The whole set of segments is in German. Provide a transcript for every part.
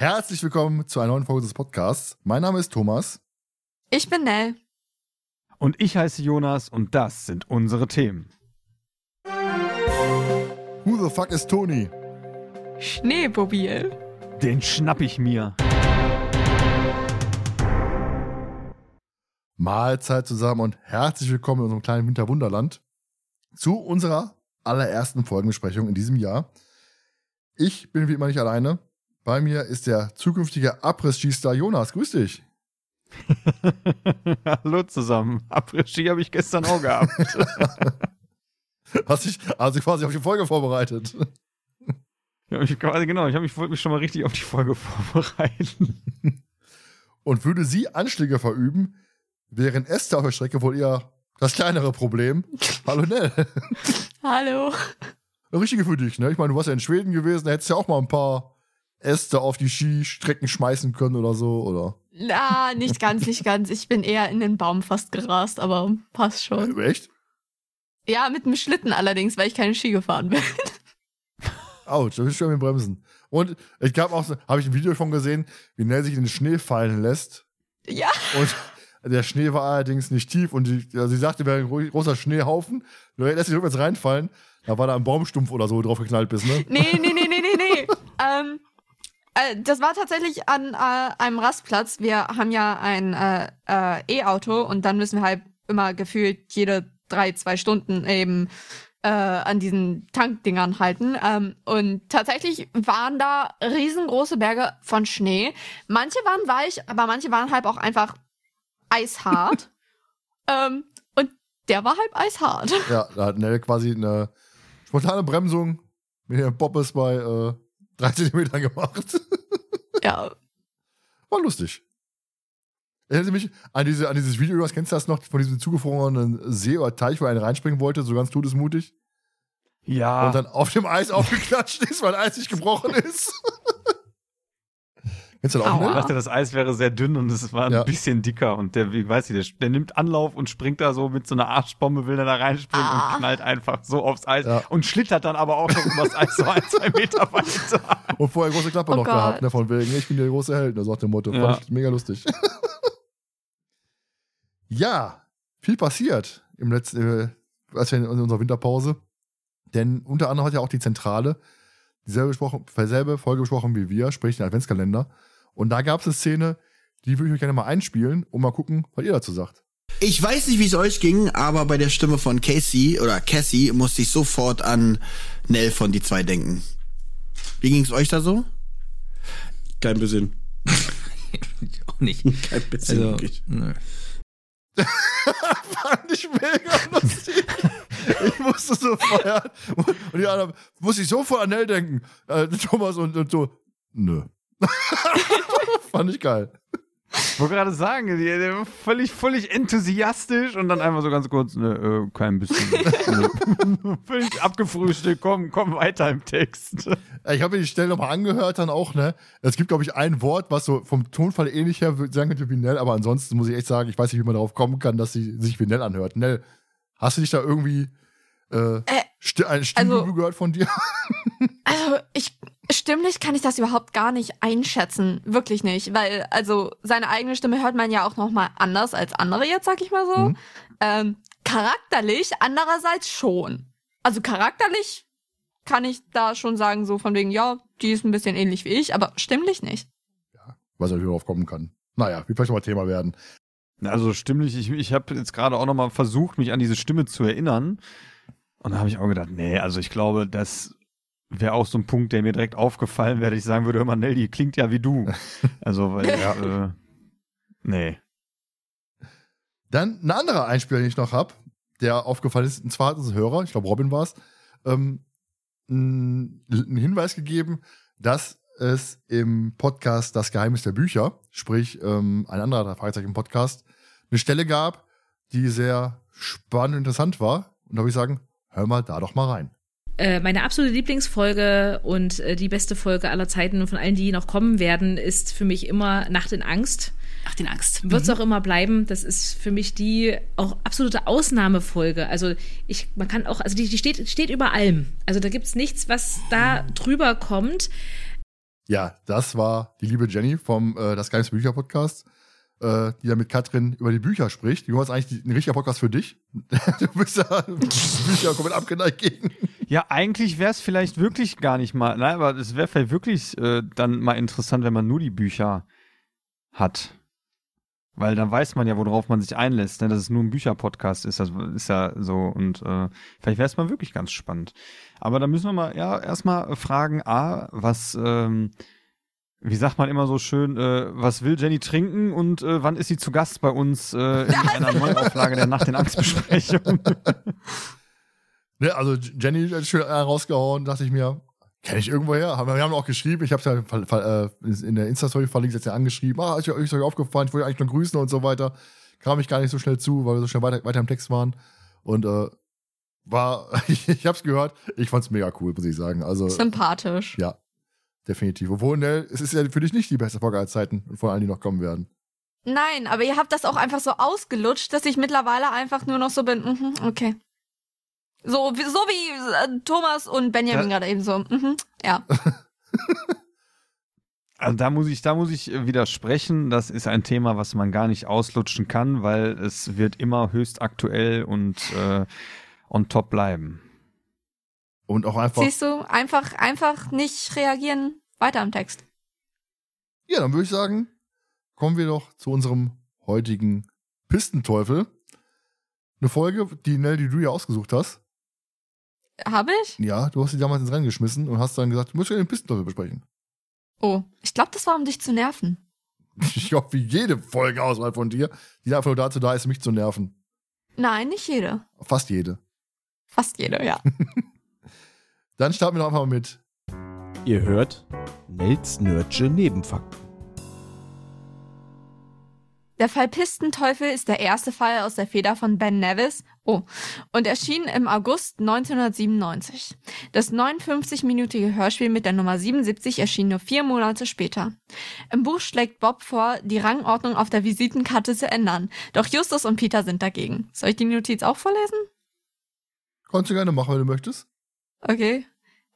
Herzlich willkommen zu einer neuen Folge des Podcasts. Mein Name ist Thomas. Ich bin Nell. Und ich heiße Jonas und das sind unsere Themen. Who the fuck is Tony? Schneemobil. Den schnapp ich mir. Mahlzeit zusammen und herzlich willkommen in unserem kleinen Winterwunderland zu unserer allerersten Folgenbesprechung in diesem Jahr. Ich bin wie immer nicht alleine. Bei mir ist der zukünftige Abriss-Skistar Jonas. Grüß dich. Hallo zusammen. Après-Ski habe ich gestern auch gehabt. Hast dich also quasi auf die Folge vorbereitet? Ich habe mich quasi, genau, ich habe mich, wollte mich schon mal richtig auf die Folge vorbereiten. Und würde sie Anschläge verüben, wären Esther auf der Strecke wohl eher das kleinere Problem. Hallo Nell. Hallo. Richtige für dich, ne? Ich meine, du warst ja in Schweden gewesen, da hättest du ja auch mal ein paar Äste auf die Skistrecken schmeißen können oder so, oder? Na, nicht ganz, nicht ganz. Ich bin eher in den Baum fast gerast, aber passt schon. Äh, echt? Ja, mit dem Schlitten allerdings, weil ich keine Ski gefahren bin. Autsch, da bist du schon mit Bremsen. Und ich gab auch so, habe ich ein Video von gesehen, wie Nell sich in den Schnee fallen lässt. Ja. Und der Schnee war allerdings nicht tief und die, ja, sie sagte, wäre ein großer Schneehaufen. Du lässt dich rückwärts reinfallen. Da war da ein Baumstumpf oder so drauf geknallt bist, ne? Nee, nee, nee, nee, nee, nee. ähm, äh, das war tatsächlich an äh, einem Rastplatz. Wir haben ja ein äh, äh, E-Auto und dann müssen wir halt immer gefühlt jede drei, zwei Stunden eben äh, an diesen Tankdingern halten. Ähm, und tatsächlich waren da riesengroße Berge von Schnee. Manche waren weich, aber manche waren halt auch einfach eishart. ähm, und der war halb eishart. Ja, da hat Nell quasi eine spontane Bremsung mit ihrem Bobbes bei äh, drei Zentimetern gemacht. ja. War lustig. Erinnert mich an, diese, an dieses Video, was kennst du das noch, von diesem zugefrorenen See oder Teich, wo einer reinspringen wollte, so ganz todesmutig? Ja. Und dann auf dem Eis aufgeklatscht ist, weil Eis nicht gebrochen ist. Kennst du das auch Aua. Ich dachte, das Eis wäre sehr dünn und es war ein Ja. bisschen dicker und der, wie weiß ich, der, der nimmt Anlauf und springt da so mit so einer Arschbombe, will er da reinspringen Ah. und knallt einfach so aufs Eis Ja. und schlittert dann aber auch schon übers Eis so ein, zwei Meter weiter. Und vorher große Klappe Oh noch Gott. gehabt, ne, von wegen, ich bin der große Held, das sagt der Motto. Ja. Fand ich mega lustig. ja, viel passiert im letzten, äh, als wir in unserer Winterpause. Denn unter anderem hat ja auch die Zentrale dieselbe, besprochen, dieselbe Folge besprochen wie wir, sprich den Adventskalender. Und da gab es eine Szene, die würde ich euch gerne mal einspielen und mal gucken, was ihr dazu sagt. Ich weiß nicht, wie es euch ging, aber bei der Stimme von Casey oder Cassie musste ich sofort an Nell von die zwei denken. Wie ging es euch da so? Kein bisschen. Ich auch nicht. Kein bisschen. Also, wirklich. nö. Fand ich mega lustig. ich musste so feiern. Und die anderen, musste ich sofort an Nell denken. Äh, Thomas und, und so, nö. Fand ich geil. Ich wollte gerade sagen, die- der war völlig, völlig enthusiastisch und dann einfach so ganz kurz, ne, äh, kein bisschen. Völlig abgefrühstückt, komm, komm weiter im Text. Äh, Ich habe mir die Stelle nochmal angehört, dann auch, ne? Es gibt, glaube ich, ein Wort, was so vom Tonfall ähnlich her sagen könnte wie Nell, aber ansonsten muss ich echt sagen, ich weiß nicht, wie man darauf kommen kann, dass sie sich wie Nell anhört. Nell, hast du dich da irgendwie äh, sti ein Stimmbuch also- gehört von dir? Also, ich, stimmlich kann ich das überhaupt gar nicht einschätzen. Wirklich nicht. Weil, also, seine eigene Stimme hört man ja auch nochmal anders als andere jetzt, sag ich mal so. Mhm. Ähm, charakterlich andererseits schon. Also, charakterlich kann ich da schon sagen, so von wegen, ja, die ist ein bisschen ähnlich wie ich, aber stimmlich nicht. weiß nicht, wie darauf kommen kann. Naja, wie vielleicht nochmal Thema werden. Also stimmlich, ich, ich habe jetzt gerade auch nochmal versucht, mich an diese Stimme zu erinnern. Und da habe ich auch gedacht, nee, also ich glaube, das wäre auch so ein Punkt, der mir direkt aufgefallen wäre, dass ich sagen würde, hör mal, Nell, die klingt ja wie du. Also, weil, ja, äh, nee. Dann ein anderer Einspieler, den ich noch habe, der aufgefallen ist, und zwar hat ein Hörer, ich glaube Robin war es, ähm, einen Hinweis gegeben, dass es im Podcast Das Geheimnis der Bücher, sprich ähm, ein anderer Fragezeichen-Podcast, eine Stelle gab, die sehr spannend und interessant war. Und da würde ich sagen, hör mal da doch mal rein. Äh, meine absolute Lieblingsfolge und äh, die beste Folge aller Zeiten und von allen, die noch kommen werden, ist für mich immer Nacht in Angst. Ach, den Angst. Wird es auch immer bleiben. Das ist für mich die auch absolute Ausnahmefolge. Also ich, man kann auch, also die, die steht, steht über allem. Also da gibt's nichts, was da drüber kommt. Ja, das war die liebe Jenny vom äh, Das Geheimnis der Bücher Podcast, äh, die da mit Katrin über die Bücher spricht. Ist eigentlich ein richtiger Podcast für dich. du bist ja Bücher komplett abgeneigt gegen. Ja, eigentlich wäre es vielleicht wirklich gar nicht mal, nein, aber es wäre vielleicht wirklich äh, dann mal interessant, wenn man nur die Bücher hat. Weil dann weiß man ja, worauf man sich einlässt, ne? dass es nur ein Bücherpodcast ist. Das ist ja so. Und äh, vielleicht wäre es mal wirklich ganz spannend. Aber da müssen wir mal ja erstmal fragen, A, was, ähm, wie sagt man immer so schön, äh, was will Jenny trinken und äh, wann ist sie zu Gast bei uns äh, in einer Neuauflage der Nacht in Angstbesprechung? Ne, also Jenny hat schön rausgehauen, dachte ich mir, kenne ich irgendwoher? Haben- Wir haben auch geschrieben, ich habe ja ver- ver- äh, in der Insta-Story verlinkt, jetzt ja angeschrieben, ah, ist euch ist euch aufgefallen, ich wollte eigentlich nur grüßen und so weiter. Kam ich gar nicht so schnell zu, weil wir so schnell weiter, weiter im Text waren. Und äh, war, ich hab's gehört, ich fand's mega cool, muss ich sagen. Also, Sympathisch. ja, definitiv. Obwohl, ne, es ist ja für dich nicht die beste Folge aller Zeiten, von allen, die noch kommen werden. Nein, aber ihr habt das auch einfach so ausgelutscht, dass ich mittlerweile einfach nur noch so bin, mhm, okay. So, wie- so wie äh, Thomas und Benjamin Ja. gerade eben so, mhm, ja. Also da muss ich, da muss ich widersprechen. Das ist ein Thema, was man gar nicht auslutschen kann, weil es wird immer höchst aktuell und äh, on top bleiben. Und auch einfach, Siehst du, einfach, einfach nicht reagieren, weiter am Text. ja, dann würde ich sagen, kommen wir doch zu unserem heutigen Pistenteufel. Eine Folge, die Nell, die du ja ausgesucht hast. Habe ich? Ja, du hast sie damals ins Rennen geschmissen und hast dann gesagt, du musst ja den Pistenteufel besprechen. Oh, ich glaube, das war, um dich zu nerven. Ich glaube, wie jede Folge Auswahl von dir, die einfach nur dazu da ist, mich zu nerven. Nein, nicht jede. Fast jede. Fast jede, ja. Dann starten wir doch einfach mal mit. Ihr hört Nels Nerdsche Nebenfakten. Der Fall Pistenteufel ist der erste Fall aus der Feder von Ben Nevis. Oh, und erschien im August 1997. Das 59-minütige Hörspiel mit der Nummer 77 erschien nur vier Monate später. Im Buch schlägt Bob vor, die Rangordnung auf der Visitenkarte zu ändern. Doch Justus und Peter sind dagegen. Soll ich die Notiz auch vorlesen? Kannst du gerne machen, wenn du möchtest. Okay.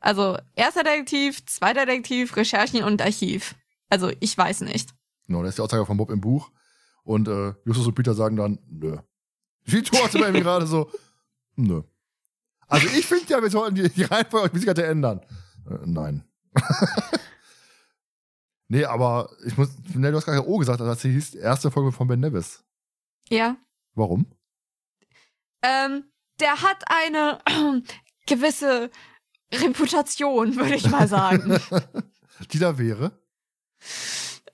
Also, erster Detektiv, zweiter Detektiv, Recherchen und Archiv. Also, ich weiß nicht. Genau, das ist die Aussage von Bob im Buch. Und äh, Justus und Peter sagen dann, nö. Vito hatte bei mir gerade so, nö. Also ich finde ja, wir sollten die, die Reihenfolge auf Visitkarte ändern. Äh, nein. nee, aber ich muss, ne, du hast gerade O gesagt, das hieß erste Folge von Ben Nevis. Ja. Warum? Ähm, der hat eine gewisse Reputation, würde ich mal sagen. Die da wäre.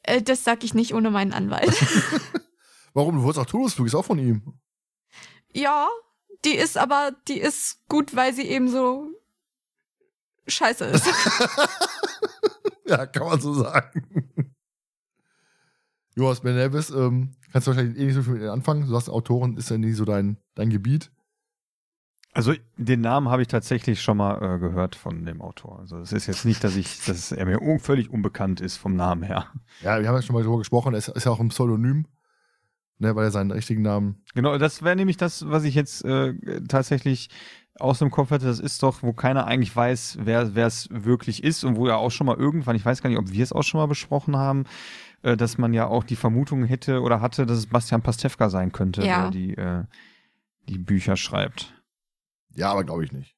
äh, das sag ich nicht ohne meinen Anwalt. Warum? Du wurdest auch Todesflug, ist auch von ihm. ja, die ist aber, die ist gut, weil sie eben so scheiße ist. Ja, kann man so sagen. Joas Ben Nevis, ähm, kannst du wahrscheinlich eh nicht so viel mit anfangen. Du sagst, Autoren ist ja nie so dein, dein Gebiet. Also den Namen habe ich tatsächlich schon mal äh, gehört von dem Autor. Also es ist jetzt nicht, dass ich, dass er mir un völlig unbekannt ist vom Namen her. Ja, wir haben ja schon mal darüber gesprochen, er ist, ist ja auch ein Pseudonym, ne, weil er seinen richtigen Namen. Genau, das wäre nämlich das, was ich jetzt äh, tatsächlich aus dem Kopf hatte. Das ist doch, wo keiner eigentlich weiß, wer wer es wirklich ist und wo ja auch schon mal irgendwann, ich weiß gar nicht, ob wir es auch schon mal besprochen haben, äh, dass man ja auch die Vermutung hätte oder hatte, dass es Bastian Pastewka sein könnte, Ja. der die, äh, die Bücher schreibt. Ja, aber glaube ich nicht.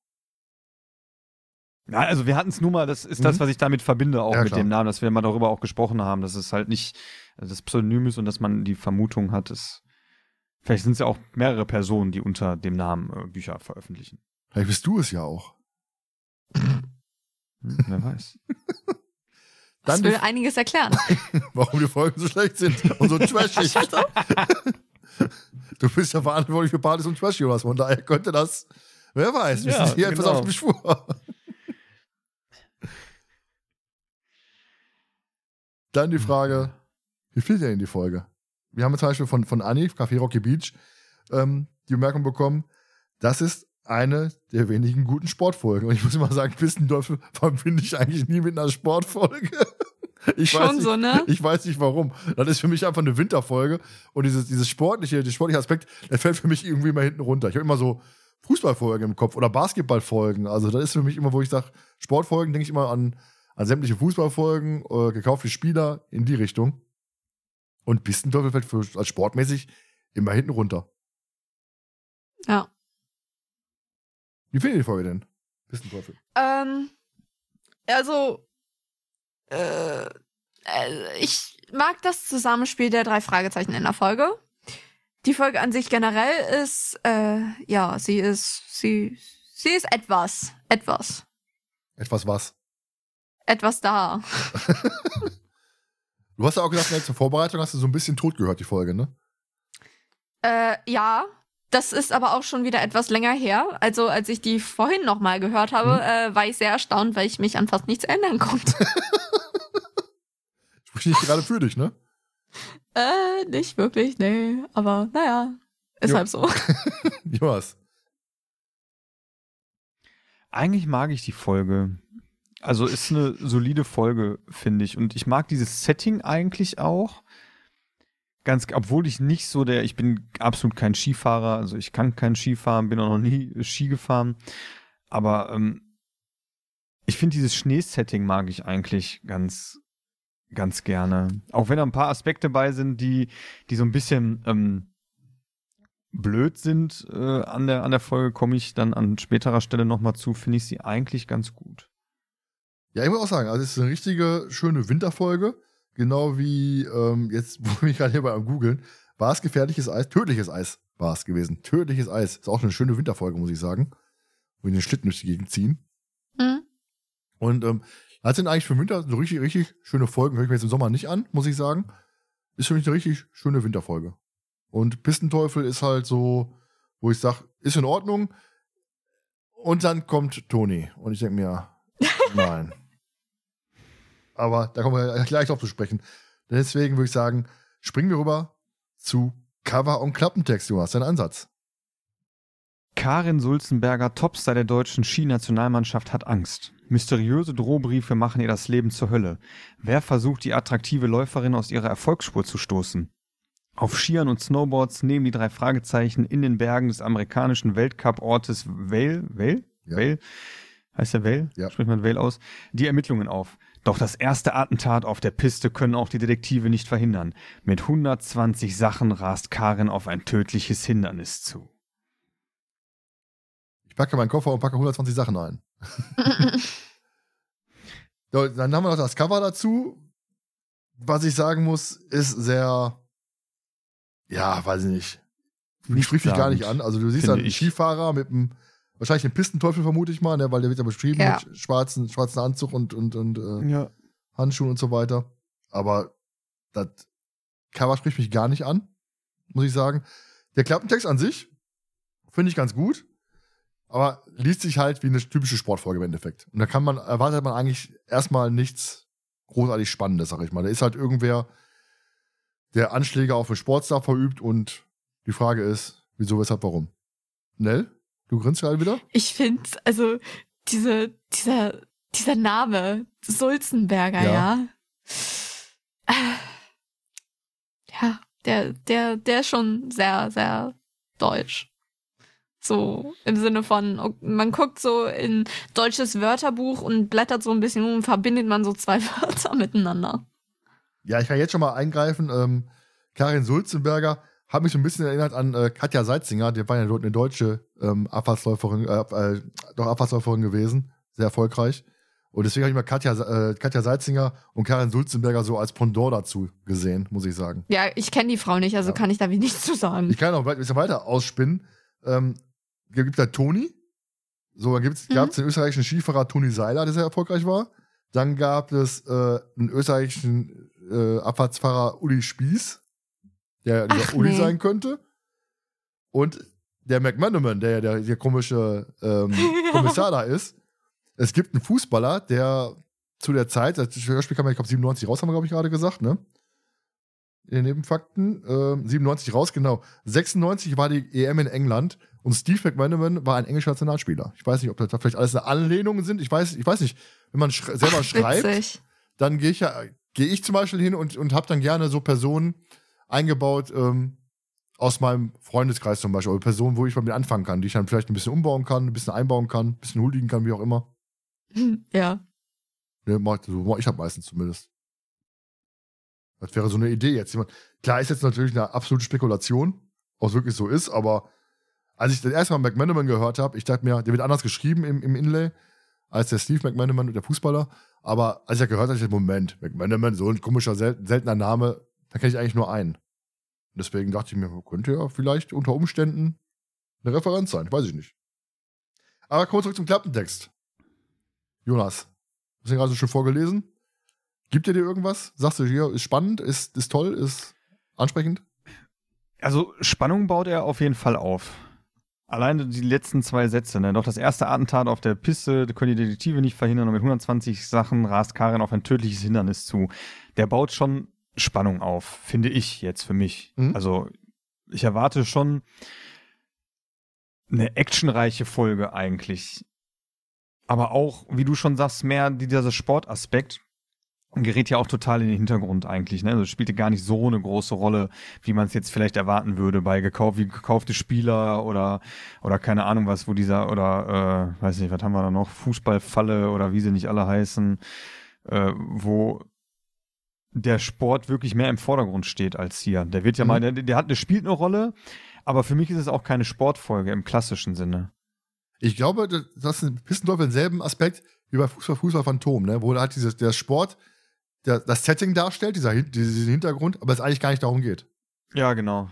Ja, also wir hatten es nur mal, das ist das, Mhm. was ich damit verbinde, auch Ja, mit klar. dem Namen, dass wir mal darüber auch gesprochen haben, dass es halt nicht äh, das Pseudonym ist und dass man die Vermutung hat, dass vielleicht sind es ja auch mehrere Personen, die unter dem Namen äh, Bücher veröffentlichen. Vielleicht bist du es ja auch. Hm, wer weiß. Das Dann will die, einiges erklären. warum die Folgen so schlecht sind und so trashig. du bist ja verantwortlich für Partys und Trash, Jonas. Von daher könnte das, wer weiß, wir Ja, sind hier etwas genau. auf dem Schwur. Dann die Frage, wie ihr denn die Folge? Wir haben zum Beispiel von, von Anni, Café Rocky Beach, ähm, die Bemerkung bekommen, das ist eine der wenigen guten Sportfolgen. Und ich muss immer sagen, Pistendorf verbinde ich eigentlich nie mit einer Sportfolge. Ich Schon weiß nicht, so, ne? Ich weiß nicht warum. Das ist für mich einfach eine Winterfolge. Und dieses, dieses sportliche, der sportliche Aspekt, der fällt für mich irgendwie immer hinten runter. Ich habe immer so Fußballfolgen im Kopf oder Basketballfolgen. Also das ist für mich immer, wo ich sage, Sportfolgen, denke ich immer an, an sämtliche Fußballfolgen, äh, gekaufte Spieler in die Richtung. Und Pistenteufel fällt für, als sportmäßig immer hinten runter. Ja. Wie findet ihr die Folge denn? Pistenteufel. Ähm, also, äh, äh, ich mag das Zusammenspiel der drei Fragezeichen in der Folge. Die Folge an sich generell ist, äh, ja, sie ist, sie, sie ist etwas, etwas, Etwas was. etwas da. Du hast ja auch gesagt, der zur Vorbereitung hast du so ein bisschen tot gehört, die Folge, ne? Äh, ja, das ist aber auch schon wieder etwas länger her. Also, als ich die vorhin nochmal gehört habe, äh, war ich sehr erstaunt, weil ich mich an fast nichts erinnern konnte. Sprich nicht gerade für dich, ne? Äh, nicht wirklich, nee. Aber naja, ist Jo. halt so. Jonas. Eigentlich mag ich die Folge. Also ist eine solide Folge, finde ich. Und ich mag dieses Setting eigentlich auch. Ganz, obwohl ich nicht so der, ich bin absolut kein Skifahrer, also ich kann kein Skifahren, bin auch noch nie Ski gefahren. Aber ähm, ich finde dieses Schneesetting mag ich eigentlich ganz, ganz gerne. Auch wenn da ein paar Aspekte bei sind, die, die so ein bisschen ähm, blöd sind äh, an, der, an der Folge, komme ich dann an späterer Stelle nochmal zu, finde ich sie eigentlich ganz gut. Ja, ich muss auch sagen, also es ist eine richtige, schöne Winterfolge. Genau wie ähm, jetzt, wo ich gerade hier bei am Googeln, war es gefährliches Eis, tödliches Eis war es gewesen. Tödliches Eis. Ist auch eine schöne Winterfolge, muss ich sagen. Wo wir den Schlitten durch die Gegend ziehen. Hm? Und ähm, das sind eigentlich für den Winter so richtig, richtig schöne Folgen. Höre ich mir jetzt im Sommer nicht an, muss ich sagen. Ist für mich eine richtig schöne Winterfolge. Und Pistenteufel ist halt so, wo ich sage, ist in Ordnung. Und dann kommt Toni. Und ich denke mir, nein. Aber da kommen wir gleich drauf zu sprechen. Deswegen würde ich sagen, springen wir rüber zu Cover und Klappentext, Jonas. Dein Ansatz. Karin Sulzenberger, Topstar der deutschen Skinationalmannschaft, hat Angst. Mysteriöse Drohbriefe machen ihr das Leben zur Hölle. Wer versucht, die attraktive Läuferin aus ihrer Erfolgsspur zu stoßen? Auf Skiern und Snowboards nehmen die drei Fragezeichen in den Bergen des amerikanischen Weltcup-Ortes Vale, Vale? Ja. Vale? Heißt der Vale? Ja. Spricht man Vale aus? Die Ermittlungen auf. Doch das erste Attentat auf der Piste können auch die Detektive nicht verhindern. Mit 120 Sachen rast Karin auf ein tödliches Hindernis zu. Ich packe meinen Koffer und packe 120 Sachen ein. So, dann haben wir noch das Cover dazu. Was ich sagen muss, ist sehr, ja, weiß ich nicht. Nicht spricht mich gar nicht an. Also du siehst dann einen ich. Skifahrer mit einem, wahrscheinlich einen Pistenteufel vermute ich mal, ne, weil der wird ja beschrieben Ja. mit schwarzen, schwarzen Anzug und, und, und äh, Ja. Handschuhen und so weiter. Aber das Cover spricht mich gar nicht an, muss ich sagen. Der Klappentext an sich finde ich ganz gut, aber liest sich halt wie eine typische Sportfolge im Endeffekt. Und da kann man, erwartet man eigentlich erstmal nichts großartig Spannendes, sag ich mal. Da ist halt irgendwer, der Anschläge auf einen Sportstar verübt und die Frage ist, wieso, weshalb, warum? Nell, du grinst gerade wieder? Ich finde, also diese, dieser, dieser Name, Sulzenberger, Ja. ja. Ja, der, der, der ist schon sehr, sehr deutsch. So im Sinne von, man guckt so in deutsches Wörterbuch und blättert so ein bisschen um und verbindet man so zwei Wörter miteinander. Ja, ich kann jetzt schon mal eingreifen. Ähm, Karin Sulzenberger hat mich so ein bisschen erinnert an äh, Katja Seitzinger, die war ja dort eine deutsche ähm, Abfahrtsläuferin, äh, äh, doch Abfahrtsläuferin gewesen, sehr erfolgreich. Und deswegen habe ich mal Katja, äh, Katja Seitzinger und Karin Sulzenberger so als Pendant dazu gesehen, muss ich sagen. Ja, ich kenne die Frau nicht, also Ja. kann ich da nichts zu sagen. Ich kann auch ein bisschen weiter ausspinnen. Ähm, gibt da Toni. So, dann Mhm. gab es den österreichischen Skifahrer Toni Seiler, der sehr erfolgreich war. Dann gab es äh, einen österreichischen äh, Abfahrtsfahrer Uli Spieß, der dieser Ach, Uli nee. sein könnte. Und der McManaman, der der, der komische ähm, Kommissar da ist. Es gibt einen Fußballer, der zu der Zeit, das Hörspiel kam ja, ich glaube, 97 raus, haben wir, glaube ich, gerade gesagt, ne? In den Nebenfakten. Ähm, 97 raus, genau. 96 war die EM in England und Steve McManaman war ein englischer Nationalspieler. Ich weiß nicht, ob das da vielleicht alles Anlehnungen sind. Ich weiß, ich weiß nicht. Wenn man sch selber schreibt, Witzig. dann gehe ich ja, gehe ich zum Beispiel hin und, und habe dann gerne so Personen eingebaut ähm, aus meinem Freundeskreis zum Beispiel, oder Personen, wo ich mal mit anfangen kann, die ich dann vielleicht ein bisschen umbauen kann, ein bisschen einbauen kann, ein bisschen huldigen kann, wie auch immer. Ja. Ne, mach ich, so, mach ich hab meistens zumindest. Das wäre so eine Idee jetzt. Klar ist jetzt natürlich eine absolute Spekulation, ob es wirklich so ist, aber als ich das erste Mal McManaman gehört habe, ich dachte mir, der wird anders geschrieben im, im Inlay als der Steve McManaman, der Fußballer. Aber als ich das gehört habe, ich dachte, Moment, McManaman, so ein komischer, sel seltener Name, da kenne ich eigentlich nur einen. Und deswegen dachte ich mir, könnte ja vielleicht unter Umständen eine Referenz sein, weiß ich nicht. Aber kommen wir zurück zum Klappentext. Jonas, du hast ihn gerade so schön vorgelesen. Gibt er dir irgendwas? Sagst du hier, ist spannend, ist, ist toll, ist ansprechend? Also Spannung baut er auf jeden Fall auf. Alleine die letzten zwei Sätze, ne? Doch das erste Attentat auf der Piste, da können die Detektive nicht verhindern und mit 120 Sachen rast Karin auf ein tödliches Hindernis zu. Der baut schon Spannung auf, finde ich jetzt für mich. Mhm. Also ich erwarte schon eine actionreiche Folge eigentlich. Aber auch, wie du schon sagst, mehr dieser Sportaspekt gerät ja auch total in den Hintergrund eigentlich. Ne? Also es spielte gar nicht so eine große Rolle, wie man es jetzt vielleicht erwarten würde bei gekauft, wie gekaufte Spieler oder oder keine Ahnung was, wo dieser oder äh, weiß nicht, was haben wir da noch, Fußballfalle oder wie sie nicht alle heißen, äh, wo der Sport wirklich mehr im Vordergrund steht als hier. Der wird ja Mhm. mal, der, der hat, der spielt eine Rolle, aber für mich ist es auch keine Sportfolge im klassischen Sinne. Ich glaube, das ist ein bisschen doll denselben Aspekt wie bei Fußball, Fußball Phantom, ne? wo halt dieses, der Sport das Setting darstellt, dieser, diesen Hintergrund, aber es eigentlich gar nicht darum geht. Ja, genau.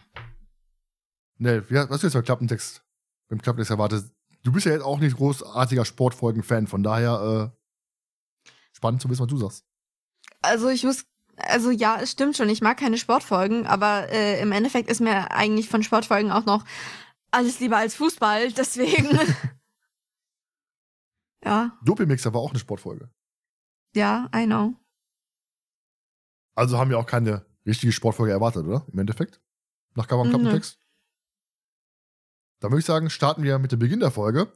Ne, wie, was ist jetzt beim Klappentext? Beim Klappentext erwartet. Du bist ja jetzt auch nicht großartiger Sportfolgen-Fan, von daher äh, spannend zu wissen, was du sagst. Also ich muss, also ja, es stimmt schon, ich mag keine Sportfolgen, aber äh, im Endeffekt ist mir eigentlich von Sportfolgen auch noch alles lieber als Fußball, deswegen. ja, Dopingmixer war auch eine Sportfolge. ja, I know. Also haben wir auch keine richtige Sportfolge erwartet, oder? Im Endeffekt? Nach Cover und Mhm. Klappentext? Dann würde ich sagen, starten wir mit dem Beginn der Folge.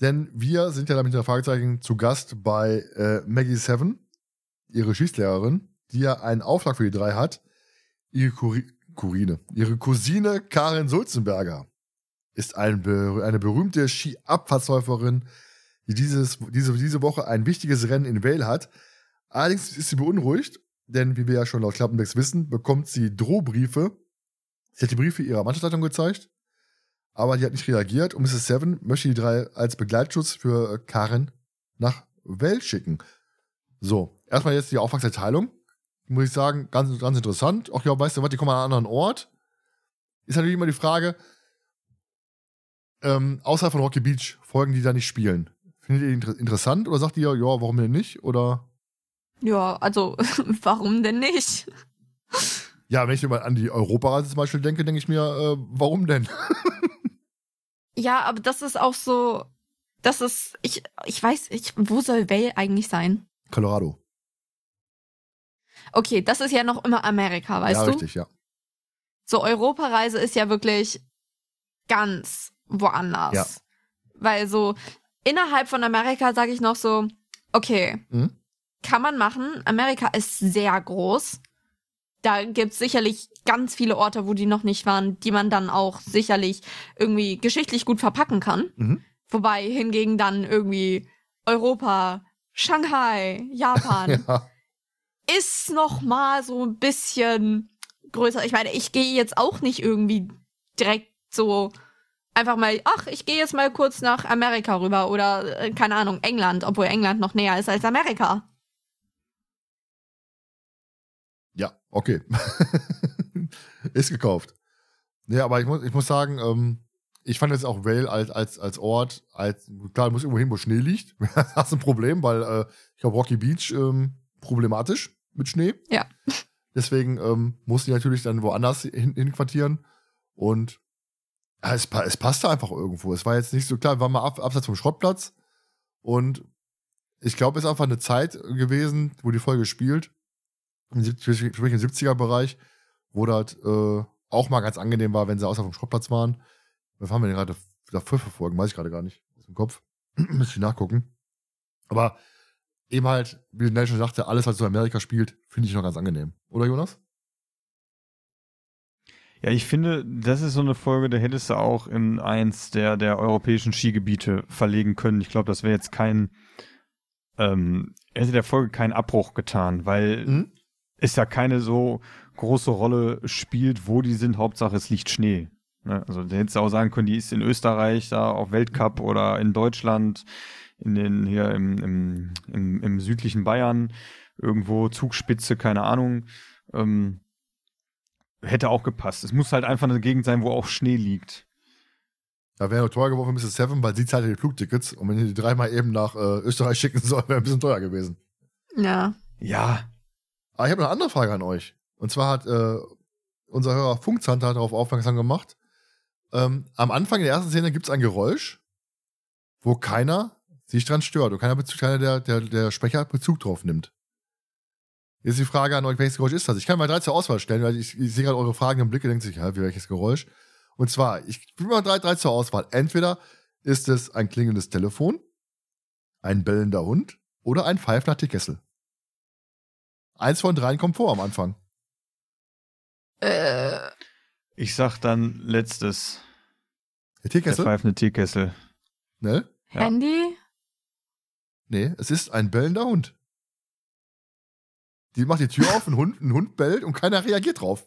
Denn wir sind ja damit der Fragezeichen zu Gast bei äh, Maggie Seven, ihre Schießlehrerin, die ja einen Auftrag für die drei hat. Ihre Kuri Kurine, ihre Cousine Karin Sulzenberger ist ein eine berühmte Skiabfahrtsläuferin, die dieses, diese, diese Woche ein wichtiges Rennen in Vale hat. Allerdings ist sie beunruhigt, denn wie wir ja schon laut Klappentext wissen, bekommt sie Drohbriefe. Sie hat die Briefe ihrer Mannschaftsleitung gezeigt, aber die hat nicht reagiert und Mrs. Seven möchte die drei als Begleitschutz für äh, Karen nach Vale schicken. So, erstmal jetzt die Auftragserteilung. Muss ich sagen, ganz, ganz interessant. Auch ja, weißt du was, die kommen an einen anderen Ort. Ist natürlich immer die Frage, ähm, außerhalb von Rocky Beach, Folgen, die da nicht spielen. Findet ihr inter interessant oder sagt ihr, ja, warum denn nicht? Oder Ja, also warum denn nicht? Ja, wenn ich mal an die Europareise zum Beispiel denke, denke ich mir, äh, warum denn? Ja, aber das ist auch so, das ist, ich, ich weiß, ich, wo soll Vale eigentlich sein? Colorado. Okay, das ist ja noch immer Amerika, weißt ja, du? richtig, ja. So, Europareise ist ja wirklich ganz woanders. Ja. Weil so innerhalb von Amerika sage ich noch so, okay, Mhm. Kann man machen. Amerika ist sehr groß. Da gibt's sicherlich ganz viele Orte, wo die noch nicht waren, die man dann auch sicherlich irgendwie geschichtlich gut verpacken kann. Mhm. Wobei hingegen dann irgendwie Europa, Shanghai, Japan ja. ist noch mal so ein bisschen größer. Ich meine, ich gehe jetzt auch nicht irgendwie direkt so einfach mal, ach, ich gehe jetzt mal kurz nach Amerika rüber oder äh, keine Ahnung, England, obwohl England noch näher ist als Amerika. Okay. ist gekauft. Ja, aber ich muss, ich muss sagen, ähm, ich fand jetzt auch Vale als, als, als Ort, als, klar, du musst irgendwo hin, wo Schnee liegt. das ist ein Problem, weil äh, ich glaube, Rocky Beach ähm, problematisch mit Schnee. Ja. Deswegen ähm, mussten die natürlich dann woanders hin, hinquartieren. Und ja, es, es passte einfach irgendwo. Es war jetzt nicht so klar, wir waren mal ab, abseits vom Schrottplatz. Und ich glaube, es ist einfach eine Zeit gewesen, wo die Folge spielt, im, sieb- sprich im 70er-Bereich, wo das äh, auch mal ganz angenehm war, wenn sie außer vom Schrottplatz waren. Was haben wir denn gerade? Da fünf Folgen, weiß ich gerade gar nicht. Aus dem Kopf. Müsste ich nachgucken. Aber eben halt, wie Nell schon sagte, alles, was so in Amerika spielt, finde ich noch ganz angenehm. Oder Jonas? Ja, ich finde, das ist so eine Folge, da hättest du auch in eins der, der europäischen Skigebiete verlegen können. Ich glaube, das wäre jetzt kein, ähm, hätte der Folge keinen Abbruch getan, weil Mhm. Es ja keine so große Rolle spielt, wo die sind. Hauptsache, es liegt Schnee. Ne? Also, da hättest du auch sagen können, die ist in Österreich, da auf Weltcup oder in Deutschland, in den, hier im, im, im, im südlichen Bayern, irgendwo Zugspitze, keine Ahnung. Ähm, hätte auch gepasst. Es muss halt einfach eine Gegend sein, wo auch Schnee liegt. Da wäre teuer geworden für Mrs. Seven, weil sie zahlt ja die Flugtickets. Und wenn ihr die dreimal eben nach äh, Österreich schicken soll, wäre ein bisschen teuer gewesen. Ja. Ja. Aber ich habe noch eine andere Frage an euch. Und zwar hat äh, unser Hörer Funkzanter darauf aufmerksam gemacht. Ähm, am Anfang der ersten Szene gibt es ein Geräusch, wo keiner sich dran stört und keiner, Bezug, keiner der, der, der Sprecher Bezug drauf nimmt. Jetzt die Frage an euch, welches Geräusch ist das? Ich kann mal drei zur Auswahl stellen, weil ich, ich sehe gerade eure fragenden Blicke, denkt sich, ja, wie welches Geräusch? Und zwar, ich gebe mal drei, drei zur Auswahl. Entweder ist es ein klingendes Telefon, ein bellender Hund oder ein pfeifender Teekessel. Eins von dreien kommt vor am Anfang. Äh, Ich sag dann letztes. Der Der Teekessel? pfeifende Teekessel. Ne? Ja. Handy? Nee, es ist ein bellender Hund. Die macht die Tür auf, ein Hund, ein Hund bellt und keiner reagiert drauf.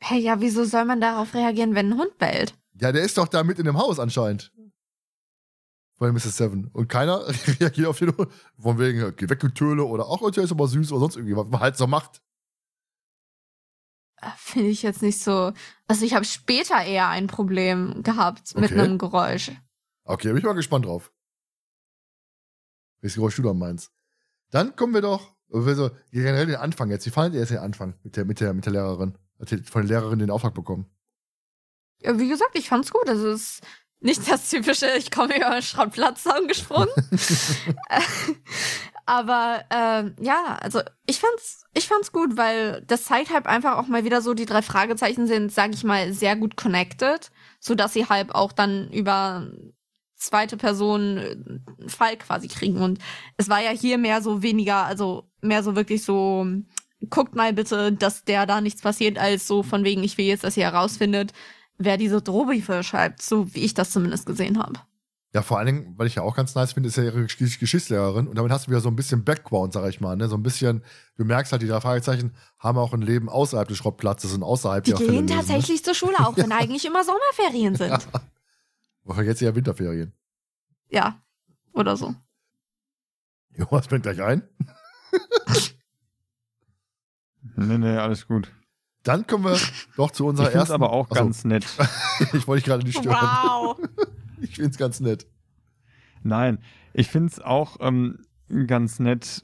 Hey, ja, wieso soll man darauf reagieren, wenn ein Hund bellt? Ja, der ist doch da mit in dem Haus anscheinend. Von Mrs. Seven. Und keiner reagiert auf den. Von wegen, geh weg, Töle, oder auch, der ist aber süß, oder sonst irgendwie, was man halt so macht. Äh, Finde ich jetzt nicht so. Also ich habe später eher ein Problem gehabt mit Okay. einem Geräusch. Okay, bin ich mal gespannt drauf. Welches Geräusch du da meinst. Dann kommen wir doch, also generell den Anfang jetzt. Wie fandet ihr jetzt den Anfang mit der, mit der, mit der Lehrerin? Hat die von der Lehrerin den Auftrag bekommen? Ja, wie gesagt, ich fand's gut. Also es ist nicht das typische, ich komme über einen Schrottplatz angesprungen. Aber ähm, ja, also ich fand's, ich fand's gut, weil das zeigt halt einfach auch mal wieder so, die drei Fragezeichen sind, sag ich mal, sehr gut connected, so dass sie halt auch dann über zweite Person äh, einen Fall quasi kriegen. Und es war ja hier mehr so weniger, also mehr so wirklich so, guckt mal bitte, dass der da nichts passiert, als so von wegen, ich will jetzt, dass ihr herausfindet, wer diese Drohbriefe schreibt, so wie ich das zumindest gesehen habe. Ja, vor allen Dingen, weil ich ja auch ganz nice finde, ist ja ihre Gesch- Geschichtslehrerin und damit hast du wieder so ein bisschen Background, sag ich mal, ne? So ein bisschen, du merkst halt, die drei Fragezeichen haben auch ein Leben außerhalb des Schrottplatzes und außerhalb Die ihrer Fälle gehen lösen, tatsächlich zur Schule, auch wenn eigentlich immer Sommerferien sind. Ne? Woche jetzt ja Winterferien. Ja, oder so. Jonas bringt gleich ein. Nee, nee, alles gut. Dann kommen wir doch zu Ich unserer finde es ersten. aber auch Achso, ganz nett. ich wollte dich gerade nicht stören. Wow. Ich finde es ganz nett. Nein, ich finde es auch ähm, ganz nett,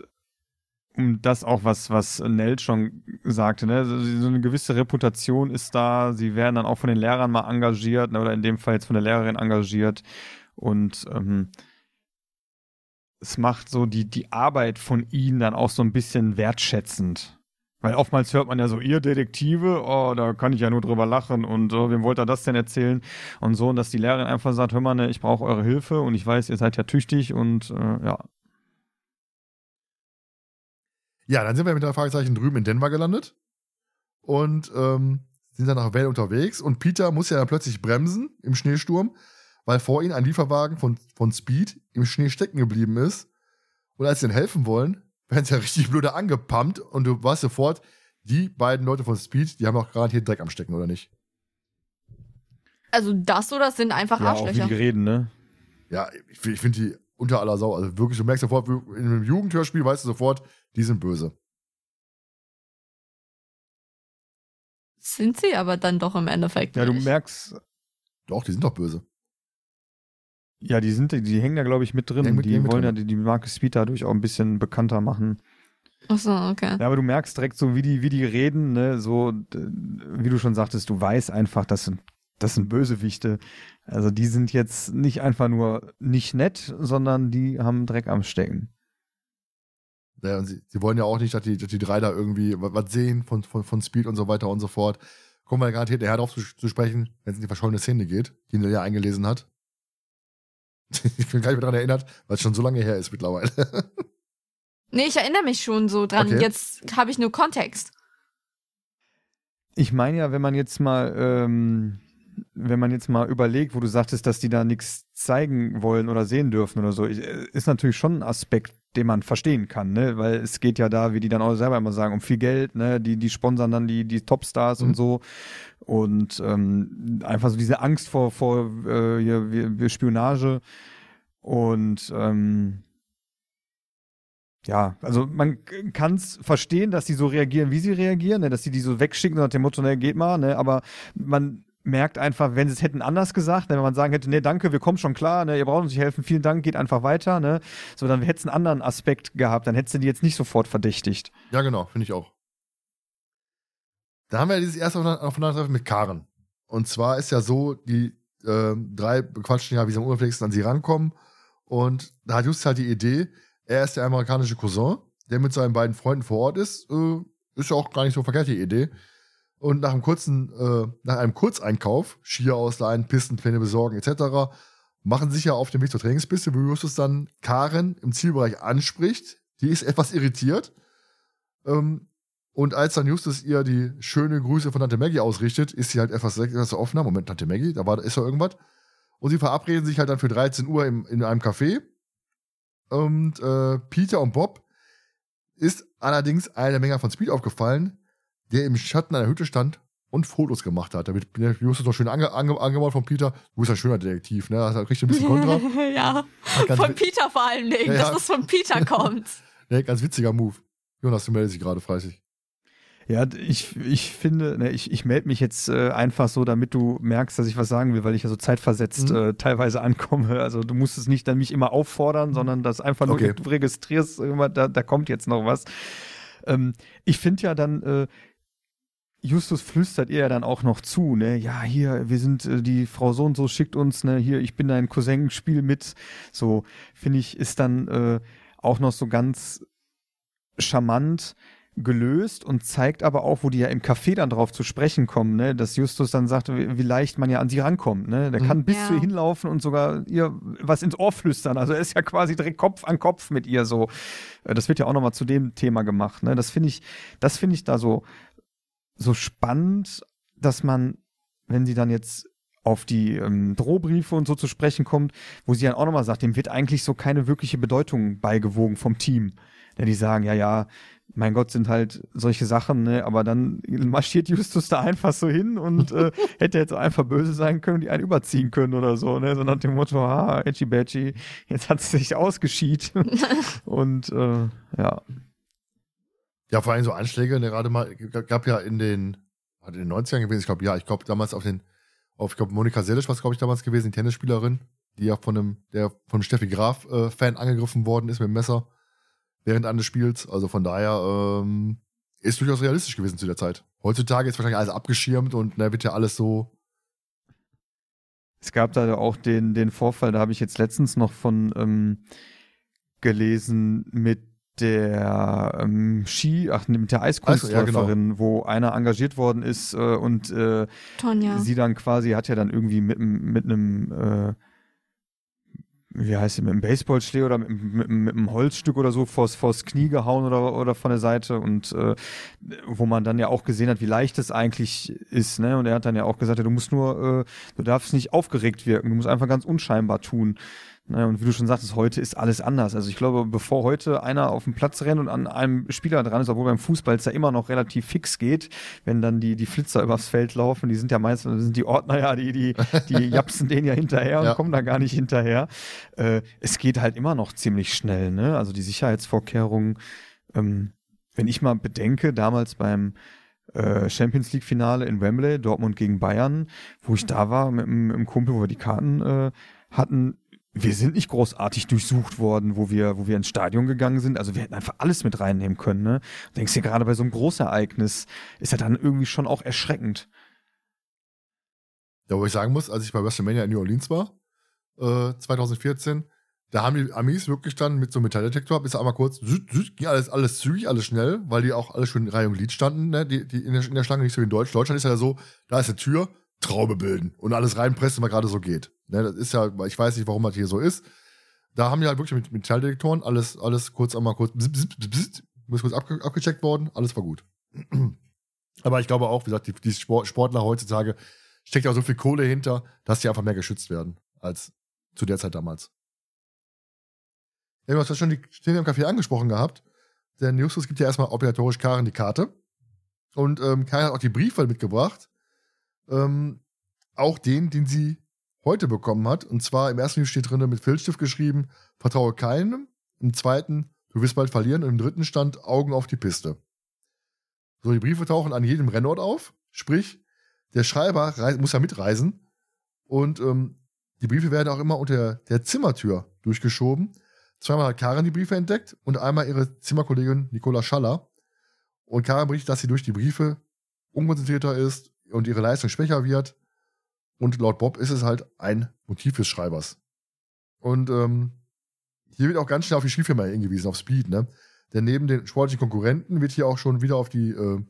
um das auch, was, was Nell schon sagte, ne? so, so eine gewisse Reputation ist da, sie werden dann auch von den Lehrern mal engagiert, ne? oder in dem Fall jetzt von der Lehrerin engagiert und ähm, es macht so die, die Arbeit von ihnen dann auch so ein bisschen wertschätzend. Weil oftmals hört man ja so, ihr Detektive, oh, da kann ich ja nur drüber lachen und oh, wem wollt ihr das denn erzählen? Und so, und dass die Lehrerin einfach sagt, hör mal, ne, ich brauche eure Hilfe und ich weiß, ihr seid ja tüchtig und äh, ja. Ja, dann sind wir mit drei Fragezeichen drüben in Denver gelandet und ähm, sind dann nach Wellen unterwegs und Peter muss ja dann plötzlich bremsen im Schneesturm, weil vor ihm ein Lieferwagen von, von Speed im Schnee stecken geblieben ist. Und als sie ihnen helfen wollen, werden sie ja richtig blöde angepumpt und du weißt sofort, die beiden Leute von Speed, die haben auch garantiert Dreck am Stecken, oder nicht? Also das oder das sind einfach Ja, auch wie Arschlöcher. die reden, ne? Ja, ich, ich finde die unter aller Sau. Also wirklich, du merkst sofort, in einem Jugendhörspiel weißt du sofort, die sind böse. Sind sie aber dann doch im Endeffekt Ja, du nicht. merkst, Doch, die sind doch böse. Ja, die sind, die hängen da, glaube ich, mit drin. Hängen mit- die mit wollen ja drin. die, die Marke Speed dadurch auch ein bisschen bekannter machen. Ach so, okay. Ja, aber du merkst direkt so, wie die, wie die reden, ne, so, wie du schon sagtest, du weißt einfach, das sind, das sind Bösewichte. Also die sind jetzt nicht einfach nur nicht nett, sondern die haben Dreck am Stecken. Ja, und sie, sie wollen ja auch nicht, dass die, dass die drei da irgendwie wa- was sehen von, von, von Speed und so weiter und so fort. Kommen wir garantiert nachher drauf zu, zu sprechen, wenn es in die verschollene Szene geht, die Nelia eingelesen hat. ich bin gar nicht mehr daran erinnert, weil es schon so lange her ist mittlerweile. Nee, ich erinnere mich schon so dran. Okay. Jetzt habe ich nur Kontext. Ich meine ja, wenn man jetzt mal, ähm, wenn man jetzt mal überlegt, wo du sagtest, dass die da nichts zeigen wollen oder sehen dürfen oder so, äh, ist natürlich schon ein Aspekt, den man verstehen kann, ne? Weil es geht ja da, wie die dann auch selber immer sagen, um viel Geld, ne? Die, die sponsern dann die, die Topstars Mhm. und so. Und ähm, einfach so diese Angst vor, vor äh, hier, wie- wie Spionage. Und ähm, ja, also man kann es verstehen, dass die so reagieren, wie sie reagieren, ne? dass die die so wegschicken nach dem Motto, ne, geht mal, ne? aber man merkt einfach, wenn sie es hätten anders gesagt, ne? wenn man sagen hätte, ne, danke, wir kommen schon klar, ne, ihr braucht uns nicht helfen, vielen Dank, geht einfach weiter, ne, so dann hätte es einen anderen Aspekt gehabt, dann hättest du die jetzt nicht sofort verdächtigt. ja, genau, finde ich auch. Da haben wir ja dieses erste Aufeinander- Aufeinandertreffen mit Karen. Und zwar ist ja so, die ähm, drei bequatschen ja, wie sie am unauffälligsten an sie rankommen. Und da hat Just halt die Idee, er ist der amerikanische Cousin, der mit seinen beiden Freunden vor Ort ist. Äh, ist ja auch gar nicht so verkehrt, die Idee. Und nach einem kurzen, äh, nach einem Kurzeinkauf, Skier ausleihen, Pistenpläne besorgen, etc., machen sich ja auf dem Weg zur Trainingspiste, wo Justus dann Karen im Zielbereich anspricht. Die ist etwas irritiert. Ähm, und als dann Justus ihr die schöne Grüße von Tante Maggie ausrichtet, ist sie halt etwas, etwas offener. Moment, Tante Maggie, da war, ist doch irgendwas. Und sie verabreden sich halt dann für 13 Uhr im, in einem Café. Und äh, Peter und Bob ist allerdings einer Menge von Speed aufgefallen, der im Schatten einer Hütte stand und Fotos gemacht hat. Da wird Justus noch schön ange, ange, angemalt von Peter. Du bist ein schöner Detektiv, ne? Das kriegt ein bisschen Kontra. ja, von Peter vor allen Dingen, Ja, ja. dass das von Peter kommt. ne, ganz witziger Move. Jonas, du meldest dich gerade fleißig. Ja, ich, ich finde, ne, ich, ich melde mich jetzt äh, einfach so, damit du merkst, dass ich was sagen will, weil ich ja so zeitversetzt Mhm. äh, teilweise ankomme. Also du musst es nicht dann mich immer auffordern, sondern das einfach nur, Okay. du registrierst immer, da, da kommt jetzt noch was. Ähm, ich finde ja dann, äh, Justus flüstert ihr ja dann auch noch zu, ne, ja, hier, wir sind, äh, die Frau so und so schickt uns, ne, hier, ich bin dein Cousin, spiel mit. So, finde ich, ist dann äh, auch noch so ganz charmant gelöst und zeigt aber auch, wo die ja im Café dann drauf zu sprechen kommen, ne, dass Justus dann sagt, wie, wie leicht man ja an sie rankommt, ne, der Mhm. kann bis Ja. zu ihr hinlaufen und sogar ihr was ins Ohr flüstern, also er ist ja quasi direkt Kopf an Kopf mit ihr so. Äh, Das wird ja auch nochmal zu dem Thema gemacht, ne, das finde ich, das finde ich da so, so spannend, dass man, wenn sie dann jetzt auf die ähm, Drohbriefe und so zu sprechen kommt, wo sie dann auch nochmal sagt, dem wird eigentlich so keine wirkliche Bedeutung beigewogen vom Team. Ja, die sagen, ja, ja, mein Gott, sind halt solche Sachen, ne? aber dann marschiert Justus da einfach so hin und äh, hätte jetzt einfach böse sein können, die einen überziehen können oder so, ne? so nach dem Motto, ha, Edgy Badgy, jetzt hat es sich ausgeschied. und äh, ja, Ja, vor allem so Anschläge, ne, gerade mal, gab ja in den, hat in den 90ern gewesen, ich glaube, ja, ich glaube damals auf den, auf, ich glaube, Monika Selisch war es, glaube ich, damals gewesen, die Tennisspielerin, die ja von einem, der von Steffi Graf äh, angegriffen worden ist mit dem Messer während eines Spiels. Also von daher ähm, ist durchaus realistisch gewesen zu der Zeit. Heutzutage ist wahrscheinlich alles abgeschirmt und ne, wird ja alles so. Es gab da auch den, den Vorfall, da habe ich jetzt letztens noch von ähm, gelesen mit der ähm, Ski, ach, mit der Eiskunstläuferin, wo einer engagiert worden ist äh, und äh, Tonja. sie dann quasi hat ja dann irgendwie mit, mit einem äh, wie heißt sie, mit einem Baseballschläger oder mit, mit, mit einem Holzstück oder so vors, vors Knie gehauen oder, oder von der Seite und äh, wo man dann ja auch gesehen hat, wie leicht es eigentlich ist, ne? Und er hat dann ja auch gesagt, ja, du musst nur, äh, du darfst nicht aufgeregt wirken, du musst einfach ganz unscheinbar tun. Ne, und wie du schon sagtest, heute ist alles anders. Also ich glaube, bevor heute einer auf den Platz rennt und an einem Spieler dran ist, obwohl beim Fußball es ja immer noch relativ fix geht, wenn dann die, die Flitzer übers Feld laufen, die sind ja meistens, sind die Ordner ja, die, die, die japsen denen ja hinterher und Ja. kommen da gar nicht hinterher. Äh, es geht halt immer noch ziemlich schnell, ne? Also die Sicherheitsvorkehrungen, ähm, wenn ich mal bedenke, damals beim äh, Champions League Finale in Wembley, Dortmund gegen Bayern, wo ich da war mit, mit dem Kumpel, wo wir die Karten äh, hatten, wir sind nicht großartig durchsucht worden, wo wir, wo wir ins Stadion gegangen sind. Also wir hätten einfach alles mit reinnehmen können. Ne? Denkst dir gerade bei so einem Großereignis ist ja dann irgendwie schon auch erschreckend. Ja, wo ich sagen muss, als ich bei WrestleMania in New Orleans war, äh, 2014, da haben die Amis wirklich dann mit so einem Metalldetektor, bis einmal kurz, süd, süd, ging alles, alles zügig, alles schnell, weil die auch alle schön in Reihe und Glied standen, ne? die, die in, der, in der Schlange, nicht so wie in Deutsch. Deutschland ist ja so, da ist eine Tür, Traube bilden und alles reinpressen, was gerade so geht. Ne? Das ist ja, ich weiß nicht, warum das hier so ist. Da haben die halt wirklich mit Metalldetektoren alles, alles kurz einmal kurz, bzz, kurz abge, abgecheckt worden, alles war gut. Aber ich glaube auch, wie gesagt, die, die Sport, Sportler heutzutage steckt auch so viel Kohle hinter, dass die einfach mehr geschützt werden als zu der Zeit damals. Ja, du hast ja schon die Szene im Café angesprochen gehabt. Denn Justus gibt ja erstmal obligatorisch Karen die Karte. Und ähm, Karen hat auch die Briefe mitgebracht. Ähm, auch den, den sie heute bekommen hat. Und zwar im ersten Brief steht drin mit Filzstift geschrieben, vertraue keinem. Im zweiten, du wirst bald verlieren. Und im dritten stand Augen auf die Piste. So, die Briefe tauchen an jedem Rennort auf. Sprich, der Schreiber muss ja mitreisen. Und ähm, die Briefe werden auch immer unter der Zimmertür durchgeschoben. Zweimal hat Karen die Briefe entdeckt und einmal ihre Zimmerkollegin Nicola Schaller. Und Karen berichtet, dass sie durch die Briefe unkonzentrierter ist und ihre Leistung schwächer wird. Und laut Bob ist es halt ein Motiv des Schreibers. Und ähm, hier wird auch ganz schnell auf die Skifirma hingewiesen, auf Speed, ne? Denn neben den sportlichen Konkurrenten wird hier auch schon wieder auf die äh,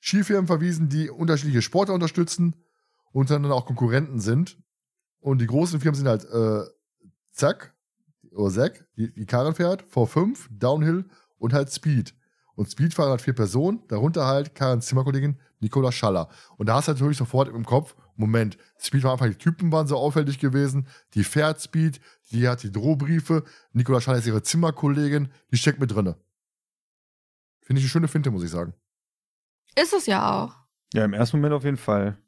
Skifirmen verwiesen, die unterschiedliche Sportler unterstützen und dann auch Konkurrenten sind. Und die großen Firmen sind halt äh, Zack, oder Zack, die, die Karren fährt, V5, Downhill und halt Speed. Und Speed fahren halt vier Personen, darunter halt Karens Zimmerkollegin Nicola Schaller. Und da hast du natürlich sofort im Kopf, Moment, Speed war einfach, die Typen waren so auffällig gewesen, die fährt Speed, die hat die Drohbriefe, Nicola Schaller ist ihre Zimmerkollegin, die steckt mit drinne. Finde ich eine schöne Finte, muss ich sagen. Ist es ja auch. Ja, im ersten Moment auf jeden Fall.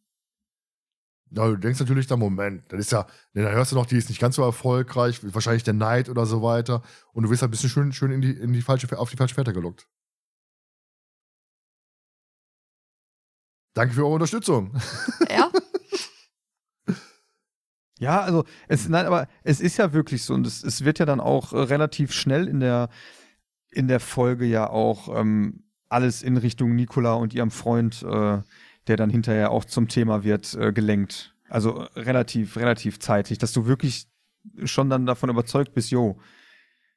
Ja, du denkst natürlich da, Moment, das ist ja, ne, da hörst du noch, die ist nicht ganz so erfolgreich, wahrscheinlich der Neid oder so weiter. Und du wirst halt ein bisschen schön, schön in die, in die falsche, auf die falsche Fährte gelockt. Danke für eure Unterstützung. Ja. Ja, also es, nein, aber es ist ja wirklich so und es, es wird ja dann auch äh, relativ schnell in der in der Folge ja auch ähm, alles in Richtung Nicola und ihrem Freund, äh, der dann hinterher auch zum Thema wird, äh, gelenkt. Also äh, relativ, relativ zeitig, dass du wirklich schon dann davon überzeugt bist, jo.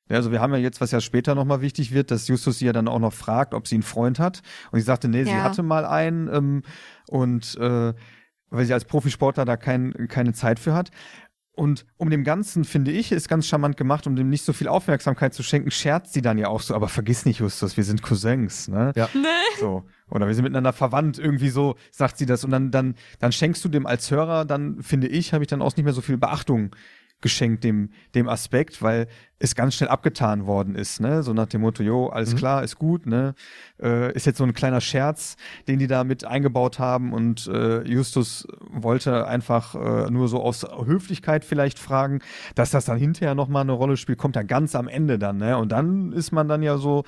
Ja, also wir haben ja jetzt, was ja später nochmal wichtig wird, dass Justus sie ja dann auch noch fragt, ob sie einen Freund hat. Und sie sagte, nee, sie Ja. hatte mal einen ähm, und äh, weil sie als Profisportler da kein, keine Zeit für hat. Und um dem Ganzen, finde ich, ist ganz charmant gemacht, um dem nicht so viel Aufmerksamkeit zu schenken, scherzt sie dann ja auch so, aber vergiss nicht, Justus, wir sind Cousins, ne? Ja. Nee. So. Oder wir sind miteinander verwandt, irgendwie so, sagt sie das. Und dann, dann, dann schenkst du dem als Hörer, dann, finde ich, habe ich dann auch nicht mehr so viel Beachtung geschenkt dem, dem Aspekt, weil es ganz schnell abgetan worden ist, ne? So nach dem Motto, jo, alles Mhm. klar, ist gut, ne? Äh, ist jetzt so ein kleiner Scherz, den die da mit eingebaut haben und äh, Justus wollte einfach äh, nur so aus Höflichkeit vielleicht fragen, dass das dann hinterher nochmal eine Rolle spielt, kommt ja ganz am Ende dann, ne? Und dann ist man dann ja so,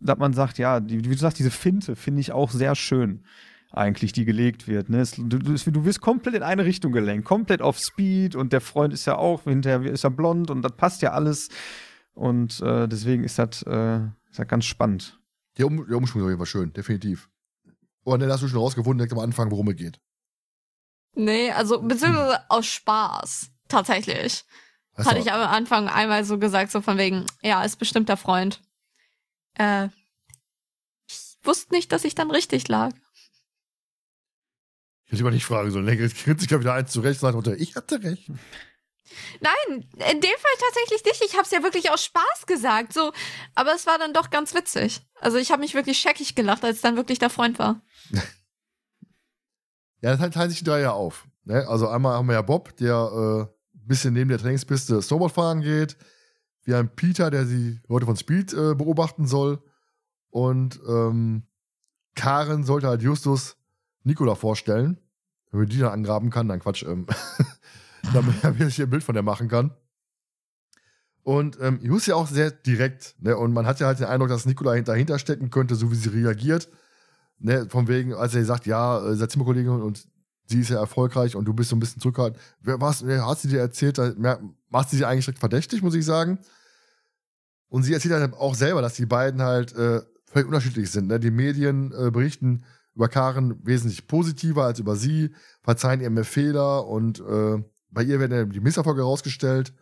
dass man sagt, ja, die, wie du sagst, diese Finte finde ich auch sehr schön eigentlich, die gelegt wird. Ne? Es, du, du, du wirst komplett in eine Richtung gelenkt, komplett auf Speed und der Freund ist ja auch, hinterher ist er blond und das passt ja alles. Und äh, deswegen ist das, äh, ist das ganz spannend. Der, um, der Umschwung ist auf jeden Fall schön, definitiv. Und dann hast du schon rausgefunden, direkt am Anfang, worum es geht. Nee, also beziehungsweise aus Spaß. Tatsächlich. Hast Hatte ich am Anfang einmal so gesagt, so von wegen, ja, ist bestimmt der Freund. Äh, ich wusste nicht, dass ich dann richtig lag. Ich hätte lieber nicht fragen sollen. Jetzt kriegt sich ja wieder eins zurecht und sagt, ich hatte recht. Nein, in dem Fall tatsächlich nicht. Ich habe es ja wirklich aus Spaß gesagt, so. Aber es war dann doch ganz witzig. Also ich habe mich wirklich scheckig gelacht, als dann wirklich der Freund war. Ja, dann teilen sich die drei ja auf. Ne? Also einmal haben wir ja Bob, der äh, ein bisschen neben der Trainingspiste Snowboard fahren geht. Wir haben Peter, der die Leute von Speed äh, beobachten soll. Und ähm, Karen sollte halt Justus Nikola vorstellen. Wenn wir die dann angraben kann, dann Quatsch. Ähm, damit er sich ein Bild von der machen kann. Und ähm, Justus ist ja auch sehr direkt. Ne? Und man hat ja halt den Eindruck, dass Nikola dahinter stecken könnte, so wie sie reagiert. Ne, von wegen, als er sagt, ja, äh, seid Zimmerkollegin und sie ist ja erfolgreich und du bist so ein bisschen zurückhaltend. Wer was, hat sie dir erzählt? Macht sie sie eigentlich direkt verdächtig, muss ich sagen. Und sie erzählt halt auch selber, dass die beiden halt äh, völlig unterschiedlich sind. Ne? Die Medien äh, berichten über Karen wesentlich positiver als über sie, verzeihen ihr mehr Fehler und äh, bei ihr werden die Misserfolge herausgestellt.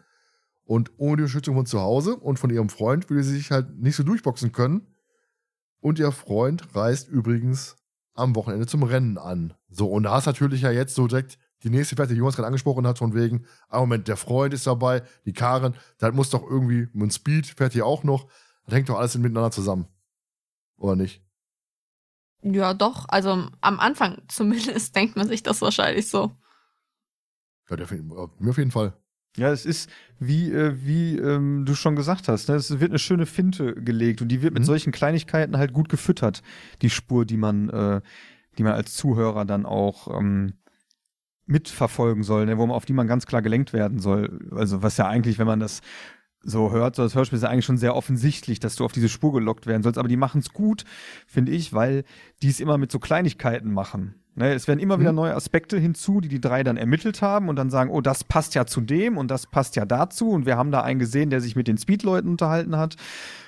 Und ohne die Unterstützung von zu Hause und von ihrem Freund würde sie sich halt nicht so durchboxen können. Und ihr Freund reist übrigens am Wochenende zum Rennen an. So, und da hast natürlich ja jetzt so direkt die nächste Fährte, die Jonas gerade angesprochen hat, von wegen, ah Moment, der Freund ist dabei, die Karen, das muss doch irgendwie, und Speed fährt hier auch noch, das hängt doch alles miteinander zusammen. Oder nicht? Ja, doch. Also am Anfang zumindest denkt man sich das wahrscheinlich so. Ja, der, mir auf jeden Fall. Ja, es ist, wie, äh, wie ähm, du schon gesagt hast, ne? es wird eine schöne Finte gelegt und die wird mit Mhm. solchen Kleinigkeiten halt gut gefüttert, die Spur, die man, äh, die man als Zuhörer dann auch ähm, mitverfolgen soll, ne? wo man, auf die man ganz klar gelenkt werden soll. Also was ja eigentlich, wenn man das so hört, so das Hörspiel ist ja eigentlich schon sehr offensichtlich, dass du auf diese Spur gelockt werden sollst, aber die machen es gut, finde ich, weil die es immer mit so Kleinigkeiten machen. Ne, es werden immer wieder Mhm. neue Aspekte hinzu, die die drei dann ermittelt haben und dann sagen, oh, das passt ja zu dem und das passt ja dazu und wir haben da einen gesehen, der sich mit den Speed-Leuten unterhalten hat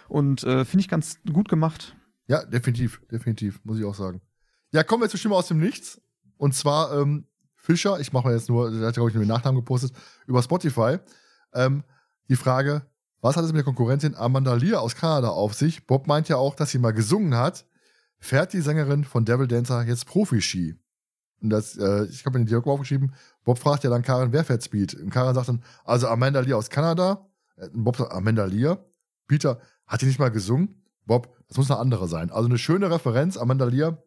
und äh, finde ich ganz gut gemacht. Ja, definitiv, definitiv, muss ich auch sagen. Ja, kommen wir zur Stimme aus dem Nichts. Und zwar ähm, Fischer, ich mache mal jetzt nur, der hat, glaube ich, nur den Nachnamen gepostet, über Spotify. Ähm, die Frage, was hat es mit der Konkurrentin Amanda Lear aus Kanada auf sich? Bob meint ja auch, dass sie mal gesungen hat. Fährt die Sängerin von Devil Dancer jetzt Profi-Ski? Und das, äh, ich habe mir den Dialog aufgeschrieben. Bob fragt ja dann Karen, wer fährt Speed? Und Karen sagt dann, also Amanda Lear aus Kanada. Äh, Bob sagt, Amanda Lear. Peter, hat die nicht mal gesungen? Bob, das muss eine andere sein. Also eine schöne Referenz. Amanda Lear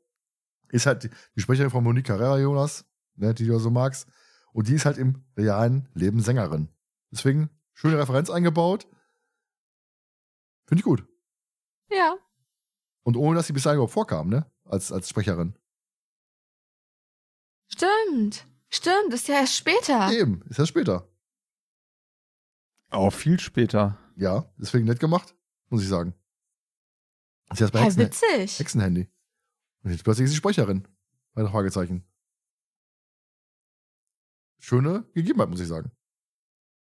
ist halt die, die Sprecherin von Monique Carrera, Jonas, ne, die du so magst. Und die ist halt im realen Leben Sängerin. Deswegen schöne Referenz eingebaut. Finde ich gut. Ja. Und ohne, dass sie bis dahin überhaupt vorkam, ne? Als, als Sprecherin. Stimmt. Stimmt, das ist ja erst später. Eben, ist ja später. Auch viel später. Ja, deswegen nett gemacht, muss ich sagen. Ist jetzt bei Hexen, witzig. Hexenhandy. Und jetzt plötzlich ist sie Sprecherin. Bei Fragezeichen. Schöne Gegebenheit, muss ich sagen.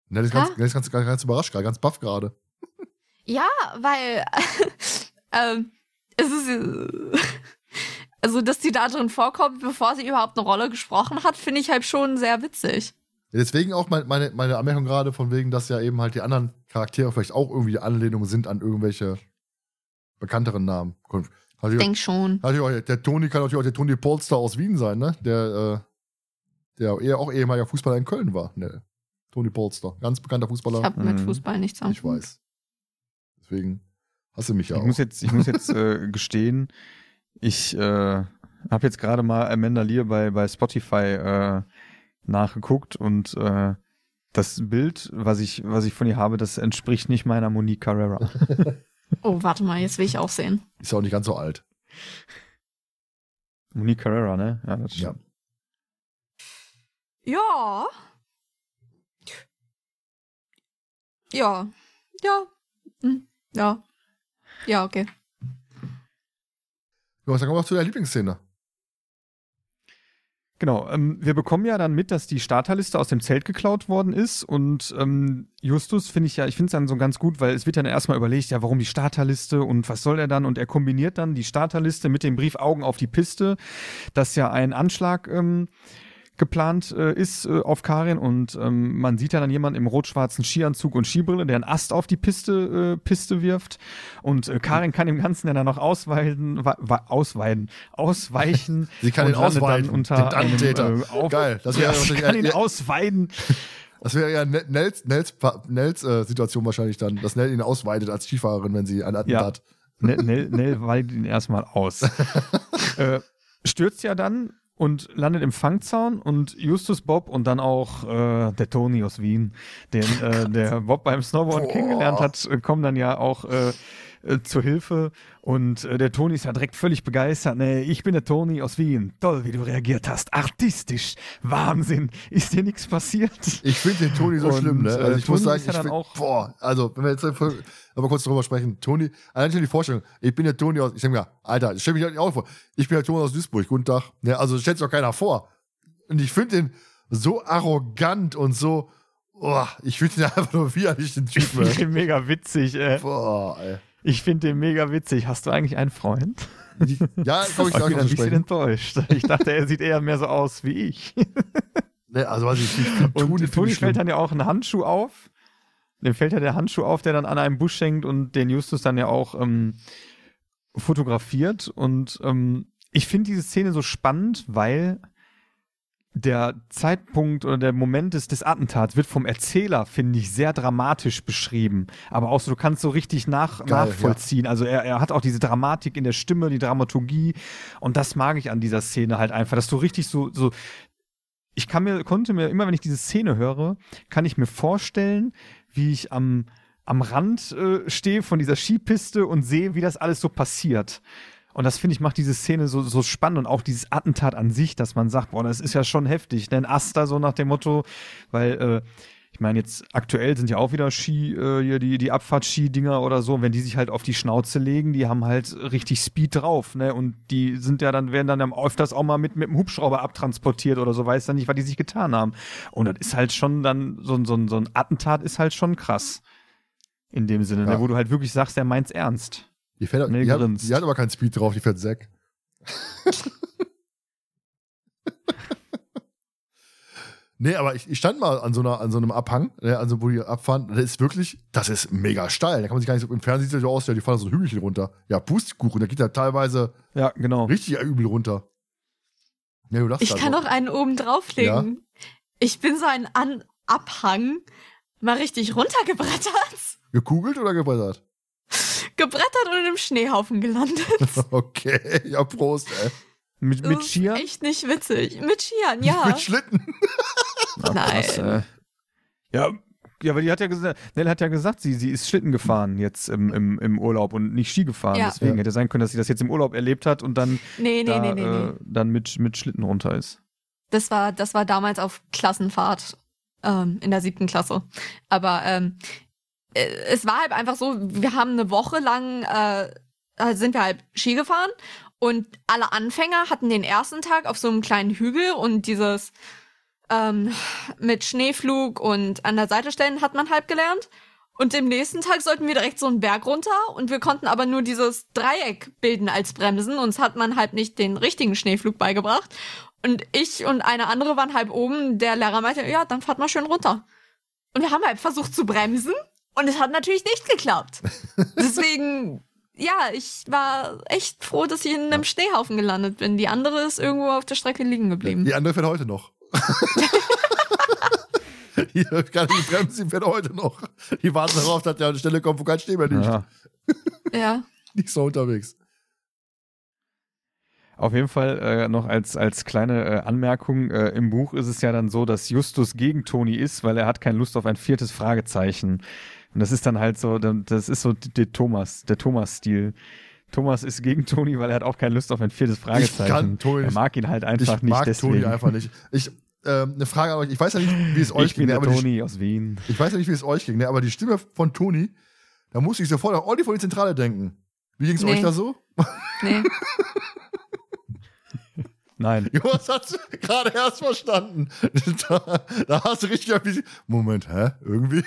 Nell ist ganz, ist ganz, ganz, ganz überrascht gerade, ganz baff gerade. Ja, weil ähm, es ist äh, also, dass sie da drin vorkommt, bevor sie überhaupt eine Rolle gesprochen hat, finde ich halt schon sehr witzig. Ja, deswegen auch mein, meine, meine Anmerkung gerade, von wegen, dass ja eben halt die anderen Charaktere vielleicht auch irgendwie Anlehnungen sind an irgendwelche bekannteren Namen. Hat Ich denke schon. ja auch, der Toni kann natürlich auch der Toni Polster aus Wien sein, ne? Der, äh, der eher auch ehemaliger Fußballer in Köln war. Ne? Toni Polster, ganz bekannter Fußballer. Ich habe mit Mhm. Fußball nichts am Ich weiß. Deswegen hast du mich ja Ich auch. muss jetzt, ich muss jetzt äh, gestehen, ich äh, habe jetzt gerade mal Amanda Lear bei, bei Spotify äh, nachgeguckt und äh, das Bild, was ich, was ich von ihr habe, das entspricht nicht meiner Monique Carrera. Oh, warte mal, jetzt will ich auch sehen. Ist ja auch nicht ganz so alt. Monique Carrera, ne? Ja, das stimmt. Ja. Ja. Ja. Hm. Ja. Ja, okay. Dann kommen wir auch zu der Lieblingsszene. Genau, ähm, wir bekommen ja dann mit, dass die Starterliste aus dem Zelt geklaut worden ist und ähm, Justus finde ich ja, ich finde es dann so ganz gut, weil es wird dann erstmal überlegt, ja, warum die Starterliste und was soll er dann und er kombiniert dann die Starterliste mit dem Brief Augen auf die Piste, dass ja ein Anschlag ähm, geplant äh, ist äh, auf Karin und ähm, man sieht ja dann jemanden im rot-schwarzen Skianzug und Skibrille, der einen Ast auf die Piste, äh, Piste wirft und äh, Karin kann dem Ganzen ja dann noch ausweiden, ausweiden, ausweichen. Sie kann ihn Dann unter den Attentäter. Einem, äh, auf, Geil, das ja, wäre sie ja, kann ihn ja, ausweiden. das wäre ja Ne- Nels, Nels, Nels äh, Situation wahrscheinlich dann, dass Nell ihn ausweitet als Skifahrerin, wenn sie ein Attentat. Nell, Nell, Nell weidet ihn erstmal aus. stürzt ja dann und landet im Fangzaun und Justus Bob und dann auch äh, der Toni aus Wien, den äh, der Bob beim Snowboard Boah. kennengelernt hat, kommen dann ja auch äh, äh, zur Hilfe und äh, der Toni ist ja direkt völlig begeistert. Nee, ich bin der Toni aus Wien. Toll, wie du reagiert hast. Artistisch. Wahnsinn. Ist dir nichts passiert? Ich finde den Toni so Und, schlimm, ne? äh, Also ich muss Toni sagen, ist ja ich find, auch- boah, also wenn wir jetzt aber kurz drüber sprechen, Toni, allein schon die Vorstellung, ich bin der Toni aus, ich denke mir, Alter, stell mich halt nicht auch vor, ich bin der Toni aus Duisburg, guten Tag. Ne, also stellt sich doch keiner vor. Und ich finde den so arrogant und so, boah, ich finde den einfach nur widerlich, den Ich Typ, finde ey. den mega witzig. Äh. Boah, ey. Ich finde den mega witzig. Hast du eigentlich einen Freund? Ja, komm ich bin noch ein bisschen enttäuscht. Ich dachte, er sieht eher mehr so aus wie ich. Ne, also weiß ich, ich find Und Toni, fällt dann ja auch ein Handschuh auf. dem fällt ja der Handschuh auf, der dann an einem Busch hängt und den Justus dann ja auch ähm, fotografiert. Und ähm, ich finde diese Szene so spannend, weil der Zeitpunkt oder der Moment des, des Attentats wird vom Erzähler, finde ich, sehr dramatisch beschrieben. Aber auch so, du kannst so richtig nach, Geil, nachvollziehen. Also er, er hat auch diese Dramatik in der Stimme, die Dramaturgie. Und das mag ich an dieser Szene halt einfach, dass du richtig so, so, ich kann mir, konnte mir, immer wenn ich diese Szene höre, kann ich mir vorstellen, wie ich am, am Rand äh, stehe von dieser Skipiste und sehe, wie das alles so passiert. Und das finde ich macht diese Szene so, so spannend und auch dieses Attentat an sich, dass man sagt, boah, das ist ja schon heftig. Denn Asta so nach dem Motto, weil äh, ich meine jetzt aktuell sind ja auch wieder Ski äh, die die Abfahrtski-Dinger oder so. Und wenn die sich halt auf die Schnauze legen, die haben halt richtig Speed drauf, ne? Und die sind ja dann werden dann öfters auch mal mit mit dem Hubschrauber abtransportiert oder so, weiß dann nicht, was die sich getan haben. Und das ist halt schon dann so ein so ein so ein Attentat ist halt schon krass in dem Sinne, Ja. ne? wo du halt wirklich sagst, der meint's ernst. Die, fährt, Nee, die, hat, die hat aber keinen Speed drauf, die fährt Zack. nee, aber ich, ich stand mal an so, einer, an so einem Abhang, ne, also wo die abfahren. Das ist wirklich, das ist mega steil. Da kann man sich gar nicht so, im Fernsehen sieht das so aus, ja, die fahren so ein Hügelchen runter. Ja, Pustkuchen, da geht ja teilweise Ja, genau. richtig übel runter. Ja, du Ich da kann noch einen oben drauflegen. Ich bin so ein An Abhang mal richtig runtergebrettert. Gekugelt oder gebrettert? Gebrettert und im Schneehaufen gelandet. Okay, ja, Prost, ey. Mit, mit Das ist Skier? Echt nicht witzig. Mit Skiern, ja. Mit Schlitten. Ah, Nein. krass, äh. Ja, ja, aber die hat ja gesagt, Nell hat ja gesagt, sie, sie ist Schlitten gefahren jetzt im, im, im Urlaub und nicht Ski gefahren. Ja. Deswegen Ja. hätte sein können, dass sie das jetzt im Urlaub erlebt hat und dann, Nee, nee, da, nee, nee, nee. Äh, dann mit, mit Schlitten runter ist. Das war, das war damals auf Klassenfahrt ähm, in der siebten Klasse. Aber ähm, äh, es war halt einfach so, wir haben eine Woche lang äh, äh, sind wir halt Ski gefahren und alle Anfänger hatten den ersten Tag auf so einem kleinen Hügel und dieses ähm, mit Schneeflug und an der Seite stellen hat man halb gelernt. Und im nächsten Tag sollten wir direkt so einen Berg runter und wir konnten aber nur dieses Dreieck bilden als Bremsen. Uns hat man halt nicht den richtigen Schneeflug beigebracht. Und ich und eine andere waren halb oben. Der Lehrer meinte, ja, dann fahrt mal schön runter. Und wir haben halt versucht zu bremsen und es hat natürlich nicht geklappt. Deswegen, ja, ich war echt froh, dass ich in einem Schneehaufen gelandet bin. Die andere ist irgendwo auf der Strecke liegen geblieben. Die andere fährt heute noch. die kann nicht bremsen, die fährt heute noch. Die warten darauf, dass der an eine Stelle kommt, wo kein Schnee mehr liegt. Ja. Ja. Die ist so unterwegs. Auf jeden Fall äh, noch als, als kleine äh, Anmerkung, äh, im Buch ist es ja dann so, dass Justus gegen Toni ist, weil er hat keine Lust auf ein viertes Fragezeichen. Und das ist dann halt so, das ist so der Thomas, der Thomas-Stil. Thomas ist gegen Toni, weil er hat auch keine Lust auf ein viertes Fragezeichen. kann Toni er mag ihn halt einfach ich nicht mag deswegen. Toni einfach nicht. Ich, ähm, eine Frage an euch. Ich weiß ja nicht, wie es euch ich bin ging, der aber die, Toni aus Wien. ich weiß ja nicht, wie es euch ging, ne? aber die Stimme von Toni, da musste ich sofort an Olli von die Zentrale denken. Wie ging es Nee. euch da so? Nee. Nein. Jonas hat gerade erst verstanden. Da, da hast du richtig ein bisschen. Moment, hä? Irgendwie?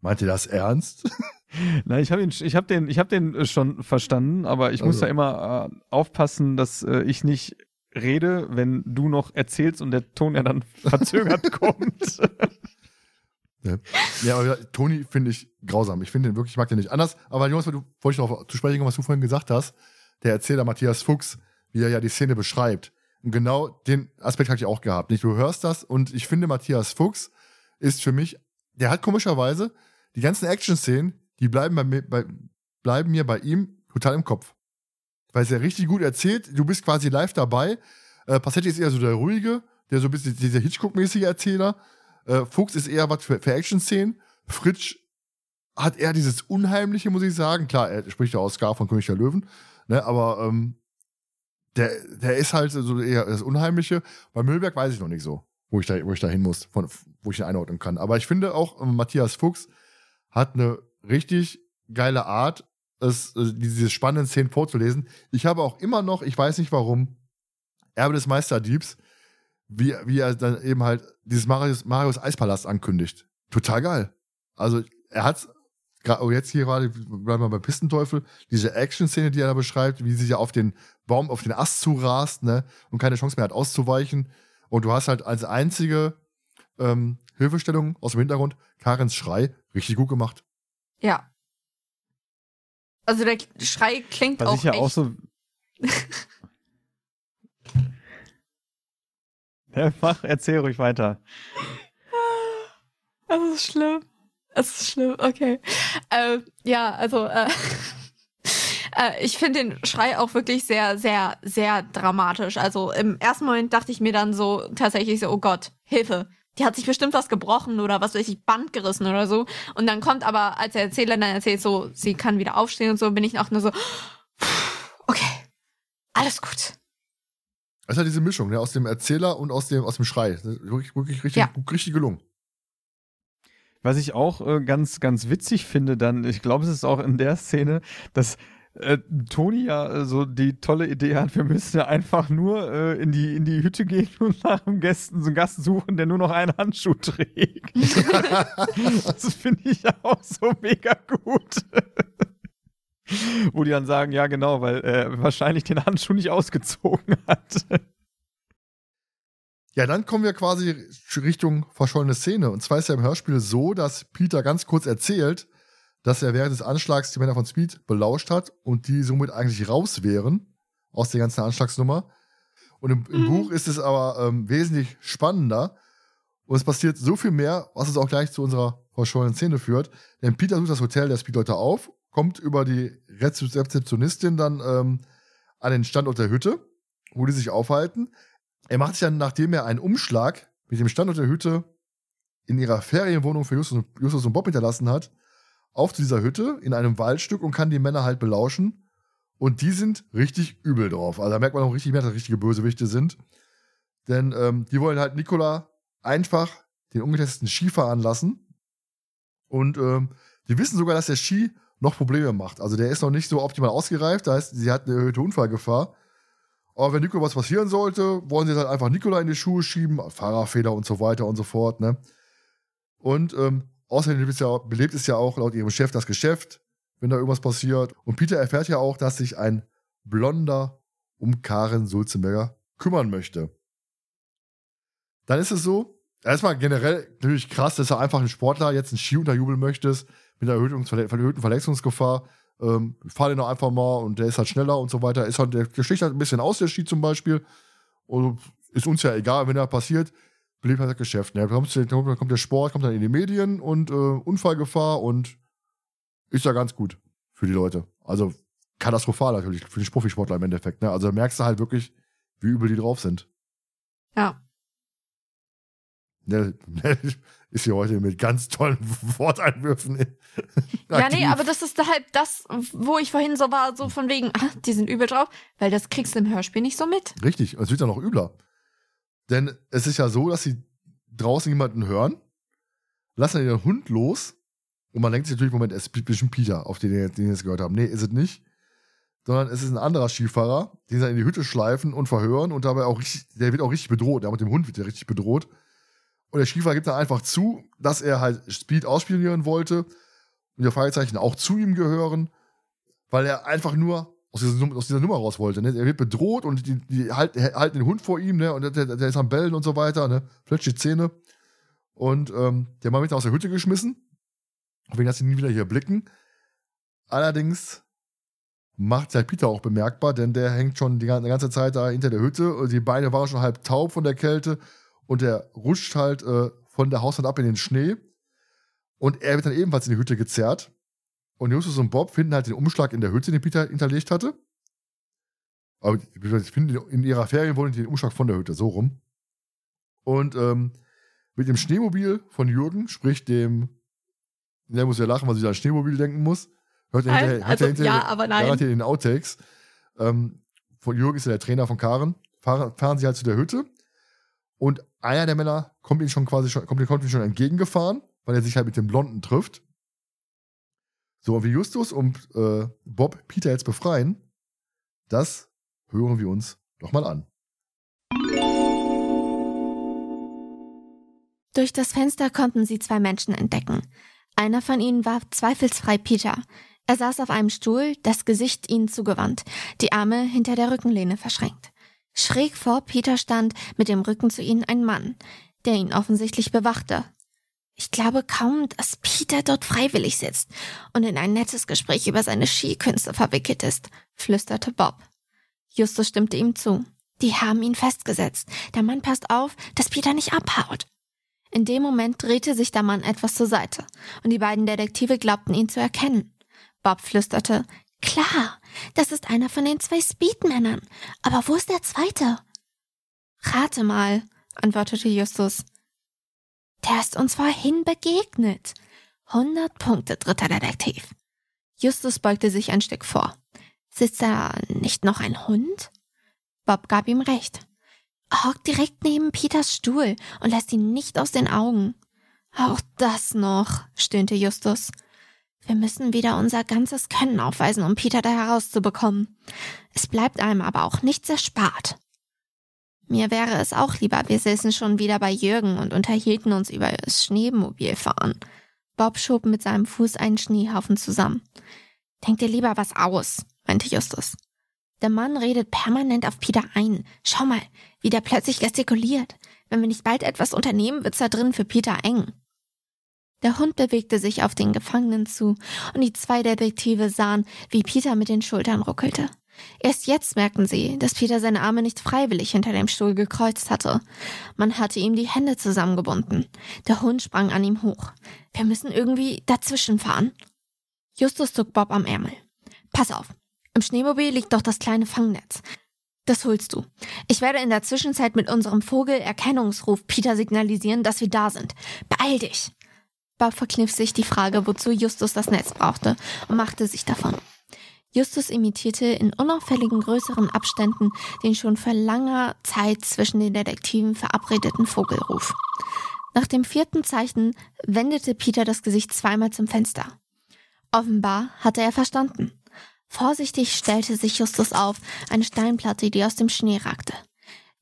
Meint ihr das ernst? Nein, ich habe habe den, ich habe den äh, schon verstanden, aber ich muss Also. ja immer äh, aufpassen, dass äh, ich nicht rede, wenn du noch erzählst und der Ton ja dann verzögert kommt. Ja, ja aber Toni finde ich grausam. Ich finde den wirklich, ich mag den nicht anders. Aber Jonas, du wollte ich darauf zu sprechen, kommen, was du vorhin gesagt hast. Der Erzähler Matthias Fuchs, wie er ja die Szene beschreibt. Und genau den Aspekt hatte ich auch gehabt. Nicht, du hörst das und ich finde, Matthias Fuchs ist für mich, der hat komischerweise die ganzen Action-Szenen, die bleiben, bei mir, bei, bleiben mir bei ihm total im Kopf. Weil es ja richtig gut erzählt, du bist quasi live dabei. Äh, Passetti ist eher so der ruhige, der so ein bisschen dieser Hitchcock-mäßige Erzähler. Äh, Fuchs ist eher was für, für Action-Szenen. Fritsch hat eher dieses Unheimliche, muss ich sagen. Klar, er spricht ja aus Scar von König der Löwen, ne, aber ähm, der, der ist halt so eher das Unheimliche. Bei Müllberg weiß ich noch nicht so, wo ich da, wo ich da hin muss, von, wo ich ihn einordnen kann. Aber ich finde auch, ähm, Matthias Fuchs hat eine richtig geile Art, es, äh, diese spannenden Szenen vorzulesen. Ich habe auch immer noch, ich weiß nicht warum, Erbe des Meisterdiebs, wie, wie er dann eben halt dieses Marius, Marius Eispalast ankündigt. Total geil. Also er hat oh, jetzt hier gerade, bleiben wir bei Pistenteufel, diese Action-Szene, die er da beschreibt, wie sie ja auf den Baum, auf den Ast zurast, ne, und keine Chance mehr hat auszuweichen. Und du hast halt als einzige ähm, Hilfestellung aus dem Hintergrund, Karens Schrei, richtig gut gemacht. Ja. Also der Schrei klingt Was auch ich ja echt. auch so. ja, mach, erzähl ruhig weiter. Das ist schlimm. Das ist schlimm, okay. Äh, ja, also äh, äh, ich finde den Schrei auch wirklich sehr, sehr, sehr dramatisch. Also im ersten Moment dachte ich mir dann so tatsächlich so, oh Gott, Hilfe. Die hat sich bestimmt was gebrochen oder was weiß ich, Band gerissen oder so. Und dann kommt aber, als der Erzähler dann erzählt, so, sie kann wieder aufstehen und so, bin ich auch nur so, okay, alles gut. Das ist halt diese Mischung, ne, aus dem Erzähler und aus dem, aus dem Schrei. Wirklich, wirklich richtig, Ja. richtig gelungen. Was ich auch äh, ganz, ganz witzig finde, dann, ich glaube, es ist auch in der Szene, dass äh, Toni ja äh, so die tolle Idee hat, wir müssen ja einfach nur äh, in, die, in die Hütte gehen und nach einem Gästen, so einen Gast suchen, der nur noch einen Handschuh trägt. das finde ich auch so mega gut. Wo die dann sagen, ja genau, weil er wahrscheinlich den Handschuh nicht ausgezogen hat. Ja, dann kommen wir quasi Richtung verschollene Szene. Und zwar ist ja im Hörspiel so, dass Peter ganz kurz erzählt, dass er während des Anschlags die Männer von Speed belauscht hat und die somit eigentlich raus wären aus der ganzen Anschlagsnummer. Und im, im Buch ist es aber ähm, wesentlich spannender. Und es passiert so viel mehr, was uns auch gleich zu unserer verschollenen Szene führt. Denn Peter sucht das Hotel der Speedleute auf, kommt über die Rezep- Rezeptionistin dann ähm, an den Standort der Hütte, wo die sich aufhalten. Er macht sich dann, nachdem er einen Umschlag mit dem Standort der Hütte in ihrer Ferienwohnung für Justus und, Justus und Bob hinterlassen hat, auf zu dieser Hütte in einem Waldstück und kann die Männer halt belauschen. Und die sind richtig übel drauf. Also da merkt man auch richtig mehr, dass das richtige Bösewichte sind. Denn ähm, die wollen halt Nikola einfach den ungetesteten Ski fahren lassen. Und ähm, die wissen sogar, dass der Ski noch Probleme macht. Also der ist noch nicht so optimal ausgereift. Das heißt, sie hat eine erhöhte Unfallgefahr. Aber wenn Nikola was passieren sollte, wollen sie dann einfach Nikola in die Schuhe schieben, Fahrerfehler und so weiter und so fort. Ne? Und ähm, außerdem es, ja, belebt es ja auch laut ihrem Chef das Geschäft, wenn da irgendwas passiert. Und Peter erfährt ja auch, dass sich ein Blonder um Karen Sulzenberger kümmern möchte. Dann ist es so, erstmal generell natürlich krass, dass du einfach ein Sportler jetzt einen Ski unterjubeln möchtest, mit einer erhöhten, erhöhten Verletzungsgefahr. Ähm, fahr den doch einfach mal und der ist halt schneller und so weiter. Ist halt, der, sticht halt ein bisschen aus, der Ski zum Beispiel. Und ist uns ja egal, wenn da passiert, belebt halt das Geschäft. Ne? Dann kommt, dann der Sport, kommt dann in die Medien und äh, Unfallgefahr und ist ja ganz gut für die Leute. Also katastrophal natürlich für die Profisportler im Endeffekt. Ne? Also da merkst du halt wirklich, wie übel die drauf sind. Ja. Ne, ist hier heute mit ganz tollen Worteinwürfen. Ja, aktiv. nee, aber das ist halt das, wo ich vorhin so war, so von wegen, ah, die sind übel drauf, weil das kriegst du im Hörspiel nicht so mit. Richtig, und es wird ja noch übler. Denn es ist ja so, dass sie draußen jemanden hören, lassen dann ihren Hund los und man denkt sich natürlich, Moment, es ist bestimmt Peter, auf den, den wir jetzt gehört haben. Nee, ist es nicht. Sondern es ist ein anderer Skifahrer, den sie dann in die Hütte schleifen und verhören und dabei auch richtig, der wird auch richtig bedroht. Der mit dem Hund wird ja richtig bedroht. Und der Skifahrer gibt dann einfach zu, dass er halt Speed ausspionieren wollte und die Fragezeichen auch zu ihm gehören, weil er einfach nur aus dieser, aus dieser Nummer raus wollte. Ne? Er wird bedroht und die, die halt, halten den Hund vor ihm, ne? Und der, der ist am Bellen und so weiter, ne? Fletscht die Zähne. Und ähm, der Mann wird aus der Hütte geschmissen. Wegen dass sie nie wieder hier blicken. Allerdings macht halt Peter auch bemerkbar, denn der hängt schon die ganze, Zeit da hinter der Hütte und die Beine waren schon halb taub von der Kälte und der rutscht halt äh, von der Hauswand ab in den Schnee. Und er wird dann ebenfalls in die Hütte gezerrt. Und Justus und Bob finden halt den Umschlag in der Hütte, den Peter hinterlegt hatte. Aber sie finden in ihrer Ferienwohnung den Umschlag von der Hütte, so rum. Und ähm, mit dem Schneemobil von Jürgen, sprich dem, der muss ja lachen, weil sie an Schneemobil denken muss. Hört er hinterher, hört also, er hinterher, ja, aber nein. garantiert in den Outtakes. Ähm, von Jürgen ist ja der Trainer von Karen. Fahren, fahren sie halt zu der Hütte. Und einer der Männer kommt ihnen schon quasi schon, kommt, kommt ihnen schon entgegengefahren, weil er sich halt mit dem Blonden trifft. So, wie Justus und äh, Bob Peter jetzt befreien, das hören wir uns doch mal an. Durch das Fenster konnten sie zwei Menschen entdecken. Einer von ihnen war zweifelsfrei Peter. Er saß auf einem Stuhl, das Gesicht ihnen zugewandt, die Arme hinter der Rückenlehne verschränkt. Schräg vor Peter stand mit dem Rücken zu ihnen ein Mann, der ihn offensichtlich bewachte. Ich glaube kaum, dass Peter dort freiwillig sitzt und in ein nettes Gespräch über seine Skikünste verwickelt ist, flüsterte Bob. Justus stimmte ihm zu. Die haben ihn festgesetzt. Der Mann passt auf, dass Peter nicht abhaut. In dem Moment drehte sich der Mann etwas zur Seite, und die beiden Detektive glaubten ihn zu erkennen. Bob flüsterte, Klar, das ist einer von den zwei Speedmännern. Aber wo ist der zweite? Rate mal, antwortete Justus. Der ist uns vorhin begegnet. 100 Punkte, dritter Detektiv. Justus beugte sich ein Stück vor. Sitzt da nicht noch ein Hund? Bob gab ihm recht. Er hockt direkt neben Peters Stuhl und lässt ihn nicht aus den Augen. Auch das noch, stöhnte Justus. Wir müssen wieder unser ganzes Können aufweisen, um Peter da herauszubekommen. Es bleibt einem aber auch nichts erspart. Mir wäre es auch lieber, wir säßen schon wieder bei Jürgen und unterhielten uns über das Schneemobilfahren. Bob schob mit seinem Fuß einen Schneehaufen zusammen. Denk dir lieber was aus, meinte Justus. Der Mann redet permanent auf Peter ein. Schau mal, wie der plötzlich gestikuliert. Wenn wir nicht bald etwas unternehmen, wird's da drin für Peter eng. Der Hund bewegte sich auf den Gefangenen zu, und die zwei Detektive sahen, wie Peter mit den Schultern ruckelte. Erst jetzt merkten sie, dass Peter seine Arme nicht freiwillig hinter dem Stuhl gekreuzt hatte. Man hatte ihm die Hände zusammengebunden. Der Hund sprang an ihm hoch. Wir müssen irgendwie dazwischen fahren. Justus zog Bob am Ärmel. Pass auf. Im Schneemobil liegt doch das kleine Fangnetz. Das holst du. Ich werde in der Zwischenzeit mit unserem Vogelerkennungsruf Peter signalisieren, dass wir da sind. Beeil dich. Bob verkniff sich die Frage, wozu Justus das Netz brauchte, und machte sich davon. Justus imitierte in unauffälligen größeren Abständen den schon vor langer Zeit zwischen den Detektiven verabredeten Vogelruf. Nach dem vierten Zeichen wendete Peter das Gesicht zweimal zum Fenster. Offenbar hatte er verstanden. Vorsichtig stellte sich Justus auf, eine Steinplatte, die aus dem Schnee ragte.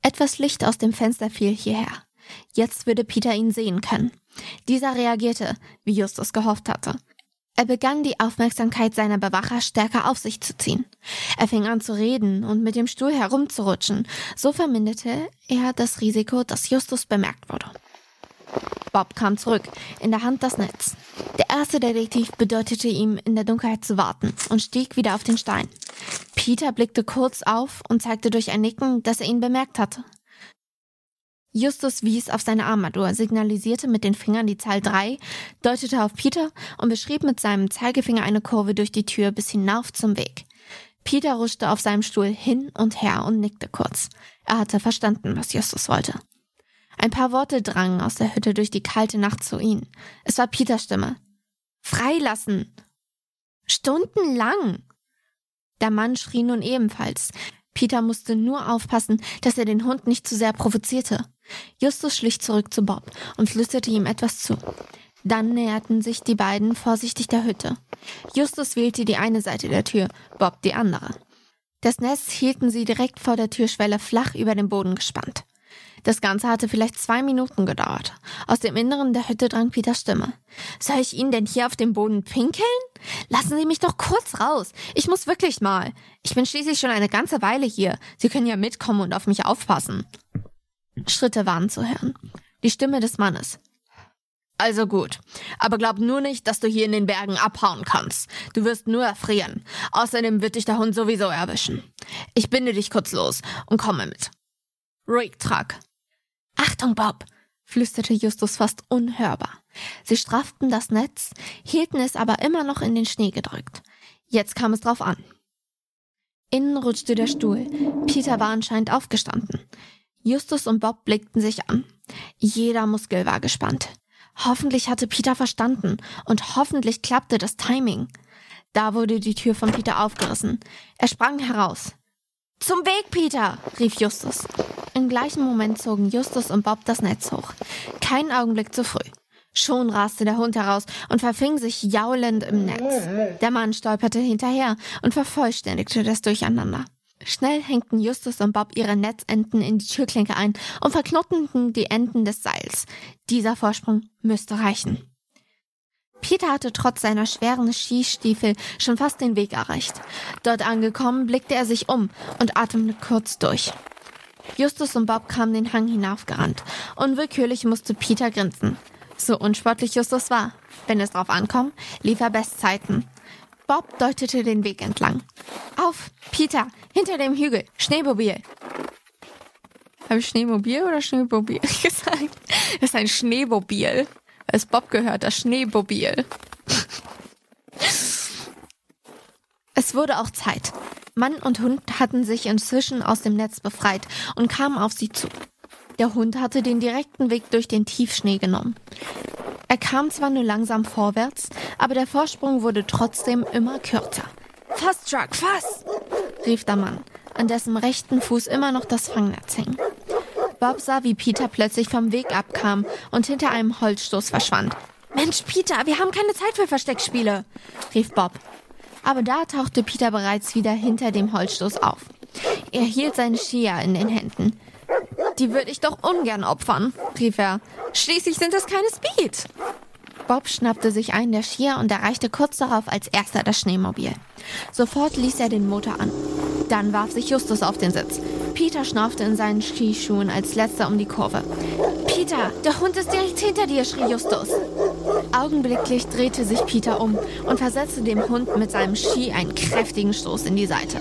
Etwas Licht aus dem Fenster fiel hierher. Jetzt würde Peter ihn sehen können. Dieser reagierte, wie Justus gehofft hatte. Er begann die Aufmerksamkeit seiner Bewacher stärker auf sich zu ziehen. Er fing an zu reden und mit dem Stuhl herumzurutschen. So verminderte er das Risiko, dass Justus bemerkt wurde. Bob kam zurück, in der Hand das Netz. Der erste Detektiv bedeutete ihm, in der Dunkelheit zu warten und stieg wieder auf den Stein. Peter blickte kurz auf und zeigte durch ein Nicken, dass er ihn bemerkt hatte. Justus wies auf seine Armatur, signalisierte mit den Fingern die Zahl 3, deutete auf Peter und beschrieb mit seinem Zeigefinger eine Kurve durch die Tür bis hinauf zum Weg. Peter ruschte auf seinem Stuhl hin und her und nickte kurz. Er hatte verstanden, was Justus wollte. Ein paar Worte drangen aus der Hütte durch die kalte Nacht zu ihm. Es war Peters Stimme. Freilassen! Stundenlang! Der Mann schrie nun ebenfalls. Peter musste nur aufpassen, dass er den Hund nicht zu sehr provozierte. Justus schlich zurück zu Bob und flüsterte ihm etwas zu. Dann näherten sich die beiden vorsichtig der Hütte. Justus wählte die eine Seite der Tür, Bob die andere. Das Nest hielten sie direkt vor der Türschwelle flach über den Boden gespannt. Das Ganze hatte vielleicht zwei Minuten gedauert. Aus dem Inneren der Hütte drang Peters Stimme. Soll ich Ihnen denn hier auf dem Boden pinkeln? Lassen Sie mich doch kurz raus. Ich muss wirklich mal. Ich bin schließlich schon eine ganze Weile hier. Sie können ja mitkommen und auf mich aufpassen. Schritte waren zu hören. Die Stimme des Mannes. Also gut, aber glaub nur nicht, dass du hier in den Bergen abhauen kannst. Du wirst nur erfrieren. Außerdem wird dich der Hund sowieso erwischen. Ich binde dich kurz los und komme mit. Ruhig, Trag. Achtung, Bob, flüsterte Justus fast unhörbar. Sie strafften das Netz, hielten es aber immer noch in den Schnee gedrückt. Jetzt kam es drauf an. Innen rutschte der Stuhl. Peter war anscheinend aufgestanden. Justus und Bob blickten sich an. Jeder Muskel war gespannt. Hoffentlich hatte Peter verstanden und hoffentlich klappte das Timing. Da wurde die Tür von Peter aufgerissen. Er sprang heraus. Zum Weg, Peter! rief Justus. Im gleichen Moment zogen Justus und Bob das Netz hoch. Keinen Augenblick zu früh. Schon raste der Hund heraus und verfing sich jaulend im Netz. Der Mann stolperte hinterher und vervollständigte das Durcheinander. Schnell hängten Justus und Bob ihre Netzenden in die Türklinke ein und verknotteten die Enden des Seils. Dieser Vorsprung müsste reichen. Peter hatte trotz seiner schweren Skistiefel schon fast den Weg erreicht. Dort angekommen, blickte er sich um und atmete kurz durch. Justus und Bob kamen den Hang hinaufgerannt. Unwillkürlich musste Peter grinsen. So unsportlich Justus war. Wenn es drauf ankam, lief er Bestzeiten. Bob deutete den Weg entlang. Auf, Peter, hinter dem Hügel, Schneemobil. Habe ich Schneemobil oder Schneemobil gesagt? Das ist ein Schneemobil. Es Bob gehört, das Schneemobil. Es wurde auch Zeit. Mann und Hund hatten sich inzwischen aus dem Netz befreit und kamen auf sie zu. Der Hund hatte den direkten Weg durch den Tiefschnee genommen. Er kam zwar nur langsam vorwärts, aber der Vorsprung wurde trotzdem immer kürzer. Fast, Truck, fast! rief der Mann, an dessen rechten Fuß immer noch das Fangnetz hing. Bob sah, wie Peter plötzlich vom Weg abkam und hinter einem Holzstoß verschwand. Mensch, Peter, wir haben keine Zeit für Versteckspiele, rief Bob. Aber da tauchte Peter bereits wieder hinter dem Holzstoß auf. Er hielt seine Skier in den Händen. Die würde ich doch ungern opfern, rief er. Schließlich sind es keine Speed. Bob schnappte sich einen der Skier und erreichte kurz darauf als erster das Schneemobil. Sofort ließ er den Motor an. Dann warf sich Justus auf den Sitz. Peter schnaufte in seinen Skischuhen als letzter um die Kurve. Peter, der Hund ist direkt hinter dir, schrie Justus. Augenblicklich drehte sich Peter um und versetzte dem Hund mit seinem Ski einen kräftigen Stoß in die Seite.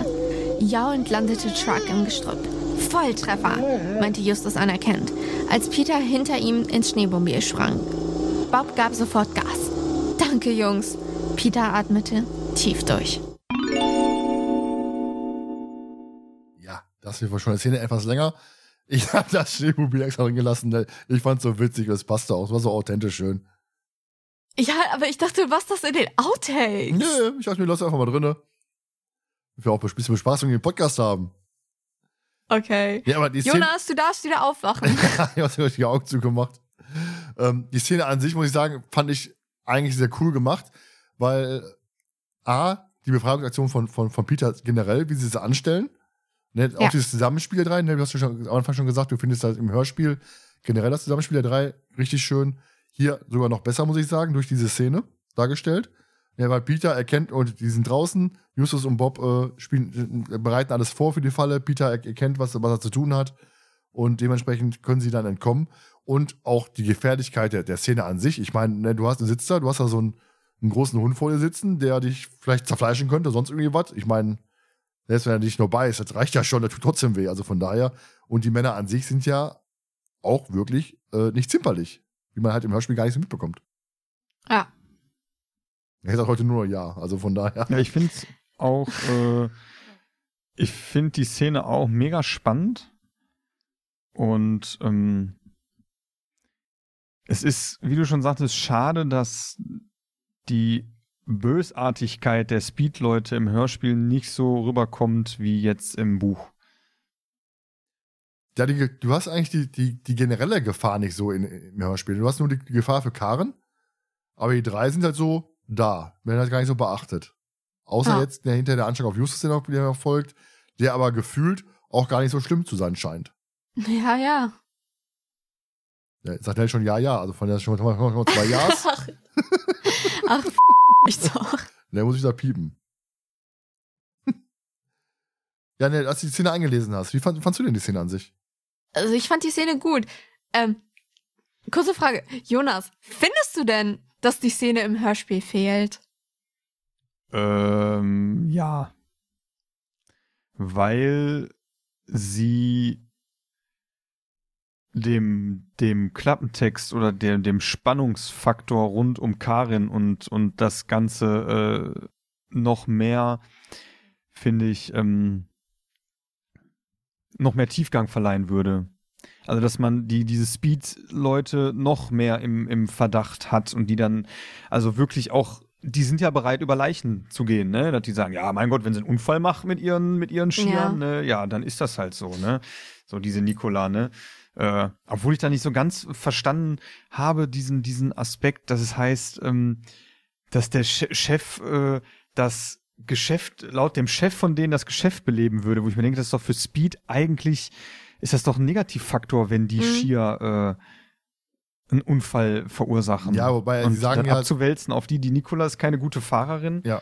Jauend landete Truck im Gestrüpp. Volltreffer, meinte Justus anerkennend, als Peter hinter ihm ins Schneemobil sprang. Bob gab sofort Gas. Danke, Jungs. Peter atmete tief durch. Ja, das hier war schon eine Szene etwas länger. Ich habe das Schneemobil extra drin gelassen. Ich fand so witzig, es passte auch. Es war so authentisch schön. Ja, aber ich dachte, du machst das in den Outtakes. Nö, ich dachte mir, lass einfach mal drinne. Wir auch ein bisschen Bespaßung im Podcast haben. Okay. Ja, aber die Szene, Jonas, du darfst wieder aufwachen. ich hab's mir die Augen zugemacht. Ähm, die Szene an sich, muss ich sagen, fand ich eigentlich sehr cool gemacht, weil A, die Befreiungsaktion von, von, von Peter generell, wie sie sie anstellen, ne, auch Ja. dieses Zusammenspiel der drei, ne, du hast ja schon am Anfang schon gesagt, du findest das im Hörspiel generell das Zusammenspiel der drei richtig schön. Hier sogar noch besser, muss ich sagen, durch diese Szene dargestellt. Ja, weil Peter erkennt, und die sind draußen, Justus und Bob äh, spielen, äh, bereiten alles vor für die Falle. Peter er erkennt, was, was er zu tun hat. Und dementsprechend können sie dann entkommen. Und auch die Gefährlichkeit der, der Szene an sich. Ich meine, ne, du hast einen Sitzer, du hast da so einen, einen großen Hund vor dir sitzen, der dich vielleicht zerfleischen könnte, sonst irgendwie was. Ich meine, selbst wenn er dich nur beißt, das reicht ja schon, das tut trotzdem weh. Also von daher. Und die Männer an sich sind ja auch wirklich äh, nicht zimperlich, wie man halt im Hörspiel gar nicht so mitbekommt. Ja. Er sagt heute nur ja, also von daher. Ja, ich finde es auch, äh, ich finde die Szene auch mega spannend. Und ähm, es ist, wie du schon sagtest, schade, dass die Bösartigkeit der Speed-Leute im Hörspiel nicht so rüberkommt wie jetzt im Buch. Ja, die, du hast eigentlich die, die, die generelle Gefahr nicht so in, im Hörspiel. Du hast nur die, die Gefahr für Karen, aber die drei sind halt so da, werden halt gar nicht so beachtet. Außer Ja. jetzt der hinter der Anschlag auf Justus, der noch folgt, der aber gefühlt auch gar nicht so schlimm zu sein scheint. Ja, ja. Ja, sagt er schon ja, ja, also von der schon, schon zwei Ja's, Ach, ach ich doch. der muss ich da piepen. Ja, ne, als du die Szene eingelesen hast, wie fand, fandst du denn die Szene an sich? Also ich fand die Szene gut. Ähm, kurze Frage. Jonas, findest du denn, dass die Szene im Hörspiel fehlt? Ähm, ja. Weil sie dem, dem Klappentext oder dem, dem Spannungsfaktor rund um Karin und, und das Ganze äh, noch mehr, finde ich, ähm, noch mehr Tiefgang verleihen würde. Also, dass man die, diese Speed-Leute noch mehr im, im Verdacht hat und die dann, also wirklich auch, die sind ja bereit, über Leichen zu gehen, ne? Dass die sagen, ja, mein Gott, wenn sie einen Unfall machen mit ihren, mit ihren Skiern, Ja. ne? ja, dann ist das halt so, ne? So diese Nikola, ne? Äh, obwohl ich da nicht so ganz verstanden habe, diesen, diesen Aspekt, dass es heißt, ähm, dass der Che- Chef äh, das Geschäft, laut dem Chef von denen das Geschäft beleben würde, wo ich mir denke, das ist doch für Speed eigentlich, ist das doch ein Negativfaktor, wenn die Mhm. Skier äh, einen Unfall verursachen. Ja, wobei Und sie sagen dann ja, abzuwälzen auf die, die Nikola ist keine gute Fahrerin. genau,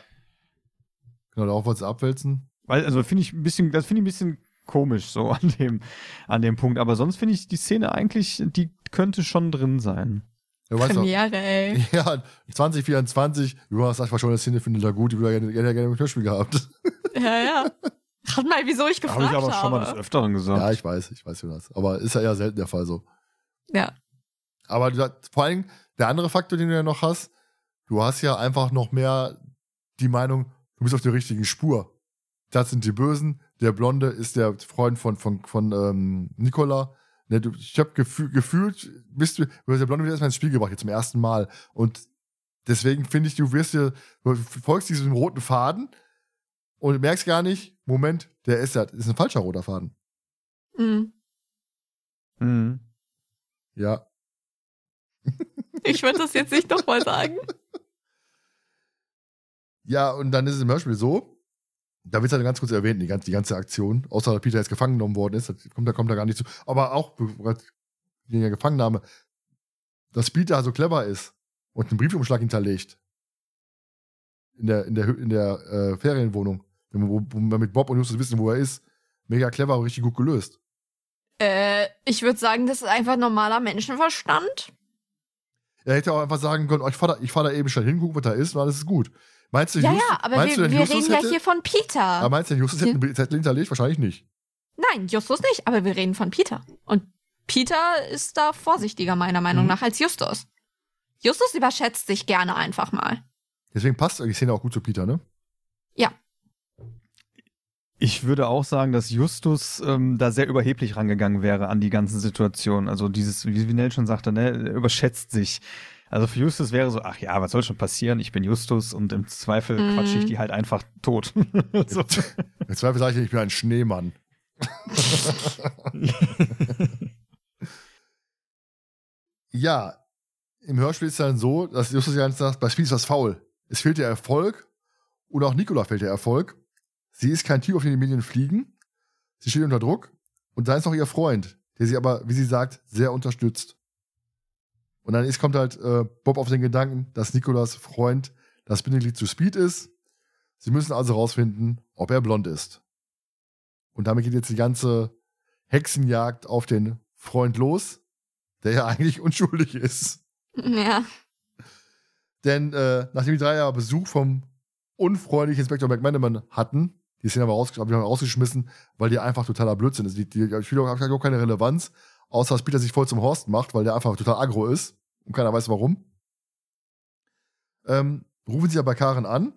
darauf wolltest du abwälzen. Weil, also finde ich ein bisschen, das finde ich ein bisschen komisch so an dem, an dem Punkt. Aber sonst finde ich die Szene eigentlich, die könnte schon drin sein. Du weißt doch, Premiere, ey. ja, 2024, Jonas sagt schon, das Szene findet er gut, die würde er gerne, gerne, gerne im Hörspiel gehabt. Ja, ja. Rat mal, wieso ich gefragt Habe habe. ich aber schon mal des Öfteren gesagt. Ja, ich weiß, ich weiß, Jonas. Aber ist ja eher selten der Fall so. Ja. Aber du, vor allem, der andere Faktor, den du ja noch hast, du hast ja einfach noch mehr die Meinung, du bist auf der richtigen Spur. Das sind die Bösen, der Blonde ist der Freund von, von, von ähm, Nicola. Ne, du, ich habe gefühl, gefühlt, bist du, du hast der Blonde wieder erstmal ins Spiel gebracht, jetzt zum ersten Mal. Und deswegen finde ich, du wirst dir, du folgst diesem roten Faden und merkst gar nicht, Moment, der ist ja, ist ein falscher roter Faden. Mhm. Mhm. Ja. Ich würde das jetzt nicht nochmal sagen. Ja, und dann ist es im Hörspiel so, da wird es halt ganz kurz erwähnt, die ganze, die ganze Aktion, außer dass Peter jetzt gefangen genommen worden ist, das kommt, da kommt da gar nicht zu. Aber auch wegen der Gefangennahme, dass Peter so clever ist und einen Briefumschlag hinterlegt. In der, in der, in der äh, Ferienwohnung. Wo, wo wir mit Bob und Justus wissen, wo er ist. Mega clever richtig gut gelöst. Äh, ich würde sagen, das ist einfach normaler Menschenverstand. Er hätte auch einfach sagen können, oh, ich fahr da, ich fahr da eben schnell hin, guck, was da ist und alles ist gut. Meinst du, Ja, Justus, ja, aber wir, wir reden ja hätte, hier von Peter. Aber meinst du, Justus hätte einen Zettel hinterlegt? Wahrscheinlich nicht. Nein, Justus nicht, aber wir reden von Peter. Und Peter ist da vorsichtiger, meiner Meinung Mhm. nach, als Justus. Justus überschätzt sich gerne einfach mal. Deswegen passt die Szene auch gut zu Peter, ne? Ich würde auch sagen, dass Justus ähm, da sehr überheblich rangegangen wäre an die ganzen Situationen. Also dieses, wie Nell schon sagte, ne, er überschätzt sich. Also für Justus wäre so, ach ja, was soll schon passieren? Ich bin Justus und im Zweifel Mhm. quatsche ich die halt einfach tot. so. Im Zweifel sage ich, ich bin ein Schneemann. ja, im Hörspiel ist es dann so, dass Justus ja sagt, bei Spiel ist was faul. Es fehlt der Erfolg und auch Nicola fehlt der Erfolg. Sie ist kein Typ, auf den die Medien fliegen. Sie steht unter Druck und da ist noch ihr Freund, der sie aber, wie sie sagt, sehr unterstützt. Und dann ist, kommt halt äh, Bob auf den Gedanken, dass Nicolas Freund das Bindeglied zu Speed ist. Sie müssen also rausfinden, ob er blond ist. Und damit geht jetzt die ganze Hexenjagd auf den Freund los, der ja eigentlich unschuldig ist. Ja. Denn äh, nachdem die drei ja Besuch vom unfreundlichen Inspektor McManaman hatten, die sind aber raus, hab rausgeschmissen, weil die einfach totaler Blödsinn ist. Die, die Spiele haben auch keine Relevanz, außer dass Peter sich voll zum Horst macht, weil der einfach total aggro ist und keiner weiß warum. Ähm, rufen sie ja bei Karen an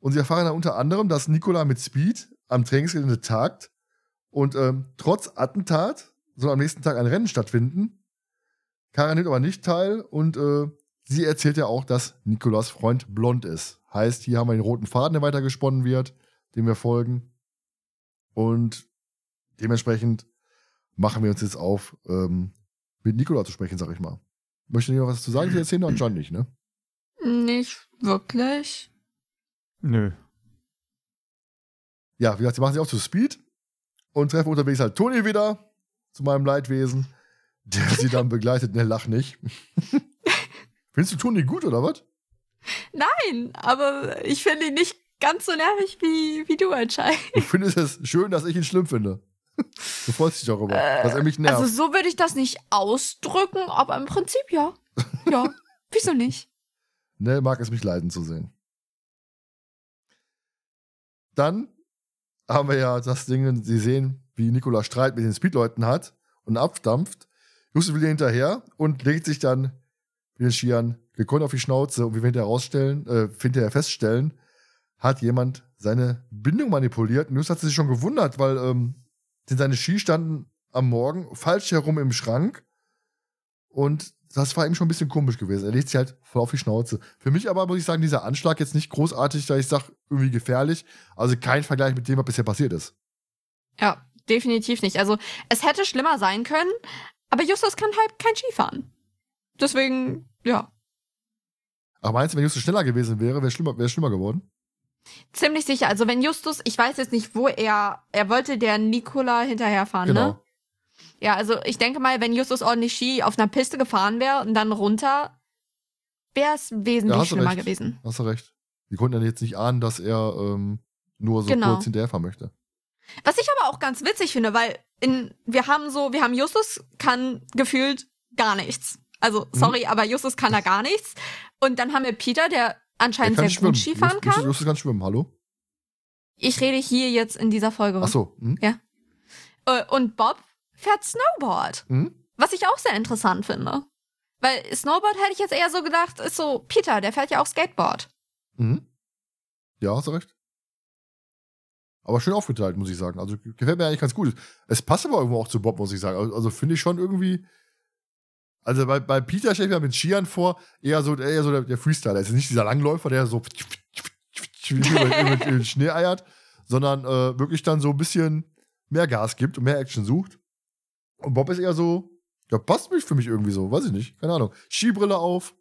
und sie erfahren dann unter anderem, dass Nicola mit Speed am Trainingsgelände tagt und ähm, trotz Attentat soll am nächsten Tag ein Rennen stattfinden. Karen nimmt aber nicht teil und äh, sie erzählt ja auch, dass Nikolas Freund blond ist. Heißt, hier haben wir den roten Faden, der weitergesponnen wird, dem wir folgen. Und dementsprechend machen wir uns jetzt auf, ähm, mit Nikola zu sprechen, sag ich mal. Möchte ihr noch was zu sagen zu der Szene? Anscheinend nicht, ne? Nicht wirklich. Nö. Ja, wie gesagt, sie machen sich auch zu Speed und treffen unterwegs halt Toni wieder, zu meinem Leidwesen, der sie dann begleitet. Ne, lach nicht. Findest du Toni gut, oder was? Nein, aber ich finde ihn nicht ganz so nervig wie, wie du anscheinend. Du findest es schön, dass ich ihn schlimm finde. Du freust dich darüber, dass er mich nervt. Also so würde ich das nicht ausdrücken, aber im Prinzip ja. Ja, wieso nicht? Nell mag es mich leiden zu sehen. Dann haben wir ja das Ding, Sie sehen, wie Nikola Streit mit den Speedleuten hat und abdampft. Justus will hinterher und legt sich dann mit den Skiern gekonnt auf die Schnauze und wie wir hinterher rausstellen, äh, hinterher feststellen, hat jemand seine Bindung manipuliert. Und Justus hat sich schon gewundert, weil ähm, denn seine Ski standen am Morgen falsch herum im Schrank und das war ihm schon ein bisschen komisch gewesen. Er legt sich halt voll auf die Schnauze. Für mich aber muss ich sagen, dieser Anschlag jetzt nicht großartig, da ich sag, irgendwie gefährlich. Also kein Vergleich mit dem, was bisher passiert ist. Ja, definitiv nicht. Also es hätte schlimmer sein können, aber Justus kann halt kein Skifahren. Deswegen, ja, Aber meinst du, wenn Justus schneller gewesen wäre, wäre schlimmer, wäre schlimmer geworden? Ziemlich sicher. Also wenn Justus, ich weiß jetzt nicht, wo er, er wollte der Nikola hinterherfahren, Genau. ne? Ja, also ich denke mal, wenn Justus ordentlich Ski auf einer Piste gefahren wäre und dann runter, wäre es wesentlich Ja, schlimmer recht. gewesen. Hast du recht. Die konnten ja jetzt nicht ahnen, dass er ähm, nur so Genau. kurz hinterherfahren möchte. Was ich aber auch ganz witzig finde, weil in, wir haben so, wir haben Justus kann gefühlt gar nichts. Also, sorry, aber Justus kann da gar nichts. Und dann haben wir Peter, Der anscheinend sehr schwimmen. gut Skifahren kann. Justus kann schwimmen, hallo? Ich rede hier jetzt in dieser Folge. Ach so. Hm? Äh, Und Bob fährt Snowboard. Hm? Was ich auch sehr interessant finde. Weil Snowboard hätte ich jetzt eher so gedacht, ist so, Peter, der fährt ja auch Skateboard. Mhm. Ja, hast du recht. Aber schön aufgeteilt, muss ich sagen. Also gefällt mir eigentlich ganz gut. Es passt aber irgendwo auch zu Bob, muss ich sagen. Also, also finde ich schon irgendwie. Also bei, bei Peter stelle ich mir mit Skiern vor, eher so, eher so der, der Freestyler. Es ist nicht dieser Langläufer, der so über, den Schnee eiert, sondern äh, wirklich dann so ein bisschen mehr Gas gibt und mehr Action sucht. Und Bob ist eher so, der passt mich für mich irgendwie so, weiß ich nicht, keine Ahnung. Skibrille auf,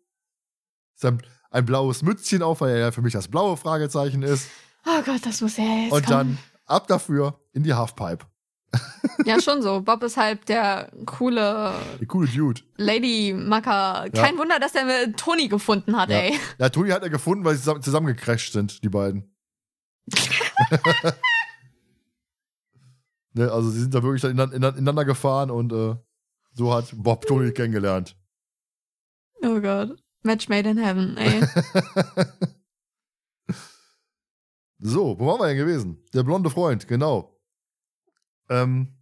sein, ein blaues Mützchen auf, weil er ja für mich das blaue Fragezeichen ist. Oh Gott, das muss ja jetzt und dann kommen. ab dafür in die Halfpipe. Ja, schon so. Bob ist halt der coole Die coole Dude. Lady-Macker. Kein Wunder, dass er mit Toni gefunden hat, Ja. ey. Ja, Toni hat er gefunden, weil sie zusammen, zusammengecrasht sind, die beiden. ne, also sie sind da wirklich ineinander gefahren und äh, so hat Bob Toni kennengelernt. Oh Gott. Match made in heaven, ey. So, wo waren wir denn gewesen? Der blonde Freund, genau. Ähm.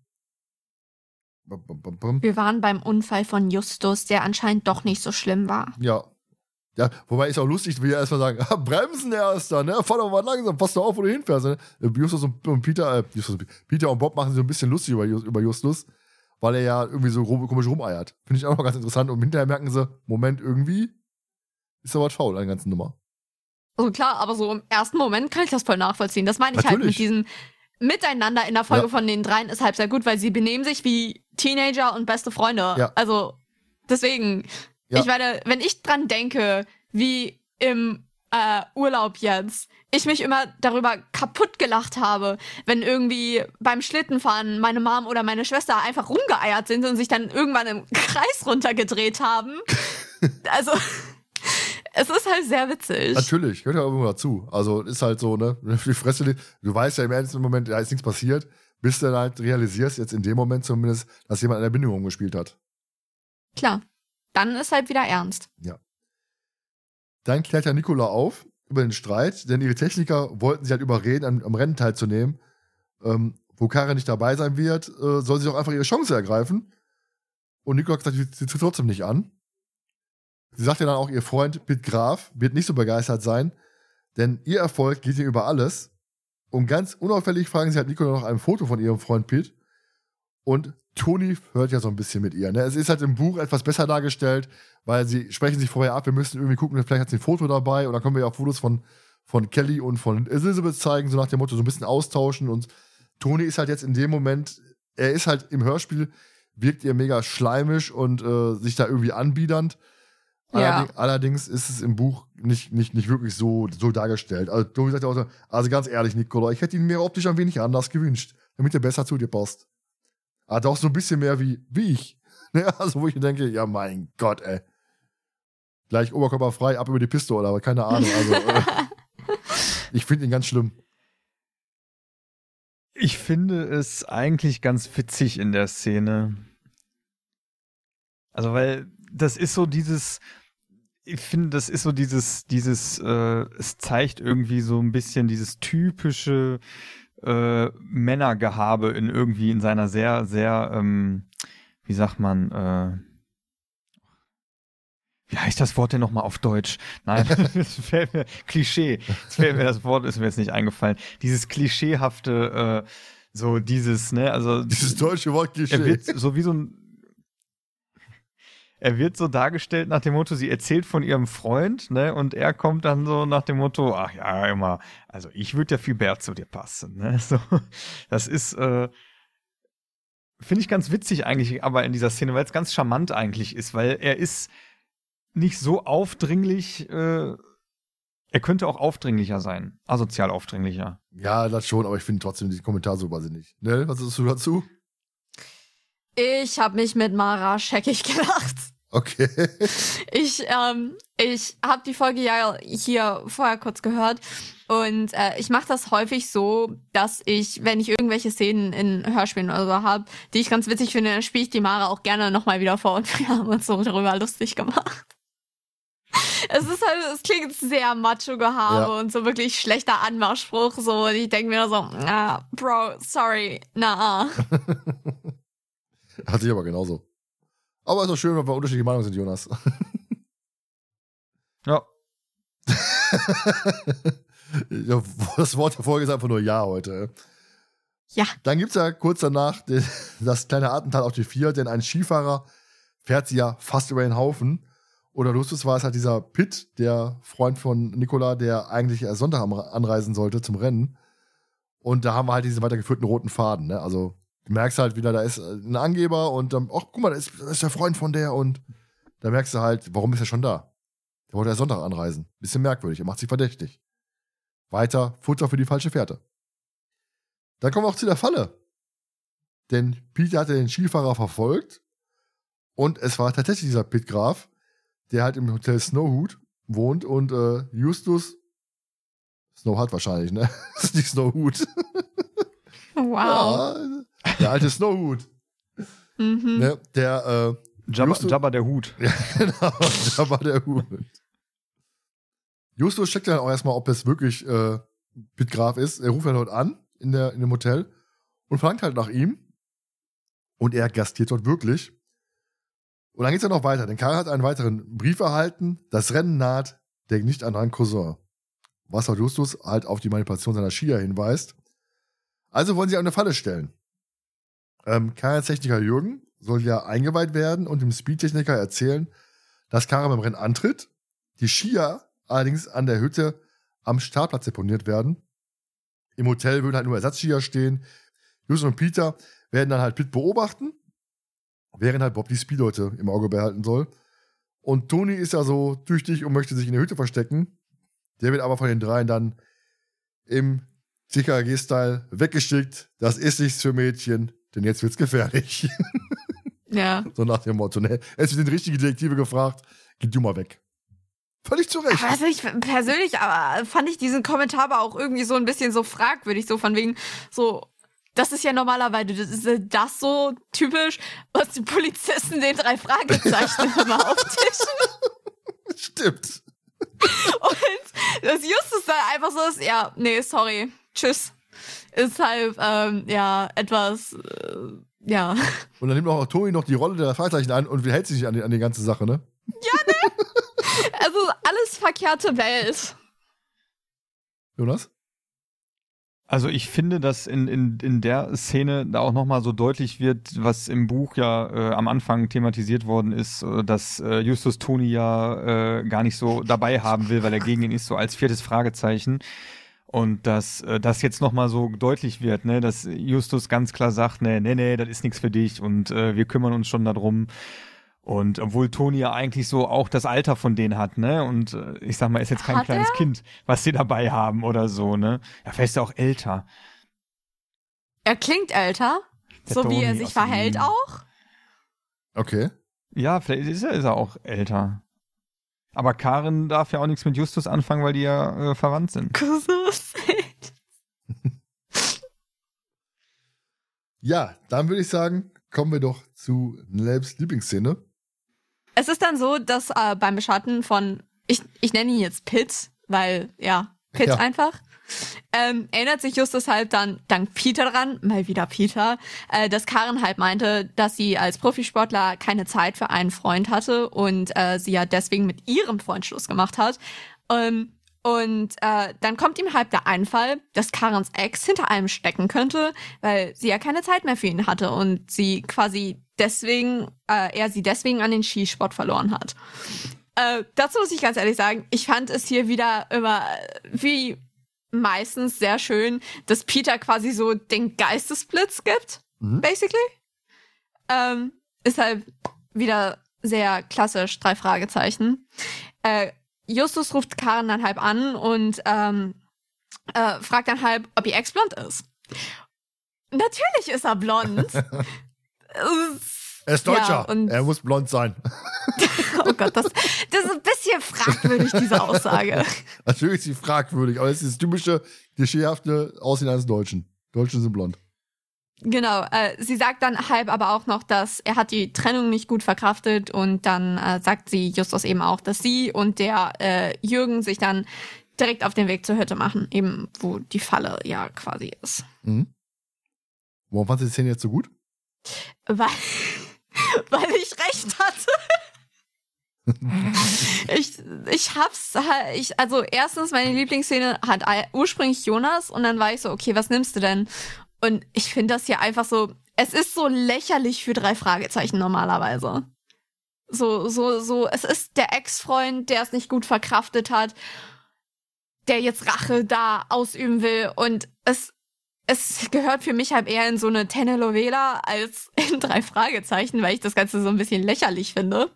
bum, bum, bum. Wir waren beim Unfall von Justus, der anscheinend doch nicht so schlimm war. Ja. Ja, wobei ist auch lustig, wie er erstmal sagen, bremsen erster, ne? Fahr doch mal langsam, pass doch auf, wo du hinfährst. Ne? Justus und, und Peter, äh, Justus, und- Peter und Bob machen sich so ein bisschen lustig über, über Justus, weil er ja irgendwie so rum, komisch rumeiert. Finde ich auch noch ganz interessant. Und hinterher merken sie, Moment, irgendwie ist da was faul an der ganzen Nummer. Also klar, aber so im ersten Moment kann ich das voll nachvollziehen. Das meine ich halt Natürlich. mit diesem Miteinander in der Folge Ja. von den dreien ist halt sehr gut, weil sie benehmen sich wie Teenager und beste Freunde. Ja. Also deswegen, Ja. ich meine, wenn ich dran denke, wie im äh, Urlaub jetzt, ich mich immer darüber kaputt gelacht habe, wenn irgendwie beim Schlittenfahren meine Mom oder meine Schwester einfach rumgeeiert sind und sich dann irgendwann im Kreis runtergedreht haben. also, es ist halt sehr witzig. Natürlich, gehört ja irgendwo dazu. Also ist halt so, ne? Die Fresse, du weißt ja im ersten Moment, da ist nichts passiert, bis du dann halt realisierst, jetzt in dem Moment zumindest, dass jemand an der Bindung rumgespielt hat. Klar. Dann ist halt wieder ernst. Dann klärt ja Nikola auf über den Streit, denn ihre Techniker wollten sie halt überreden, am, am Rennen teilzunehmen. Ähm, wo Kara nicht dabei sein wird, äh, soll sie doch einfach ihre Chance ergreifen. Und Nikola hat gesagt, sie tritt trotzdem nicht an. Sie sagt ja dann auch, ihr Freund Pitt Graf wird nicht so begeistert sein, denn ihr Erfolg geht ihr über alles. Und ganz unauffällig fragen sie halt Nikola nach einem Foto von ihrem Freund Pitt. Und Toni hört ja so ein bisschen mit ihr. Ne? Es ist halt im Buch etwas besser dargestellt, weil sie sprechen sich vorher ab, wir müssen irgendwie gucken, vielleicht hat sie ein Foto dabei und dann können wir ja auch Fotos von, von Kelly und von Elizabeth zeigen, so nach dem Motto, so ein bisschen austauschen. Und Toni ist halt jetzt in dem Moment, er ist halt im Hörspiel, wirkt ihr mega schleimisch und äh, sich da irgendwie anbiedernd. Ja. Allerdings, allerdings ist es im Buch nicht, nicht, nicht wirklich so, so dargestellt. Also, Toni sagt ja auch so, also ganz ehrlich, Nicola, ich hätte ihn mir optisch ein wenig anders gewünscht, damit er besser zu dir passt. Hat auch so ein bisschen mehr wie, wie ich. Ne? Also, wo ich mir denke, ja, mein Gott, ey. Gleich oberkörperfrei, ab über die Pistole, aber keine Ahnung. Also, äh, ich finde ihn ganz schlimm. Ich finde es eigentlich ganz witzig in der Szene. Also, weil das ist so dieses, ich finde, das ist so dieses, dieses, äh, es zeigt irgendwie so ein bisschen dieses typische äh, Männergehabe in irgendwie in seiner sehr, sehr, ähm, wie sagt man, äh, wie heißt das Wort denn nochmal auf Deutsch? Nein, es fällt mir, Klischee. Es fällt mir das Wort, ist mir jetzt nicht eingefallen. Dieses klischeehafte, äh, so dieses, ne, also. Dieses deutsche Wort Er wird so wie so ein. Er wird so dargestellt nach dem Motto, sie erzählt von ihrem Freund, ne, und er kommt dann so nach dem Motto, ach ja, immer, also ich würde ja viel mehr zu dir passen, ne, so. Das ist, äh, finde ich ganz witzig eigentlich, aber in dieser Szene, weil es ganz charmant eigentlich ist, weil er ist nicht so aufdringlich, äh, er könnte auch aufdringlicher sein, asozial aufdringlicher. Ja, das schon, aber ich finde trotzdem die Kommentare so wahnsinnig. Ne, was sagst du dazu? Ich habe mich mit Mara scheckig gelacht. Okay. Ich, ähm, ich habe die Folge ja hier vorher kurz gehört und äh, ich mache das häufig so, dass ich, wenn ich irgendwelche Szenen in Hörspielen oder so habe, die ich ganz witzig finde, dann spiele ich die Mara auch gerne nochmal wieder vor und wir haben uns so darüber lustig gemacht. Es ist halt, es klingt sehr Macho-Gehabe Ja. und so wirklich schlechter Anmachspruch. So, und ich denke mir so, ah, Bro, sorry, na. Hat sich aber genauso. Aber ist doch schön, wenn wir unterschiedliche Meinungen sind, Jonas. Ja. das Wort der Folge ist einfach nur Ja heute. Ja. Dann gibt's ja kurz danach den, das kleine Attentat auf die Vier, denn ein Skifahrer fährt sie ja fast über den Haufen. Oder lustig war es halt dieser Pitt, der Freund von Nikola, der eigentlich erst Sonntag anreisen sollte zum Rennen. Und da haben wir halt diesen weitergeführten roten Faden. Ne? Also du merkst halt wieder, da ist äh, ein Angeber und dann, ach guck mal, da ist, da ist der Freund von der und da merkst du halt, warum ist er schon da? Der wollte ja Sonntag anreisen. Bisschen merkwürdig, er macht sich verdächtig. Weiter Futter für die falsche Fährte. Dann kommen wir auch zu der Falle. Denn Peter hatte den Skifahrer verfolgt und es war tatsächlich dieser Pit Graf, der halt im Hotel Snowhood wohnt und äh, Justus Snowhut wahrscheinlich, ne? Das ist nicht Snowhood. Wow. Ja, der alte Snowhood. Mhm. Ne? Der, äh, Jabba, Justus- Jabba der Hut. ja, genau, war der Hut. Justus checkt dann auch erstmal, ob es wirklich äh, Pit Graf ist. Er ruft dann dort an in, der, in dem Hotel und verlangt halt nach ihm. Und er gastiert dort wirklich. Und dann geht's ja noch weiter, denn Karl hat einen weiteren Brief erhalten. Das Rennen naht, denk nicht an deinen Cousin. Was auch Justus halt auf die Manipulation seiner Skier hinweist. Also wollen sie eine Falle stellen. Ähm, Karls Techniker Jürgen soll ja eingeweiht werden und dem Speedtechniker erzählen, dass Karl beim Rennen antritt, die Skier allerdings an der Hütte am Startplatz deponiert werden. Im Hotel würden halt nur Ersatzskier stehen. Justus und Peter werden dann halt Pitt beobachten, während halt Bob die Speedleute im Auge behalten soll. Und Toni ist ja so tüchtig und möchte sich in der Hütte verstecken. Der wird aber von den dreien dann im TKG-Style weggeschickt. Das ist nichts für Mädchen, denn jetzt wird's gefährlich. Ja. so nach dem Motto, ne? Es wird den richtigen Detektive gefragt, geh du mal weg. Völlig zu Recht. Also ich persönlich aber fand ich diesen Kommentar aber auch irgendwie so ein bisschen so fragwürdig, so von wegen so, das ist ja normalerweise das, ist das so typisch, was die Polizisten den drei Fragezeichen immer auftischen. Stimmt. Und das Justus dann einfach so ist, ja, nee, sorry, tschüss. Ist halt, ähm, ja, etwas, äh, ja. Und dann nimmt auch Toni noch die Rolle der Fragezeichen an und hält sich nicht an die, an die ganze Sache, ne? Also alles verkehrte Welt. Jonas? Also ich finde, dass in, in, in der Szene da auch nochmal so deutlich wird, was im Buch ja äh, am Anfang thematisiert worden ist, äh, dass äh, Justus Toni ja äh, gar nicht so dabei haben will, weil er gegen ihn ist, so als viertes Fragezeichen. Und dass äh, das jetzt nochmal so deutlich wird, ne, dass Justus ganz klar sagt, nee, nee, nee, das ist nichts für dich und äh, wir kümmern uns schon darum. Und obwohl Toni ja eigentlich so auch das Alter von denen hat, ne? Und äh, ich sag mal, ist jetzt kein Hat kleines er? Kind, was sie dabei haben oder so, ne? Ja, vielleicht ist er auch älter. Er klingt älter, Der so wie er Toni sich verhält auch. Okay. Ja, vielleicht ist er, ist er auch älter. Aber Karin darf ja auch nichts mit Justus anfangen, weil die ja äh, verwandt sind. Kusus. Ja, dann würde ich sagen, kommen wir doch zu Nelbs Lieblingsszene. Es ist dann so, dass äh, beim Beschatten von, ich, ich nenne ihn jetzt Pitt, weil, ja, Pitt Ja. einfach, ähm, erinnert sich Justus halt dann dank Peter dran, mal wieder Peter, äh, dass Karen halt meinte, dass sie als Profisportler keine Zeit für einen Freund hatte und äh, sie ja deswegen mit ihrem Freund Schluss gemacht hat. Ähm, und äh, dann kommt ihm halt der Einfall, dass Karens Ex hinter allem stecken könnte, weil sie ja keine Zeit mehr für ihn hatte und sie quasi deswegen, äh, er sie deswegen an den Skisport verloren hat. Äh, dazu muss ich ganz ehrlich sagen, ich fand es hier wieder immer äh, wie meistens sehr schön, dass Peter quasi so den Geistesblitz gibt, Mhm. basically. Ähm, ist halt wieder sehr klassisch, drei Fragezeichen. Äh, Justus ruft Karen dann halb an und ähm, äh, fragt dann halb, ob ihr Ex blond ist. Natürlich ist er blond. Er ist Deutscher. Ja, er muss blond sein. Gott, das, das ist ein bisschen fragwürdig, diese Aussage. Natürlich ist sie fragwürdig, aber es ist das typische, klischeehafte Aussehen eines Deutschen. Deutschen sind blond. Genau, äh, sie sagt dann halb aber auch noch, dass er hat die Trennung nicht gut verkraftet und dann äh, sagt sie Justus eben auch, dass sie und der äh, Jürgen sich dann direkt auf den Weg zur Hütte machen, eben wo die Falle ja quasi ist. Mhm. Warum fandst du die Szene jetzt so gut? Weil, weil ich recht hatte. ich, ich hab's ich, also erstens, meine Lieblingsszene hat ursprünglich Jonas und dann war ich so, okay, was nimmst du denn? Und ich finde das hier einfach so, es ist so lächerlich für drei Fragezeichen normalerweise. So, so, so, es ist der Ex-Freund, der es nicht gut verkraftet hat, der jetzt Rache da ausüben will und es, es gehört für mich halt eher in so eine Telenovela als in drei Fragezeichen, weil ich das Ganze so ein bisschen lächerlich finde.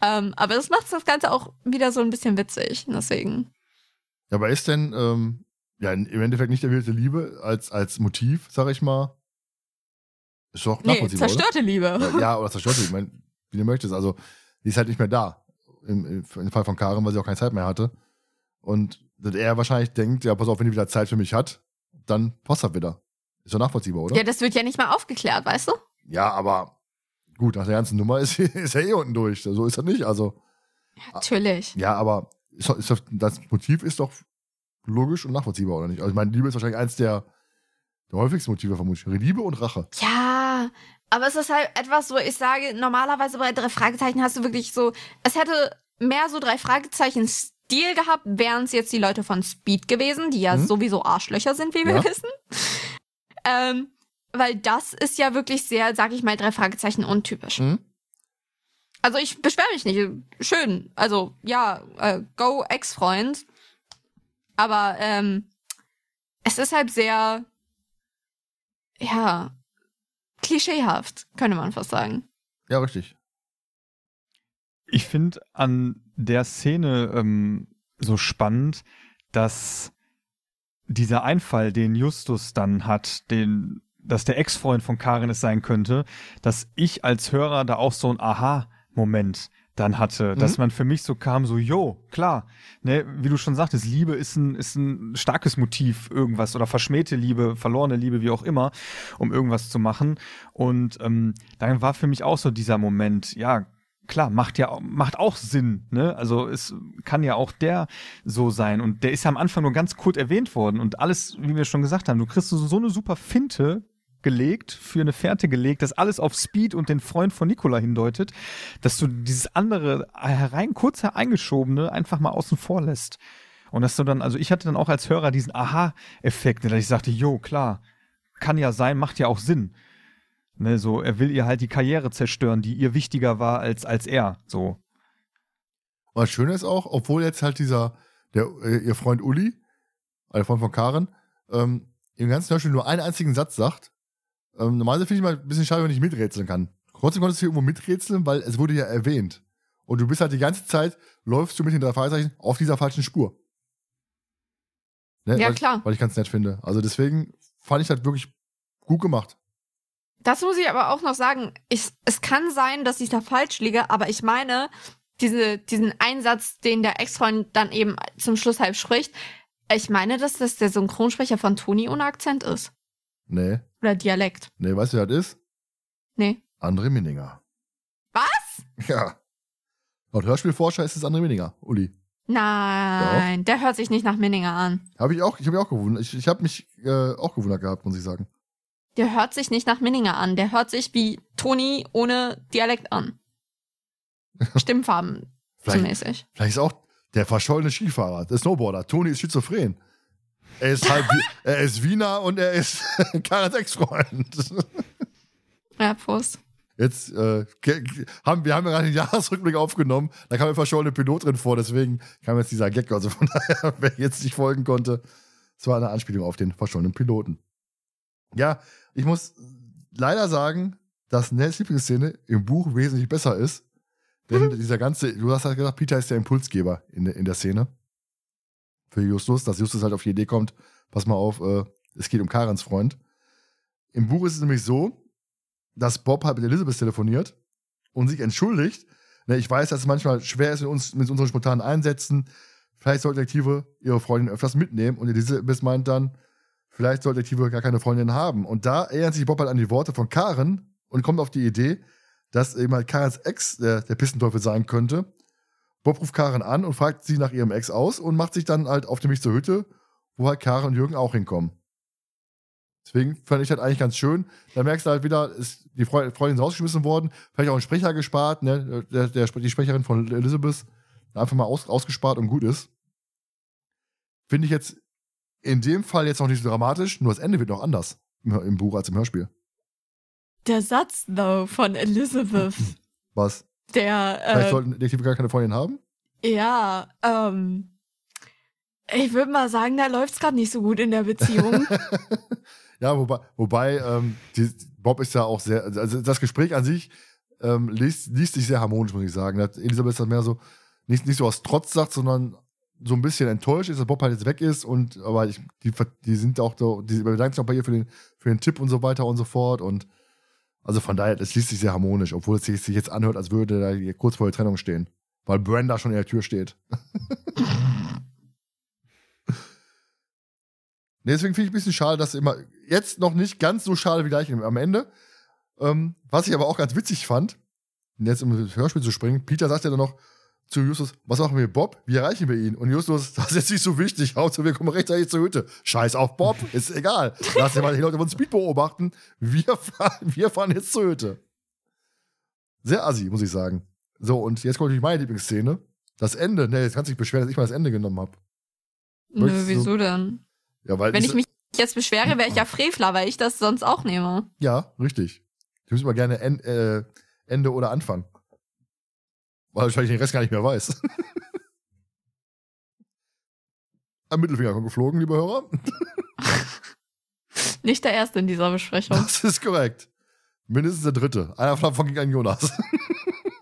Ähm, aber das macht das Ganze auch wieder so ein bisschen witzig, deswegen. Ja, aber ist denn, ähm, ja, im Endeffekt nicht erwählte Liebe als, als Motiv, sag ich mal. Ist doch Nee, nachvollziehbar, zerstörte Liebe. oder? Ja, oder zerstörte, ich meine, wie du möchtest. Also, die ist halt nicht mehr da. Im, im, Im Fall von Karen, weil sie auch keine Zeit mehr hatte. Und dass er wahrscheinlich denkt, ja, pass auf, wenn die wieder Zeit für mich hat, dann passt das wieder. Ist doch nachvollziehbar, oder? Ja, das wird ja nicht mal aufgeklärt, weißt du? Ja, aber gut, nach der ganzen Nummer ist, ist er eh unten durch. So ist er nicht. Also, Natürlich. ja, aber ist, ist das Motiv ist doch logisch und nachvollziehbar, oder nicht? Also, ich meine, Liebe ist wahrscheinlich eins der, der häufigsten Motive vermutlich. Liebe und Rache. Ja, aber es ist halt etwas, wo ich sage, normalerweise bei drei Fragezeichen hast du wirklich so, es hätte mehr so drei Fragezeichen Stil gehabt, wären es jetzt die Leute von Speed gewesen, die ja Mhm. sowieso Arschlöcher sind, wie wir Ja. wissen. Ähm, weil das ist ja wirklich sehr, sag ich mal, drei Fragezeichen untypisch. Mhm. Also ich beschwere mich nicht. Schön. Also ja, äh, go Ex-Freund. Aber ähm, es ist halt sehr, ja, klischeehaft, könnte man fast sagen. Ja, richtig. Ich finde an der Szene ähm, so spannend, dass dieser Einfall, den Justus dann hat, den, dass der Ex-Freund von Karin es sein könnte, dass ich als Hörer da auch so ein Aha-Moment dann hatte, dass man für mich so kam, so, jo, klar, ne, wie du schon sagtest, Liebe ist ein, ist ein starkes Motiv, irgendwas, oder verschmähte Liebe, verlorene Liebe, wie auch immer, um irgendwas zu machen. Und ähm, dann war für mich auch so dieser Moment, ja, klar, macht ja macht auch Sinn, ne? Also es kann ja auch der so sein und der ist ja am Anfang nur ganz kurz erwähnt worden und alles, wie wir schon gesagt haben, du kriegst so, so eine super Finte gelegt, für eine Fährte gelegt, dass alles auf Speed und den Freund von Nikola hindeutet, dass du dieses andere herein kurz hereingeschobene einfach mal außen vor lässt. Und dass du dann, also ich hatte dann auch als Hörer diesen Aha-Effekt, dass ich sagte, jo, klar, kann ja sein, macht ja auch Sinn. Ne, so, er will ihr halt die Karriere zerstören, die ihr wichtiger war als, als er. So. Und das Schöne ist auch, obwohl jetzt halt dieser, der, äh, ihr Freund Uli, der Freund von Karen, ähm, im ganzen Hörspiel nur einen einzigen Satz sagt. Ähm, normalerweise finde ich mal ein bisschen schade, wenn ich miträtseln kann. Trotzdem konntest du hier irgendwo miträtseln, weil es wurde ja erwähnt. Und du bist halt die ganze Zeit, läufst du mit den drei Fragezeichen auf dieser falschen Spur. Ne? Ja, weil, klar. Weil ich ganz nett finde. Also deswegen fand ich das wirklich gut gemacht. Das muss ich aber auch noch sagen. Ich, es kann sein, dass ich da falsch liege, aber ich meine, diese, diesen Einsatz, den der Ex-Freund dann eben zum Schluss halb spricht, ich meine, dass das der Synchronsprecher von Toni ohne Akzent ist. Nee, Oder Dialekt. nee, weißt du, wer das ist? Nee. André Minninger. Was? Ja. Laut Hörspielforscher ist es André Minninger, Uli. Nein, der hört sich nicht nach Minninger an. Habe ich auch, ich habe mich auch gewundert. Ich, ich habe mich äh, auch gewundert gehabt, muss ich sagen. Der hört sich nicht nach Minninger an. Der hört sich wie Toni ohne Dialekt an. Stimmfarben Vielleicht- mäßig. Vielleicht ist auch der verschollene Skifahrer, der Snowboarder. Toni ist schizophren. Er ist Wi- er ist Wiener und er ist Karens Ex-Freund. Ja, Prost. Jetzt äh, haben wir haben ja gerade den Jahresrückblick aufgenommen. Da kam der verschollene Pilot drin vor, deswegen kam jetzt dieser Gag. Also von daher, wer jetzt nicht folgen konnte, es war eine Anspielung auf den verschollenen Piloten. Ja, ich muss leider sagen, dass Nels Lieblingsszene im Buch wesentlich besser ist. Denn dieser ganze, du hast halt gesagt, Peter ist der Impulsgeber in, der- in der Szene. Für Justus, dass Justus halt auf die Idee kommt, pass mal auf, äh, es geht um Karens Freund. Im Buch ist es nämlich so, dass Bob halt mit Elizabeth telefoniert und sich entschuldigt, ich weiß, dass es manchmal schwer ist mit, uns, mit unseren spontanen Einsätzen. Vielleicht sollten Detektive ihre Freundin öfters mitnehmen. Und Elisabeth meint dann, vielleicht sollten Detektive gar keine Freundin haben. Und da erinnert sich Bob halt an die Worte von Karen und kommt auf die Idee, dass eben halt Karens Ex der, der Pissenteufel sein könnte. Bob ruft Karen an und fragt sie nach ihrem Ex aus und macht sich dann halt auf den Weg zur Hütte, wo halt Karen und Jürgen auch hinkommen. Deswegen fand ich das eigentlich ganz schön. Da merkst du halt wieder, ist die Freu- Freundin rausgeschmissen worden, vielleicht auch einen Sprecher gespart, ne? der, der, die Sprecherin von Elizabeth einfach mal aus, ausgespart und gut ist. Finde ich jetzt in dem Fall jetzt noch nicht so dramatisch, nur das Ende wird noch anders im, Buch als im Hörspiel. Der Satz, though, von Elizabeth, Was? der, Vielleicht äh, sollten Detektive gar keine Freundin haben? ja, ähm, ich würde mal sagen, da läuft's gerade nicht so gut in der Beziehung. Ja, wobei, wobei ähm, die, Bob ist ja auch sehr, also das Gespräch an sich ähm, liest, liest sich sehr harmonisch, muss ich sagen. Elisabeth das mehr so, nicht, nicht so aus Trotz sagt, sondern so ein bisschen enttäuscht ist, dass Bob halt jetzt weg ist und aber ich, die, die sind auch so, die bedanken sich auch bei ihr für den, für den Tipp und so weiter und so fort und also von daher, das liest sich sehr harmonisch, obwohl es sich jetzt anhört, als würde da kurz vor der Trennung stehen. Weil Brenda schon in der Tür steht. Nee, deswegen finde ich ein bisschen schade, dass immer jetzt noch nicht ganz so schade wie gleich am Ende. Ähm, was ich aber auch ganz witzig fand, jetzt um ins Hörspiel zu springen, Peter sagt ja dann noch zu Justus, was machen wir Bob? Wie erreichen wir ihn? Und Justus, das ist jetzt nicht so wichtig, Hauptsache wir kommen rechtzeitig zur Hütte. Scheiß auf Bob, ist egal. Lass dir mal die Leute von Speed beobachten. Wir fahren, wir fahren jetzt zur Hütte. Sehr assi, muss ich sagen. So, und jetzt kommt natürlich meine Lieblingsszene. Das Ende, ne, jetzt kannst du dich beschweren, dass ich mal das Ende genommen habe. Nö, wieso denn? Ja, weil Wenn ich mich jetzt beschwere, wäre ich ja Frevler, weil ich das sonst auch nehme. Ja, richtig. Du müssen mal gerne en, äh, Ende oder Anfang. Weil wahrscheinlich den Rest gar nicht mehr weiß. Ein Mittelfinger kommt geflogen, liebe Hörer. Nicht der erste in dieser Besprechung. Das ist korrekt. Mindestens der dritte. Einer davon ging an Jonas.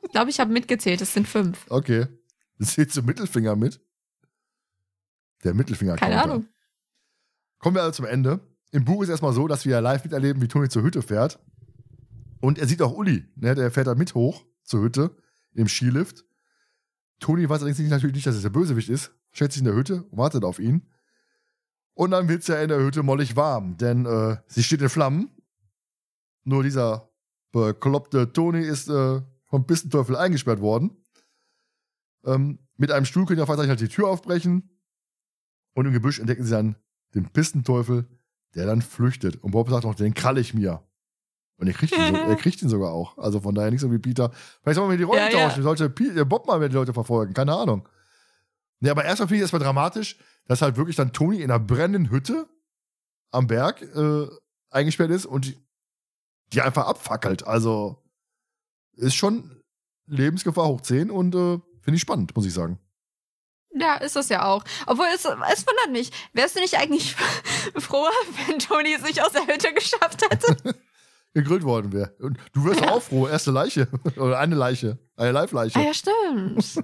Ich glaube, ich habe mitgezählt, es sind fünf. Okay. Zählst du Mittelfinger mit? Der Mittelfinger Keine Ahnung. Kommen wir also zum Ende. Im Buch ist erstmal so, dass wir live miterleben, wie Toni zur Hütte fährt. Und er sieht auch Uli, ne? der fährt da mit hoch zur Hütte im Skilift. Toni weiß allerdings natürlich nicht, dass es der Bösewicht ist, stellt sich in der Hütte und wartet auf ihn. Und dann wird's ja in der Hütte mollig warm, denn äh, sie steht in Flammen. Nur dieser bekloppte Toni ist äh, vom Pissenteufel eingesperrt worden. Ähm, mit einem Stuhl können die einmal halt die Tür aufbrechen. Und im Gebüsch entdecken sie dann den Pissenteufel, der dann flüchtet. Und Bob sagt noch, den krall ich mir. Und er kriegt ihn, so, er kriegt ihn sogar auch. Also von daher nicht so wie Peter. Vielleicht sollen wir die Rollen Ja, ja. tauschen. Sollte Pi- äh, Bob mal mehr die Leute verfolgen. Keine Ahnung. Nee, aber erstmal finde ich erstmal dramatisch, dass halt wirklich dann Toni in einer brennenden Hütte am Berg äh, eingesperrt ist und die, die einfach abfackelt. Also ist schon Lebensgefahr hoch 10 und äh, finde ich spannend, muss ich sagen. Ja, ist es ja auch. Obwohl, es, es wundert mich. Wärst du nicht eigentlich froher, wenn Toni es nicht aus der Hütte geschafft hätte? gegrillt worden wäre. Und du wirst Ja. auch froh, erste Leiche. Oder eine Leiche. Eine Live-Leiche. ah ja, stimmt.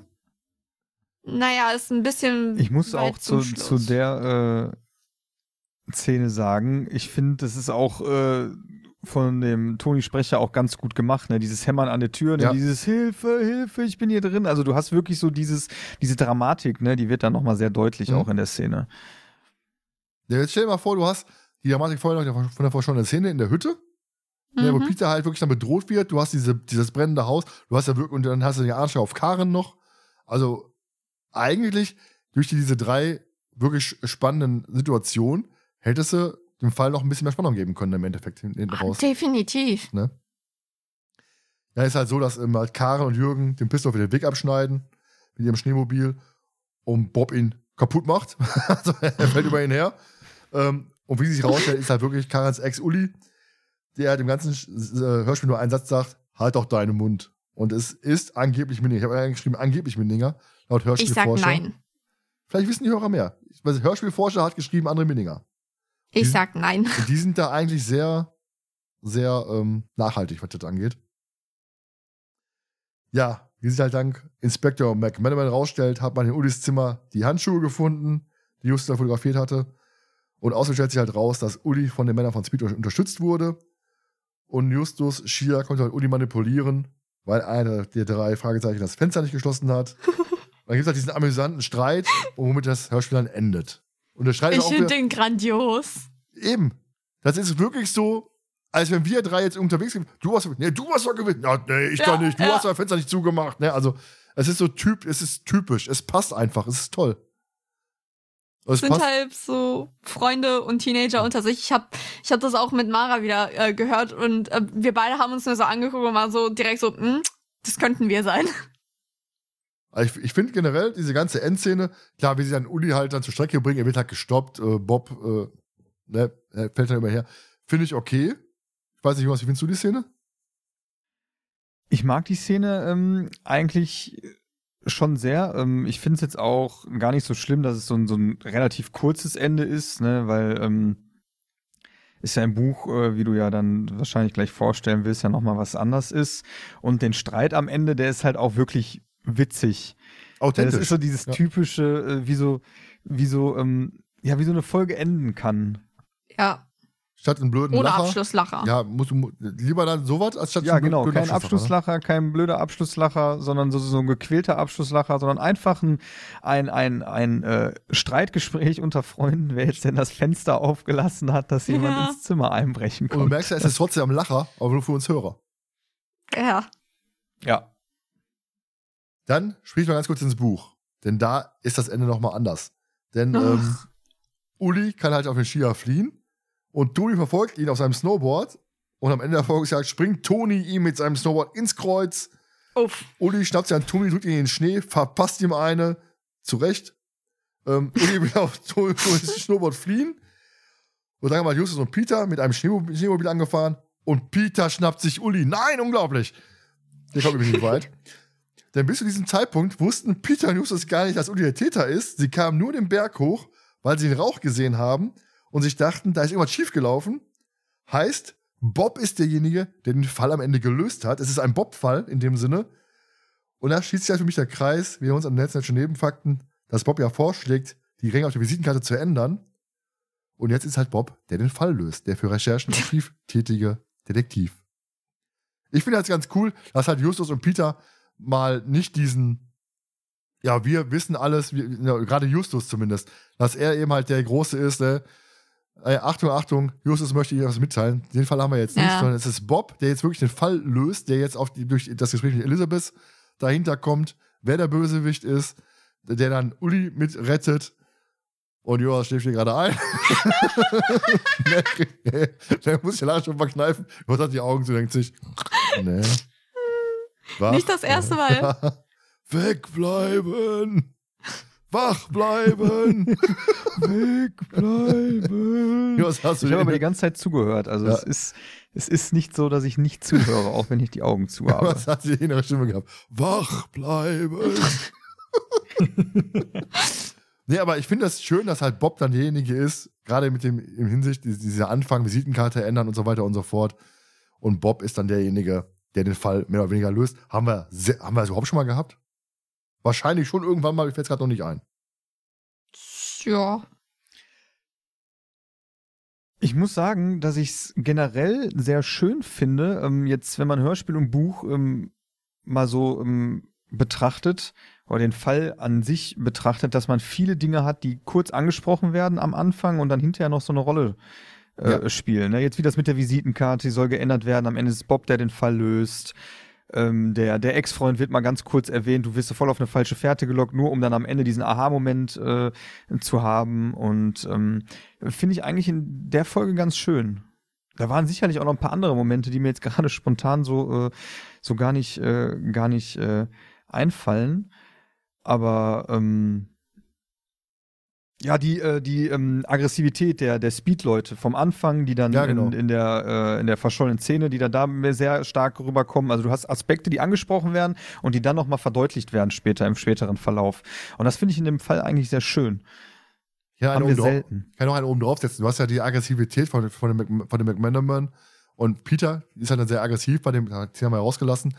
naja, ist ein bisschen. Ich muss weit auch zu, zu der äh, Szene sagen, ich finde, das ist auch äh, von dem Toni Sprecher auch ganz gut gemacht, ne? Dieses Hämmern an der Tür, ne? Ja. dieses Hilfe, Hilfe, ich bin hier drin. Also du hast wirklich so dieses, diese Dramatik, ne? Die wird dann nochmal sehr deutlich Mhm. auch in der Szene. Ja, jetzt stell dir mal vor, du hast die Dramatik vorher noch von der verschollenen Szene in der Hütte, ne, wo Mhm. Peter halt wirklich dann bedroht wird. Du hast diese, dieses brennende Haus, du hast ja wirklich, und dann hast du den Arsch auf Karen noch. Also eigentlich durch die, diese drei wirklich spannenden Situationen hättest du dem Fall noch ein bisschen mehr Spannung geben können im Endeffekt hin- hinten raus. Definitiv. Ja, ist halt so, dass ähm, halt Karen und Jürgen den Pistol wieder den Weg abschneiden mit ihrem Schneemobil und Bob ihn kaputt macht. also er fällt über ihn her. Ähm, und wie sich herausstellt, ist halt wirklich Karens Ex Uli, der halt im ganzen äh, Hörspiel nur einen Satz sagt, halt doch deinen Mund. Und es ist angeblich Minninger. Ich habe eingeschrieben, angeblich Minninger, laut Ich sag Hörspielforscher. nein. Vielleicht wissen die Hörer mehr. Weiß, Hörspielforscher hat geschrieben, andere Minninger. Ich Die- sag nein. Die sind da eigentlich sehr, sehr ähm, nachhaltig, was das angeht. Ja, wie sich halt dank Inspektor McManaman rausstellt, hat man in Ulis Zimmer die Handschuhe gefunden, die Justus da fotografiert hatte. Und außerdem stellt sich halt raus, dass Uli von den Männern von Speed unterstützt wurde. Und Justus Schier konnte halt Uli manipulieren weil einer der drei Fragezeichen das Fenster nicht geschlossen hat. dann gibt es halt diesen amüsanten Streit, womit das Hörspiel dann endet. Und der Streit Ich finde den grandios. eben. Das ist wirklich so, als wenn wir drei jetzt unterwegs sind. Du hast, nee, du hast doch gewinnt. Ja, nee, ich Ja, nicht. Du ja. hast das Fenster nicht zugemacht. Ne? Also, es ist so typ, es ist typisch. Es passt einfach. Es ist toll. Es sind passt. halt so Freunde und Teenager unter sich. Ich habe ich hab das auch mit Mara wieder äh, gehört und äh, wir beide haben uns nur so angeguckt und waren so direkt so, hm, das könnten wir sein. Also ich, ich finde generell diese ganze Endszene, klar, wie sie dann Uli halt dann zur Strecke bringen, er wird halt gestoppt, äh, Bob äh, ne, er fällt dann immer her. Finde ich okay. Ich weiß nicht, was, wie findest du die Szene? Ich mag die Szene ähm, eigentlich schon sehr. Ähm, ich finde es jetzt auch gar nicht so schlimm, dass es so ein, so ein relativ kurzes Ende ist, ne, weil ähm, ist ja im Buch, äh, wie du ja dann wahrscheinlich gleich vorstellen willst, ja nochmal was anders ist. Und den Streit am Ende, der ist halt auch wirklich witzig. Authentisch. das ist so dieses Ja. typische, äh, wie so, wie so, ähm, ja, wie so eine Folge enden kann. Ja, statt einen blöden ohne Lacher. Abschlusslacher. Ja, musst du lieber dann sowas, als statt Ja, einen genau. Kein Abschlusslacher, Abschlusslacher, kein blöder Abschlusslacher, sondern so, so ein gequälter Abschlusslacher, sondern einfach ein, ein, ein, ein äh, Streitgespräch unter Freunden, wer jetzt denn das Fenster aufgelassen hat, dass jemand Ja. ins Zimmer einbrechen Ne? Und du merkst ja, es ist trotzdem am Lacher, aber nur für uns Hörer. Ja. Ja. Dann spricht man ganz kurz ins Buch. Denn da ist das Ende nochmal anders. Denn Ach. ähm, Uli kann halt auf den Skier fliehen und Toni verfolgt ihn auf seinem Snowboard und am Ende der Folgejagd springt Toni ihm mit seinem Snowboard ins Kreuz. Uff. Uli schnappt sich an Toni, drückt ihn in den Schnee, verpasst ihm eine. Zurecht. Ähm, Uli will auf Toni- Tonis Snowboard fliehen. Und dann haben wir Justus und Peter mit einem Schneemobil, Schneemobil angefahren. Und Peter schnappt sich Uli. Nein, unglaublich. Der kommt übrigens nicht weit. Denn bis zu diesem Zeitpunkt wussten Peter und Justus gar nicht, dass Uli der Täter ist. Sie kamen nur den Berg hoch, weil sie den Rauch gesehen haben und sich dachten, da ist irgendwas schiefgelaufen. Heißt, Bob ist derjenige, der den Fall am Ende gelöst hat. Es ist ein Bob-Fall in dem Sinne. Und da schließt sich halt für mich der Kreis, wir uns an den letzten Nebenfakten, dass Bob ja vorschlägt, die Ränge auf der Visitenkarte zu ändern. Und jetzt ist halt Bob, der den Fall löst, der für Recherchen aktiv tätige Detektiv. Ich finde das ganz cool, dass halt Justus und Peter mal nicht diesen, ja, wir wissen alles, wir, ja, gerade Justus zumindest, dass er eben halt der Große ist, ne? Äh, Achtung, Achtung, Justus möchte Ihnen was mitteilen. Den Fall haben wir jetzt nicht, Ja. sondern es ist Bob, der jetzt wirklich den Fall löst, der jetzt auf die, durch das Gespräch mit Elizabeth dahinter kommt, wer der Bösewicht ist, der dann Uli mit rettet. Und Jonas schläft hier gerade ein. der, der muss ja nachher schon verkneifen. Jonas hat die Augen zu, denkt sich, nee. Wach Nicht das erste Mal. Wegbleiben! Wach bleiben! Wegbleiben! Jonas, hast du Ich habe aber die ganze Zeit zugehört. Also Ja. es ist, es ist nicht so, dass ich nicht zuhöre, auch wenn ich die Augen zu habe. was hat sie in ihrer Stimme gehabt? Wach bleiben! nee, aber ich finde das schön, dass halt Bob dann derjenige ist, gerade mit dem im Hinsicht, die- dieser Anfang, Visitenkarte ändern und so weiter und so fort. Und Bob ist dann derjenige, der den Fall mehr oder weniger löst. Haben wir, haben wir das überhaupt schon mal gehabt? Wahrscheinlich schon irgendwann mal, mir fällt es gerade noch nicht ein. Ja. Ich muss sagen, dass ich es generell sehr schön finde, ähm, jetzt, wenn man Hörspiel und Buch ähm, mal so ähm, betrachtet oder den Fall an sich betrachtet, dass man viele Dinge hat, die kurz angesprochen werden am Anfang und dann hinterher noch so eine Rolle äh, Ja. spielen. Ne? Jetzt wie das mit der Visitenkarte, die soll geändert werden. Am Ende ist Bob, der den Fall löst. Ähm, der der Ex-Freund wird mal ganz kurz erwähnt, du wirst voll auf eine falsche Fährte gelockt, nur um dann am Ende diesen Aha-Moment äh, zu haben. Und ähm, finde ich eigentlich in der Folge ganz schön. Da waren sicherlich auch noch ein paar andere Momente, die mir jetzt gerade spontan so, äh, so gar nicht, äh, gar nicht äh, einfallen. Aber ähm, ja, die, äh, die ähm, Aggressivität der, der Speed-Leute vom Anfang, die dann Ja, genau. in, in, der, äh, in der verschollenen Szene, die dann da sehr stark rüberkommen. Also du hast Aspekte, die angesprochen werden und die dann nochmal verdeutlicht werden später, im späteren Verlauf. Und das finde ich in dem Fall eigentlich sehr schön. Ja, Haben eine wir drauf, selten. kann noch einen oben draufsetzen. Du hast ja die Aggressivität von, von, dem, von dem McManaman und Peter ist halt dann sehr aggressiv, bei dem, den haben wir rausgelassen,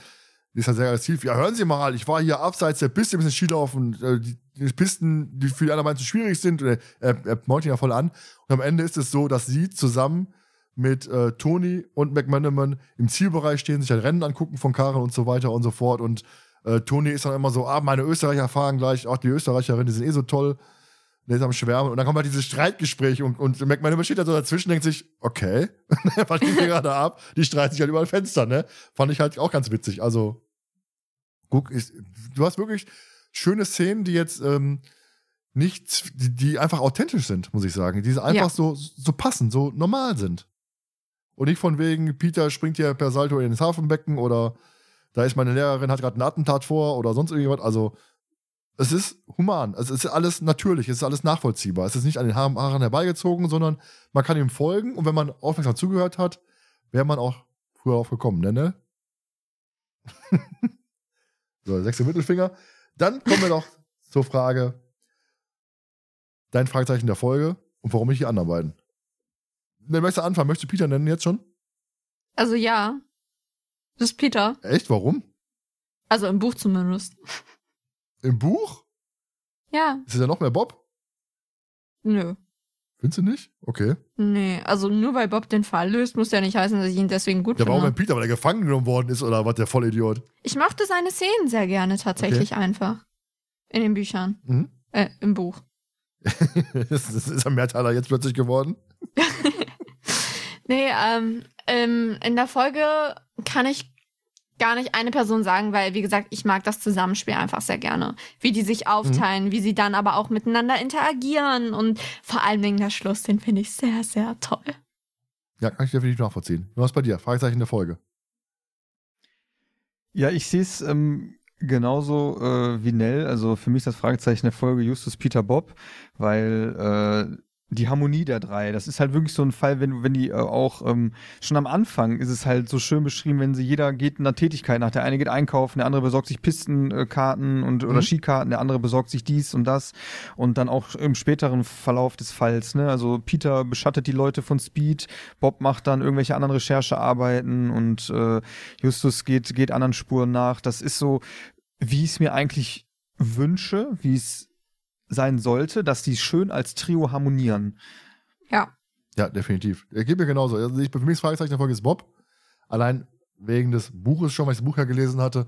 ist halt sehr aggressiv. Ja, hören Sie mal, ich war hier abseits der Piste, ein bisschen Skilaufen, äh, die, die Pisten, die für die anderen zu schwierig sind, und er, er, mault ihn ja voll an. Und am Ende ist es so, dass sie zusammen mit äh, Tony und McManaman im Zielbereich stehen, sich ein Rennen angucken von Karen und so weiter und so fort. Und äh, Tony ist dann immer so, ah, meine Österreicher fahren gleich, auch die Österreicherinnen, die sind eh so toll. Der ist am Schwärmen. Und dann kommt halt dieses Streitgespräch und, und McManaman steht da so dazwischen denkt sich, okay, was geht hier gerade ab? Die streiten sich halt über ein Fenster, ne? Fand ich halt auch ganz witzig. Also, guck, ist, du hast wirklich schöne Szenen, die jetzt ähm, nicht, die, die einfach authentisch sind, muss ich sagen. Die einfach Ja. so, so passen, so normal sind. Und nicht von wegen, Peter springt hier per Salto ins Hafenbecken oder da ist meine Lehrerin, hat gerade ein Attentat vor oder sonst irgendwas. Also, es ist human. Es ist alles natürlich, es ist alles nachvollziehbar. Es ist nicht an den Haaren herbeigezogen, sondern man kann ihm folgen und wenn man aufmerksam zugehört hat, wäre man auch früher drauf gekommen, ne? ne? so, sechste Mittelfinger. Dann kommen wir doch zur Frage, dein Fragezeichen der Folge und warum nicht die anderen beiden? Möchtest du anfangen? Möchtest du Peter nennen jetzt schon? Also ja. Das ist Peter. Echt? Warum? Also im Buch zumindest. Im Buch? Ja. Ist ja noch mehr Bob? Nö. Findest du nicht? Okay. Nee, also nur weil Bob den Fall löst, muss ja nicht heißen, dass ich ihn deswegen gut Ja, warum denn finde. Peter? Weil er gefangen genommen worden ist oder was, der Vollidiot? Ich mochte seine Szenen sehr gerne tatsächlich einfach. In den Büchern. Mhm. Äh, im Buch. das, das ist ein Mehrteiler jetzt plötzlich geworden. Nee, ähm, ähm, in der Folge kann ich gar nicht eine Person sagen, weil, wie gesagt, ich mag das Zusammenspiel einfach sehr gerne. Wie die sich aufteilen, wie sie dann aber auch miteinander interagieren und vor allem Dingen der Schluss, den finde ich sehr, sehr toll. Ja, kann ich definitiv nachvollziehen. Was bei dir? Fragezeichen der Folge. Ja, ich sehe es ähm, genauso äh, wie Nell. Also für mich ist das Fragezeichen der Folge Justus Peter Bob, weil äh, die Harmonie der drei, das ist halt wirklich so ein Fall, wenn, wenn die äh, auch ähm, schon am Anfang ist es halt so schön beschrieben, wenn sie jeder geht einer Tätigkeit nach. Der eine geht einkaufen, der andere besorgt sich Pistenkarten und oder Mhm. Skikarten, der andere besorgt sich dies und das und dann auch im späteren Verlauf des Falls. Ne? Also Peter beschattet die Leute von Speed, Bob macht dann irgendwelche anderen Recherchearbeiten und äh, Justus geht, geht anderen Spuren nach. Das ist so, wie ich es mir eigentlich wünsche, wie es sein sollte, dass die schön als Trio harmonieren. Ja. Ja, definitiv. Er geht mir genauso. Also ich, für mich das Fragezeichen der Folge ist Bob. Allein wegen des Buches schon, weil ich das Buch ja gelesen hatte.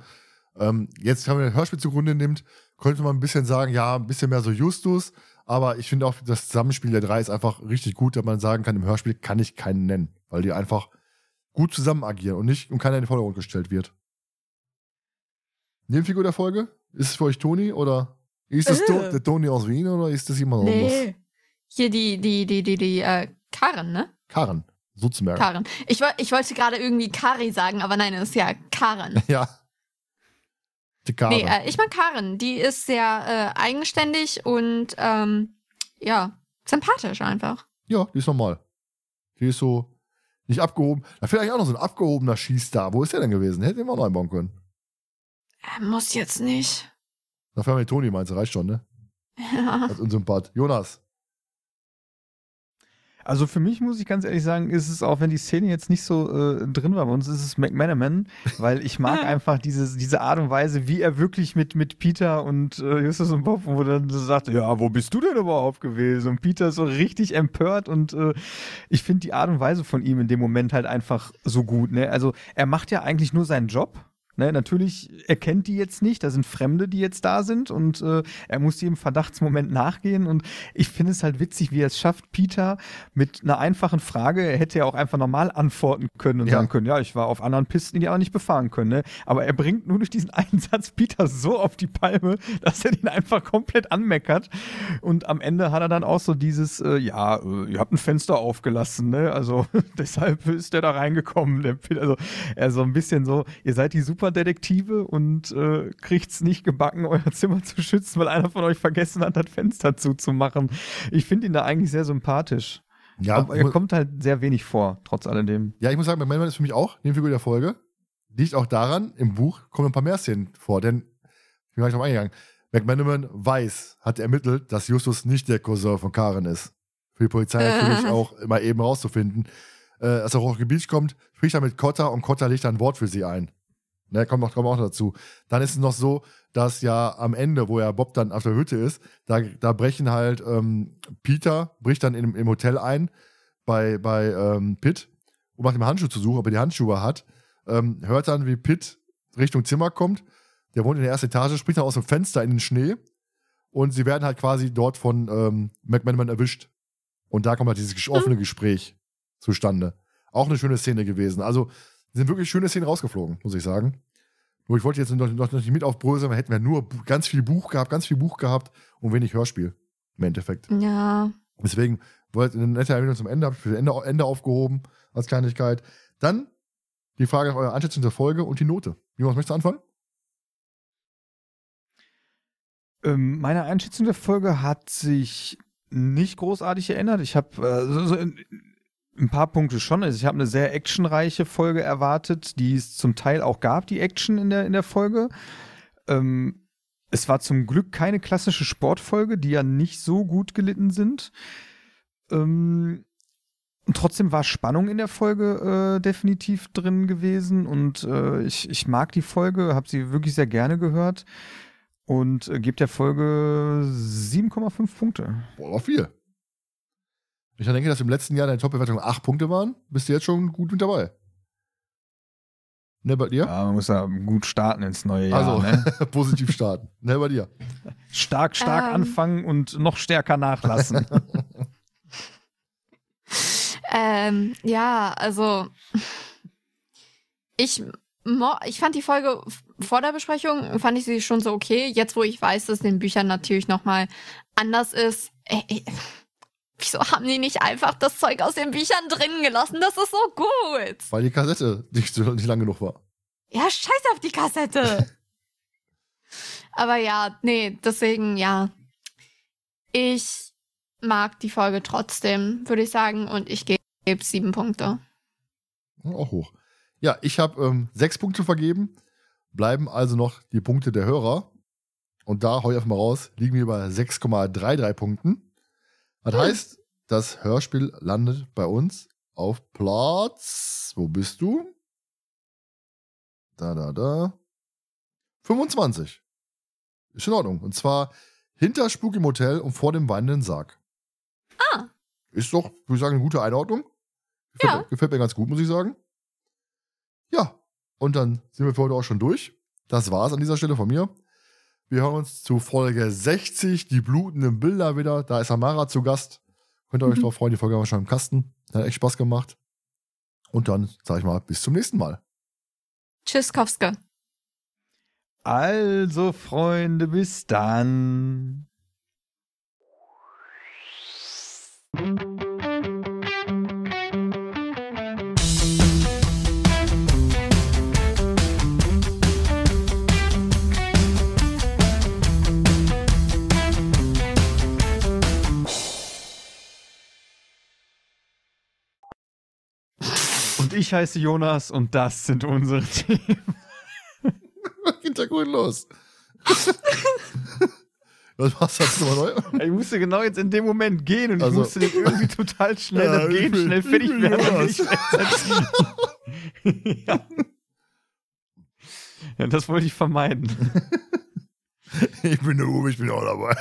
Ähm, jetzt, wenn man ein Hörspiel zugrunde nimmt, könnte man ein bisschen sagen, ja, ein bisschen mehr so Justus. Aber ich finde auch, das Zusammenspiel der drei ist einfach richtig gut, dass man sagen kann, im Hörspiel kann ich keinen nennen, weil die einfach gut zusammen agieren und nicht und keiner in den Vordergrund gestellt wird. Nebenfigur der Folge? Ist es für euch Toni oder ist to Äh. der Toni aus Wien oder ist es jemand? Nee. Hier die, die, die, die, die, äh, Karen, ne? Karen, Sutzmerk. Karen. Ich, ich wollte gerade irgendwie Kari sagen, aber nein, es ist ja Karen. Ja. Die Karen. Nee, äh, ich mag Karen. Die ist sehr äh, eigenständig und ähm, ja, sympathisch einfach. Ja, die ist normal. Die ist so nicht abgehoben. Da fehlt eigentlich auch noch so ein abgehobener Schießstar. Wo ist der denn gewesen? Hätte den wir noch einbauen können. Er muss jetzt nicht. Dafür haben wir Toni, meinst du, reicht schon, ne? Ja. Als Unsympath. Jonas. Also für mich muss ich ganz ehrlich sagen, ist es auch, wenn die Szene jetzt nicht so äh, drin war, bei uns ist es McManaman, weil ich mag einfach diese, diese Art und Weise, wie er wirklich mit, mit Peter und äh, Justus und Bob, wo dann so sagt, ja, wo bist du denn überhaupt gewesen? Und Peter ist so richtig empört und äh, ich finde die Art und Weise von ihm in dem Moment halt einfach so gut. Ne? Also er macht ja eigentlich nur seinen Job. Ne, natürlich erkennt die jetzt nicht, da sind Fremde, die jetzt da sind und äh, er muss jedem Verdachtsmoment nachgehen und ich finde es halt witzig, wie er es schafft, Peter mit einer einfachen Frage, er hätte ja auch einfach normal antworten können und Ja. sagen können, ja, ich war auf anderen Pisten, die aber nicht befahren können, ne? aber er bringt nur durch diesen einen Satz Peter so auf die Palme, dass er ihn einfach komplett anmeckert und am Ende hat er dann auch so dieses, äh, ja, äh, ihr habt ein Fenster aufgelassen, ne, also deshalb ist der da reingekommen, der Peter, also er so ein bisschen so, ihr seid die Superdetektive und äh, kriegt's nicht gebacken, euer Zimmer zu schützen, weil einer von euch vergessen hat, das Fenster zuzumachen. Ich finde ihn da eigentlich sehr sympathisch. Ja, Aber er kommt halt sehr wenig vor, trotz alledem. ja, ich muss sagen, McManaman ist für mich auch Nebenfigur der Folge. Liegt auch daran, im Buch kommen ein paar mehr Szenen vor, denn ich bin gleich drauf eingegangen. McManaman weiß, hat ermittelt, dass Justus nicht der Cousin von Karen ist. Für die Polizei natürlich auch immer eben rauszufinden. Äh, als er auf die Beach kommt, spricht er mit Cotta und Cotta legt ein Wort für sie ein. Ne, kommt auch, kommt auch dazu. Dann ist es noch so, dass ja am Ende, wo ja Bob dann auf der Hütte ist, da, da brechen halt ähm, Peter, bricht dann im, im Hotel ein bei, bei ähm, Pitt um nach dem Handschuh zu suchen, ob er die Handschuhe hat. Ähm, hört dann, wie Pitt Richtung Zimmer kommt. Der wohnt in der ersten Etage, springt dann aus dem Fenster in den Schnee. Und sie werden halt quasi dort von ähm, McManaman erwischt. Und da kommt halt dieses offene Gespräch zustande. Auch eine schöne Szene gewesen. Also sind wirklich schöne Szenen rausgeflogen, muss ich sagen. Nur ich wollte jetzt noch, noch nicht mit aufbröseln, weil hätten wir nur ganz viel Buch gehabt, ganz viel Buch gehabt und wenig Hörspiel. Im Endeffekt. Ja. Deswegen wollte eine nette Erwähnung zum Ende, habe ich für das Ende, Ende aufgehoben als Kleinigkeit. Dann die Frage nach eurer Einschätzung der Folge und die Note. Jonas, möchtest du anfangen? Ähm, meine Einschätzung der Folge hat sich nicht großartig geändert. Ich habe äh, so, so in, ein paar Punkte schon. Also ich habe eine sehr actionreiche Folge erwartet, die es zum Teil auch gab, die Action in der, in der Folge. Ähm, es war zum Glück keine klassische Sportfolge, die ja nicht so gut gelitten sind. Ähm, trotzdem war Spannung in der Folge äh, definitiv drin gewesen und äh, ich, ich mag die Folge, habe sie wirklich sehr gerne gehört und äh, gebe der Folge 7,5 Punkte. Boah, viel. Ich denke, dass im letzten Jahr deine Top-Bewertung 8 Punkte waren, bist du jetzt schon gut mit dabei. Ne, bei dir? Ja, man muss ja gut starten ins neue Jahr. also, ne? positiv starten. Ne, bei dir. Stark, stark Ähm. anfangen und noch stärker nachlassen. Ähm, ja, also ich, ich fand die Folge vor der Besprechung, fand ich sie schon so okay. Jetzt, wo ich weiß, dass es in den Büchern natürlich nochmal anders ist, äh, äh, wieso haben die nicht einfach das Zeug aus den Büchern drin gelassen? Das ist so gut. Weil die Kassette nicht, nicht lang genug war. Ja, scheiß auf die Kassette. Aber ja, nee, deswegen, ja. Ich mag die Folge trotzdem, würde ich sagen, und ich gebe sieben Punkte. Auch hoch. Ja, ich habe ähm, sechs Punkte vergeben. Bleiben also noch die Punkte der Hörer. Und da hau ich einfach mal raus, liegen wir bei 6,33 Punkten. Das heißt, das Hörspiel landet bei uns auf Platz. Wo bist du? Da, da, da. 25. Ist in Ordnung. Und zwar hinter Spuk im Hotel und vor dem weinenden Sarg. Ah. Ist doch, würde ich sagen, eine gute Einordnung. Gefällt, Ja. mir, gefällt mir ganz gut, muss ich sagen. Ja, und dann sind wir für heute auch schon durch. Das war's an dieser Stelle von mir. Wir hören uns zu Folge 60, die blutenden Bilder wieder. Da ist Amara zu Gast. Könnt ihr euch Mhm. drauf freuen, die Folge haben wir schon im Kasten. Hat echt Spaß gemacht. Und dann sage ich mal, bis zum nächsten Mal. Tschüss, Kowske. also, Freunde, bis dann. Ich heiße Jonas und das sind unsere Themen. Hintergrund los. Was machst du jetzt nochmal neu? Ich musste genau jetzt in dem Moment gehen und Also- ich musste den irgendwie total schnell Ja, das gehen, bin- schnell ich fertig werden ja. ja, das wollte ich vermeiden. Ich bin der Uwe, ich bin auch dabei.